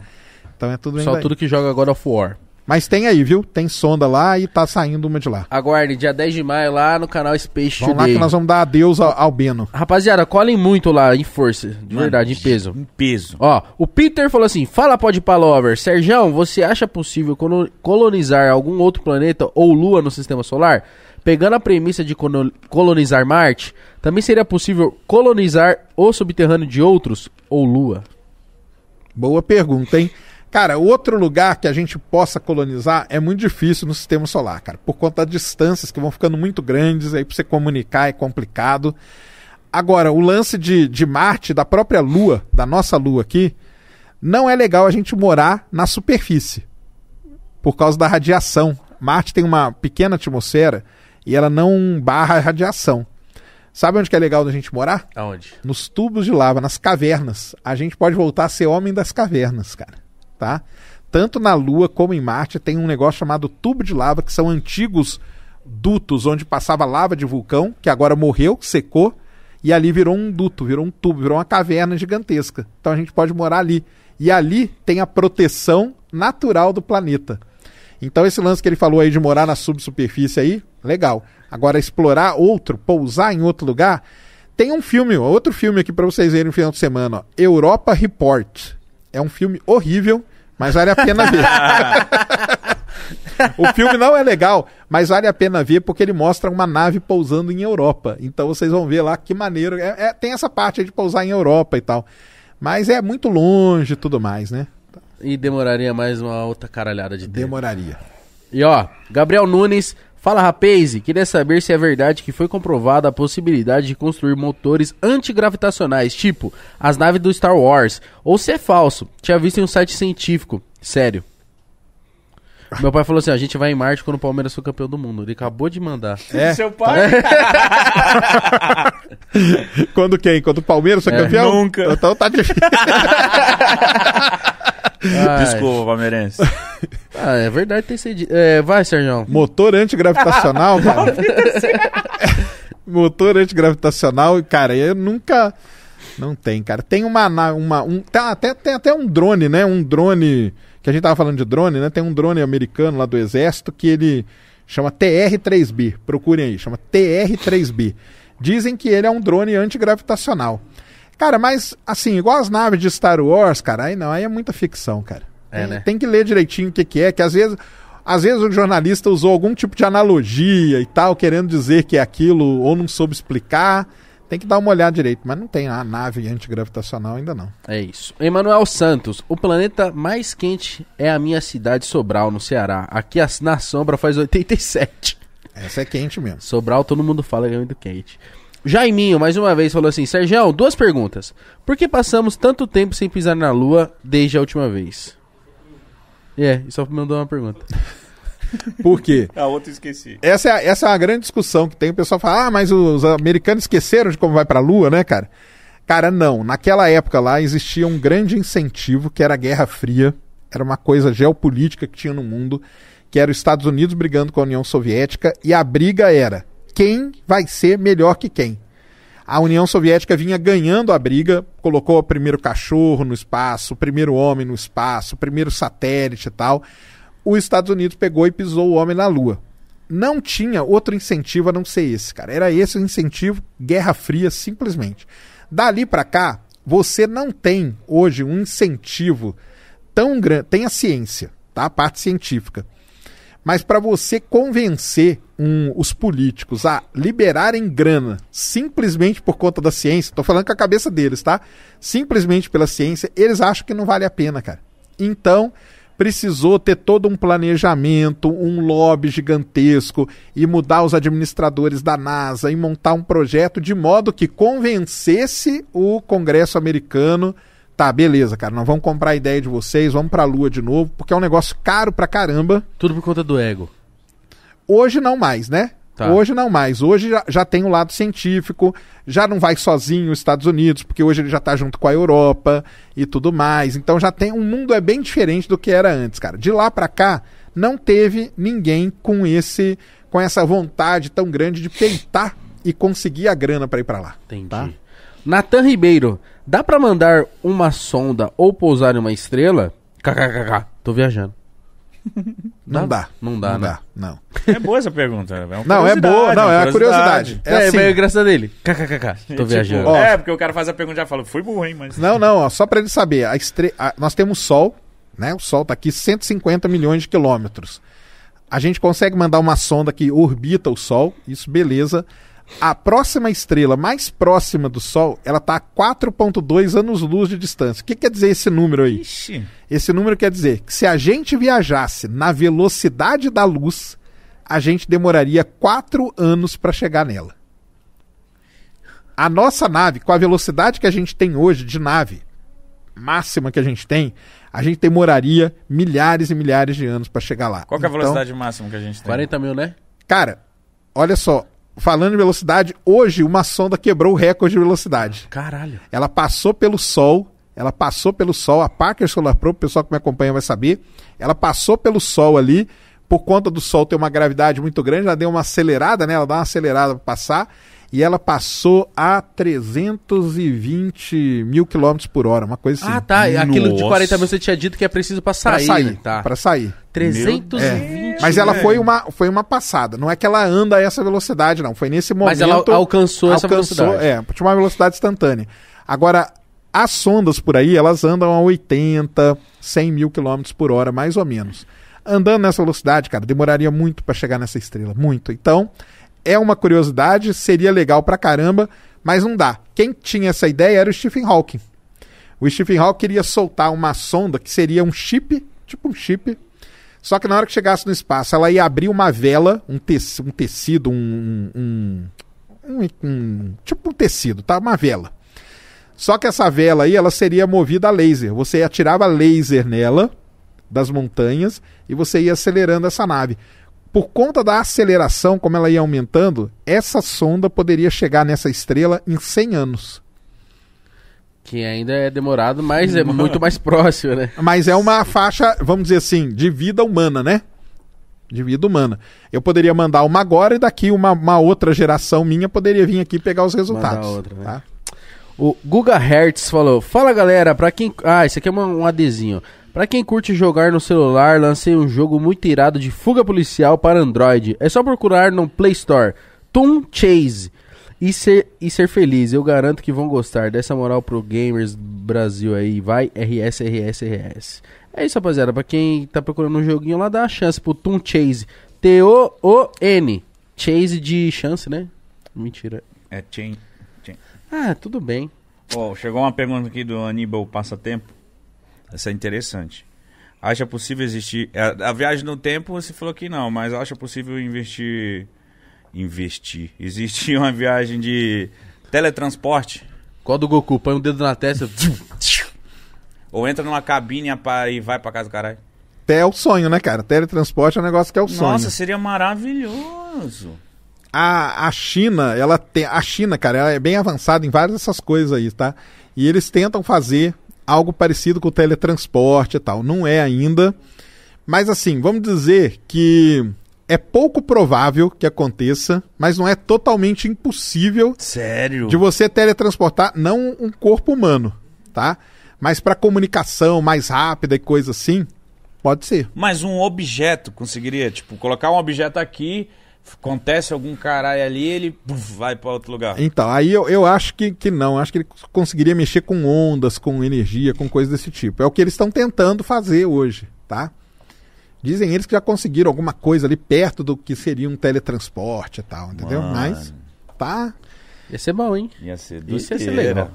Então é tudo bem Só daí. tudo que joga God of War. Mas tem aí, viu? Tem sonda lá e tá saindo uma de lá. Aguardem, dia 10 de maio lá no canal Space Vamos lá que nós vamos dar adeus ao, ao Beno. Rapaziada, colhem muito lá, em força. De Mano, verdade, em peso. Em peso. Ó, o Peter falou assim: Fala, pode Palover. Serjão, você acha possível colo- colonizar algum outro planeta ou lua no sistema solar? pegando a premissa de colo- colonizar Marte, também seria possível colonizar o subterrâneo de outros ou Lua? Boa pergunta, hein? Cara, outro lugar que a gente possa colonizar é muito difícil no sistema solar, cara, por conta das distâncias que vão ficando muito grandes, aí pra você comunicar é complicado. Agora, o lance de, de Marte, da própria Lua, da nossa Lua aqui, não é legal a gente morar na superfície, por causa da radiação. Marte tem uma pequena atmosfera e ela não barra a radiação. Sabe onde que é legal da gente morar? Aonde? nos tubos de lava, nas cavernas. A gente pode voltar a ser homem das cavernas, cara. Tá? Tanto na Lua como em Marte tem um negócio chamado tubo de lava, que são antigos dutos onde passava lava de vulcão, que agora morreu, secou, e ali virou um duto, virou um tubo, virou uma caverna gigantesca. Então a gente pode morar ali. E ali tem a proteção natural do planeta. Então esse lance que ele falou aí de morar na subsuperfície aí, legal. Agora explorar outro, pousar em outro lugar, tem um filme, outro filme aqui pra vocês verem no final de semana, ó, Europa Report. É um filme horrível, mas vale a pena ver. o filme não é legal, mas vale a pena ver porque ele mostra uma nave pousando em Europa. Então vocês vão ver lá que maneiro. É, é- tem essa parte de pousar em Europa e tal. Mas é muito longe e tudo mais, né? E demoraria mais uma outra caralhada de tempo. Demoraria. E ó, Gabriel Nunes, fala rapaz, queria saber se é verdade que foi comprovada a possibilidade de construir motores antigravitacionais, tipo as naves do Star Wars, ou se é falso. Tinha visto em um site científico. Sério. Meu pai falou assim: a gente vai em Marte quando o Palmeiras for campeão do mundo. Ele acabou de mandar. É. Seu pai? Quando quem? Quando o Palmeiras foi É. campeão? Nunca. Então tá difícil. Ai. Desculpa, palmeirense. Ah, é verdade ter sido. É, vai, Sérgio. Motor antigravitacional, cara. Motor antigravitacional, cara, eu nunca. Não tem, cara. Tem uma. uma um, tem, até, tem até um drone, né? Um drone. Que a gente tava falando de drone, né? Tem um drone americano lá do Exército que ele chama TR-3B. Procurem aí, chama TR-3B. Dizem que ele é um drone antigravitacional. Cara, mas assim, igual as naves de Star Wars, cara, aí não, aí é muita ficção, cara. É, tem, né? tem que ler direitinho o que, que é, que às vezes. Às vezes o jornalista usou algum tipo de analogia e tal, querendo dizer que é aquilo, ou não soube explicar. Tem que dar uma olhada direito, mas não tem a nave antigravitacional ainda não. É isso. Emanuel Santos, o planeta mais quente é a minha cidade Sobral, no Ceará. Aqui na sombra faz 87. Essa é quente mesmo. Sobral, todo mundo fala que é muito quente. Jaiminho, mais uma vez, falou assim: Sergião, duas perguntas. Por que passamos tanto tempo sem pisar na Lua desde a última vez? É, e só mandou uma pergunta. Por quê? A outra esqueci. essa, é, essa é uma grande discussão que tem. O pessoal fala, ah, mas os americanos esqueceram de como vai pra Lua, né, cara? Cara, não. Naquela época lá existia um grande incentivo que era a Guerra Fria. Era uma coisa geopolítica que tinha no mundo, que era os Estados Unidos brigando com a União Soviética, e a briga era quem vai ser melhor que quem. A União Soviética vinha ganhando a briga, colocou o primeiro cachorro no espaço, o primeiro homem no espaço, o primeiro satélite e tal. Os Estados Unidos pegou e pisou o homem na Lua. Não tinha outro incentivo a não ser esse, cara. Era esse o incentivo, Guerra Fria, simplesmente. Dali pra cá, você não tem hoje um incentivo tão grande. Tem a ciência, tá? A parte científica. Mas para você convencer um- os políticos a liberarem grana simplesmente por conta da ciência, tô falando com a cabeça deles, tá? Simplesmente pela ciência, eles acham que não vale a pena, cara. Então, precisou ter todo um planejamento, um lobby gigantesco e mudar os administradores da NASA e montar um projeto de modo que convencesse o Congresso americano Tá, beleza, cara, nós vamos comprar a ideia de vocês, vamos pra Lua de novo, porque é um negócio caro pra caramba. Tudo por conta do ego. Hoje não mais, né? Tá. Hoje não mais. Hoje já, já tem o lado científico, já não vai sozinho os Estados Unidos, porque hoje ele já tá junto com a Europa e tudo mais. Então já tem. O mundo é bem diferente do que era antes, cara. De lá pra cá, não teve ninguém com esse com essa vontade tão grande de peitar e conseguir a grana pra ir pra lá. Entendi. Tá. Natan Ribeiro, dá pra mandar uma sonda ou pousar em uma estrela? KKKK, tô viajando. Não Dá? dá. Não dá, Não né? dá, não. É boa essa pergunta. É uma Não, é boa, não, é uma curiosidade. É É, assim. mas graça dele. KKKK, tô Tipo, viajando. Ó. É, porque o cara faz a pergunta e já fala, fui burro, hein, mas... Não, não, ó, só para ele saber, a estre... a- nós temos Sol, né? O Sol está aqui 150 milhões de quilômetros. A gente consegue mandar uma sonda que orbita o Sol, isso beleza. A próxima estrela mais próxima do Sol, ela está a 4.2 anos-luz de distância. O que quer dizer esse número aí? Ixi. Esse número quer dizer que se a gente viajasse na velocidade da luz, a gente demoraria 4 anos para chegar nela. A nossa nave, com a velocidade que a gente tem hoje de nave, máxima que a gente tem, a gente demoraria milhares e milhares de anos para chegar lá. Qual que é a Então, velocidade máxima que a gente tem? 40 mil, né? Cara, olha só, falando em velocidade, hoje uma sonda quebrou o recorde de velocidade. Caralho. Ela passou pelo Sol, ela passou pelo Sol, a Parker Solar Probe, o pessoal que me acompanha vai saber, ela passou pelo Sol ali, por conta do Sol ter uma gravidade muito grande, ela deu uma acelerada, né? Ela dá uma acelerada para passar, e ela passou a 320 mil quilômetros por hora, uma coisa assim. Ah, tá. Aquilo de Nossa. 40 mil você tinha dito que é preciso pra Pra sair. sair, né? Tá. pra sair. 320. Mas ela velho. foi uma, foi uma passada. Não é que ela anda a essa velocidade, não. Foi nesse momento. Mas ela alcançou essa velocidade. É, tinha uma velocidade instantânea. Agora, as sondas por aí, elas andam a 80, 100 mil quilômetros por hora, mais ou menos. Andando nessa velocidade, cara, demoraria muito para chegar nessa estrela. Muito. Então, é uma curiosidade, seria legal pra caramba, mas não dá. Quem tinha essa ideia era o Stephen Hawking. O Stephen Hawking queria soltar uma sonda que seria um chip, tipo um chip, só que na hora que chegasse no espaço, ela ia abrir uma vela, um, teci- um tecido, um, um, um- um- Tipo um tecido, tá? Uma vela. Só que essa vela aí, ela seria movida a laser. Você atirava laser nela, das montanhas, e você ia acelerando essa nave. Por conta da aceleração, como ela ia aumentando, essa sonda poderia chegar nessa estrela em 100 anos. Que ainda é demorado, mas é muito mais próximo, né? Mas é uma faixa, vamos dizer assim, de vida humana, né? De vida humana. Eu poderia mandar uma agora e daqui uma, uma outra geração minha poderia vir aqui pegar os resultados. outra, né? tá? O Guga Hertz falou: Fala galera, pra quem. Ah, isso aqui é uma- um adesivo. Pra quem curte jogar no celular, lancei um jogo muito irado de fuga policial para Android. É só procurar no Play Store Toon Chase e ser, e ser feliz. Eu garanto que vão gostar dessa moral pro Gamers Brasil aí. Vai RS, RS, RS. É isso, rapaziada. Pra quem tá procurando um joguinho lá, dá uma chance pro Toon Chase. T-O-O-N. Chase de chance, né? Mentira. É chain. chain. Ah, tudo bem. Ó, chegou uma pergunta aqui do Aníbal Passatempo. Essa é interessante. Acha possível existir. A, a viagem no tempo você falou que não, mas acha possível investir. Investir. Existe uma viagem de teletransporte? Qual do Goku? Põe um dedo na testa. Ou entra numa cabine e vai pra casa do caralho? Até é o sonho, né, cara? Teletransporte é um negócio que é o sonho. Nossa, seria maravilhoso. A, a China, ela tem. A China, cara, ela é bem avançada em várias dessas coisas aí, tá? E eles tentam fazer algo parecido com o teletransporte e tal. Não é ainda. Mas assim, vamos dizer que é pouco provável que aconteça, mas não é totalmente impossível Sério? de você teletransportar não um corpo humano, tá? Mas para comunicação mais rápida e coisa assim, pode ser. Mas um objeto conseguiria, tipo, colocar um objeto aqui, acontece algum caralho ali, ele vai pra outro lugar. Então, aí eu, eu acho que, que não. Acho que ele conseguiria mexer com ondas, com energia, com coisas desse tipo. É o que eles estão tentando fazer hoje, tá? Dizem eles que já conseguiram alguma coisa ali perto do que seria um teletransporte e tal, entendeu? Mano. Mas, tá. Ia ser bom, hein? Ia ser Isso ia ser legal.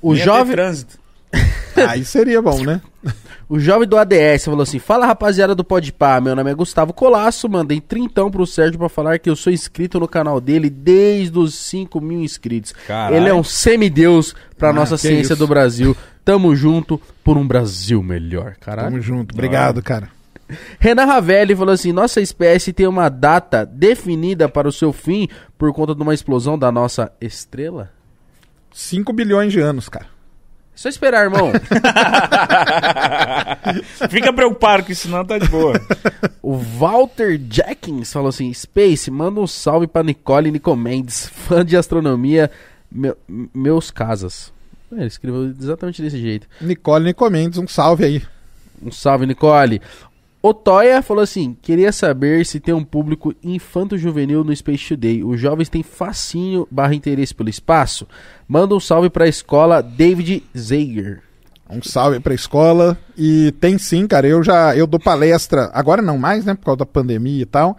O Ia ter jovem, trânsito. Aí seria bom, né? o jovem do ADS falou assim: Fala rapaziada do Podpah, meu nome é Gustavo Colasso. Mandei trintão pro Sérgio pra falar que eu sou inscrito no canal dele desde os 5 mil inscritos. Caralho. Ele é um semideus pra Ah, nossa ciência isso. do Brasil. Tamo junto por um Brasil melhor, caralho. Tamo junto. Obrigado, cara. Renan Ravelli falou assim: Nossa espécie tem uma data definida para o seu fim por conta de uma explosão da nossa estrela? 5 bilhões de anos, cara. É só esperar, irmão. Fica preocupado que senão tá de boa. O Walter Jackins falou assim: Space, manda um salve pra Nicole Nicomendes, fã de astronomia, meu- meus casas. É, Ele escreveu exatamente desse jeito. Nicole Nicomendes, um salve aí. Um salve, Nicole. O Toya falou assim: queria saber se tem um público infanto-juvenil no Space Today. Os jovens têm fascínio barra interesse pelo espaço? Manda um salve pra escola David Zager. Um salve pra escola. E tem sim, cara. Eu já eu dou palestra, agora não mais, né? Por causa da pandemia e tal.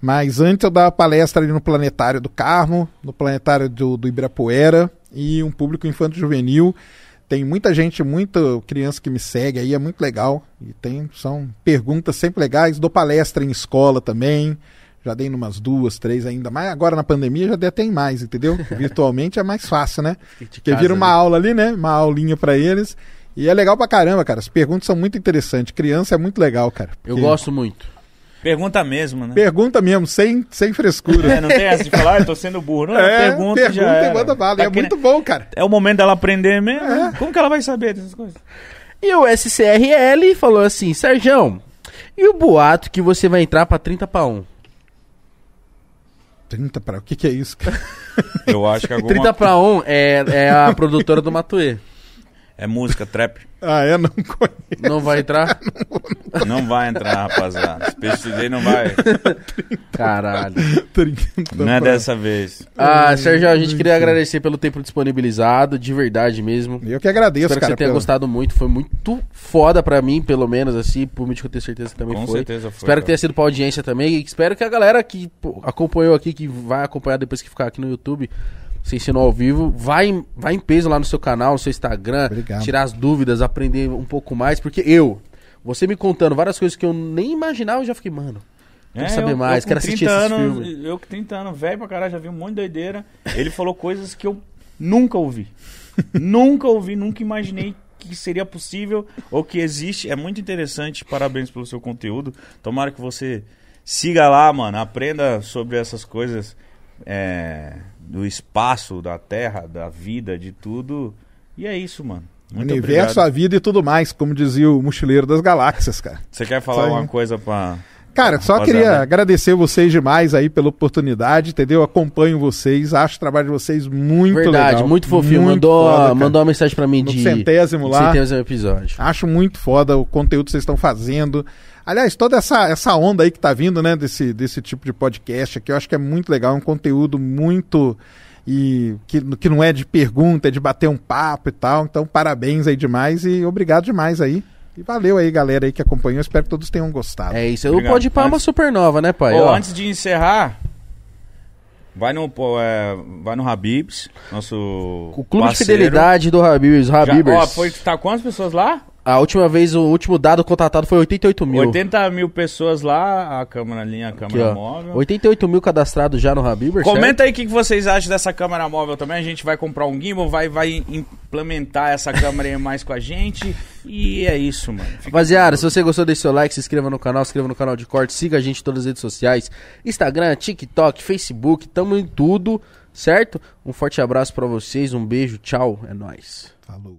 Mas antes eu dava palestra ali no Planetário do Carmo, no Planetário do, do Ibirapuera e um público infanto-juvenil. Tem muita gente, muita criança que me segue aí, é muito legal. E tem, são perguntas sempre legais. Dou palestra em escola também. Já dei umas duas, três ainda. Mas agora na pandemia já dei até mais, entendeu? Virtualmente é mais fácil, né? Porque vira uma aula ali, né? Uma aulinha para eles. E é legal pra caramba, cara. As perguntas são muito interessantes. Criança é muito legal, cara. Eu porque- gosto muito. Pergunta mesmo, né? Pergunta mesmo, sem, sem frescura. É, não tem essa de falar, ah, eu tô sendo burro. Não, É, pergunta, pergunta já e era. manda bala. Tá é que muito bom, cara. É o momento dela aprender mesmo. É. Como que ela vai saber dessas coisas? E o SCRL falou assim, Serjão, e o boato que você vai entrar pra 30 pra 1? 30 para. O que, que é isso, cara? Eu acho que alguma 30 pra 1 é, é a produtora do Matuê. É música, trap. Ah, é? Não conheço. Não vai entrar? Não vai entrar, rapaziada. Space Today não vai. Caralho. 30 Não é dessa vez. Ah, Sérgio, a gente queria agradecer pelo tempo disponibilizado, de verdade mesmo. Eu que agradeço, Espero que cara. você tenha pelo- gostado muito. Foi muito foda pra mim, pelo menos, assim. Por mim, que eu tenho certeza que também Com foi. certeza foi. Espero cara. que tenha sido pra audiência também. E espero que a galera que pô, acompanhou aqui, que vai acompanhar depois que ficar aqui no YouTube, se ensinou ao vivo, vai, em- vai em peso lá no seu canal, no seu Instagram, Obrigado. tirar as dúvidas, aprender um pouco mais. Porque eu, você me contando várias coisas que eu nem imaginava, eu já fiquei, mano. Quero saber eu- mais, eu quero assistir 30 esses anos, filmes. Eu com 30 anos, velho pra caralho, já vi um monte de doideira. Ele falou coisas que eu nunca ouvi. nunca ouvi, nunca imaginei que seria possível ou que existe. É muito interessante, parabéns pelo seu conteúdo. Tomara que você siga lá, mano, aprenda sobre essas coisas é, do espaço, da terra, da vida, de tudo. E é isso, mano. Muito Universo, obrigado. a vida e tudo mais, como dizia o Mochileiro das Galáxias, cara. Você quer falar aí. alguma coisa pra. Cara, só queria agradecer vocês demais aí pela oportunidade, entendeu? Acompanho vocês, acho o trabalho de vocês muito Verdade, legal. muito fofinho. Muito mandou, foda, mandou uma mensagem pra mim No de. centésimo lá. Centésimo episódio. Acho muito foda o conteúdo que vocês estão fazendo. Aliás, toda essa, essa onda aí que tá vindo, né, desse, desse tipo de podcast aqui, eu acho que é muito legal, é um conteúdo muito. E que, que não é de pergunta, é de bater um papo e tal. Então, parabéns aí demais e obrigado demais aí. E valeu aí, galera aí que acompanhou. Espero que todos tenham gostado. É isso. Obrigado. Eu pode ir pra uma supernova, né, pai? Ó, antes de encerrar, vai no, pô, é, vai no Habibs, nosso. o clube de parceiro. fidelidade do Habibs, Já, Habibers. ó, foi, tá quantas pessoas lá? A última vez, o último dado contatado foi 88 mil. 80 mil pessoas lá, a câmera ali, a Aqui, câmera ó. móvel. 88 mil cadastrados já no Habibers. Comenta aí o que vocês acham dessa câmera móvel também. A gente vai comprar um gimbal, vai, vai implementar essa câmera aí mais com a gente. E é isso, mano. Fica- Rapaziada, se você gostou, deixe seu like, se inscreva no canal, se inscreva no canal de corte, siga a gente em todas as redes sociais, Instagram, TikTok, Facebook, tamo em tudo, certo? Um forte abraço pra vocês, um beijo, tchau, é nóis. Falou.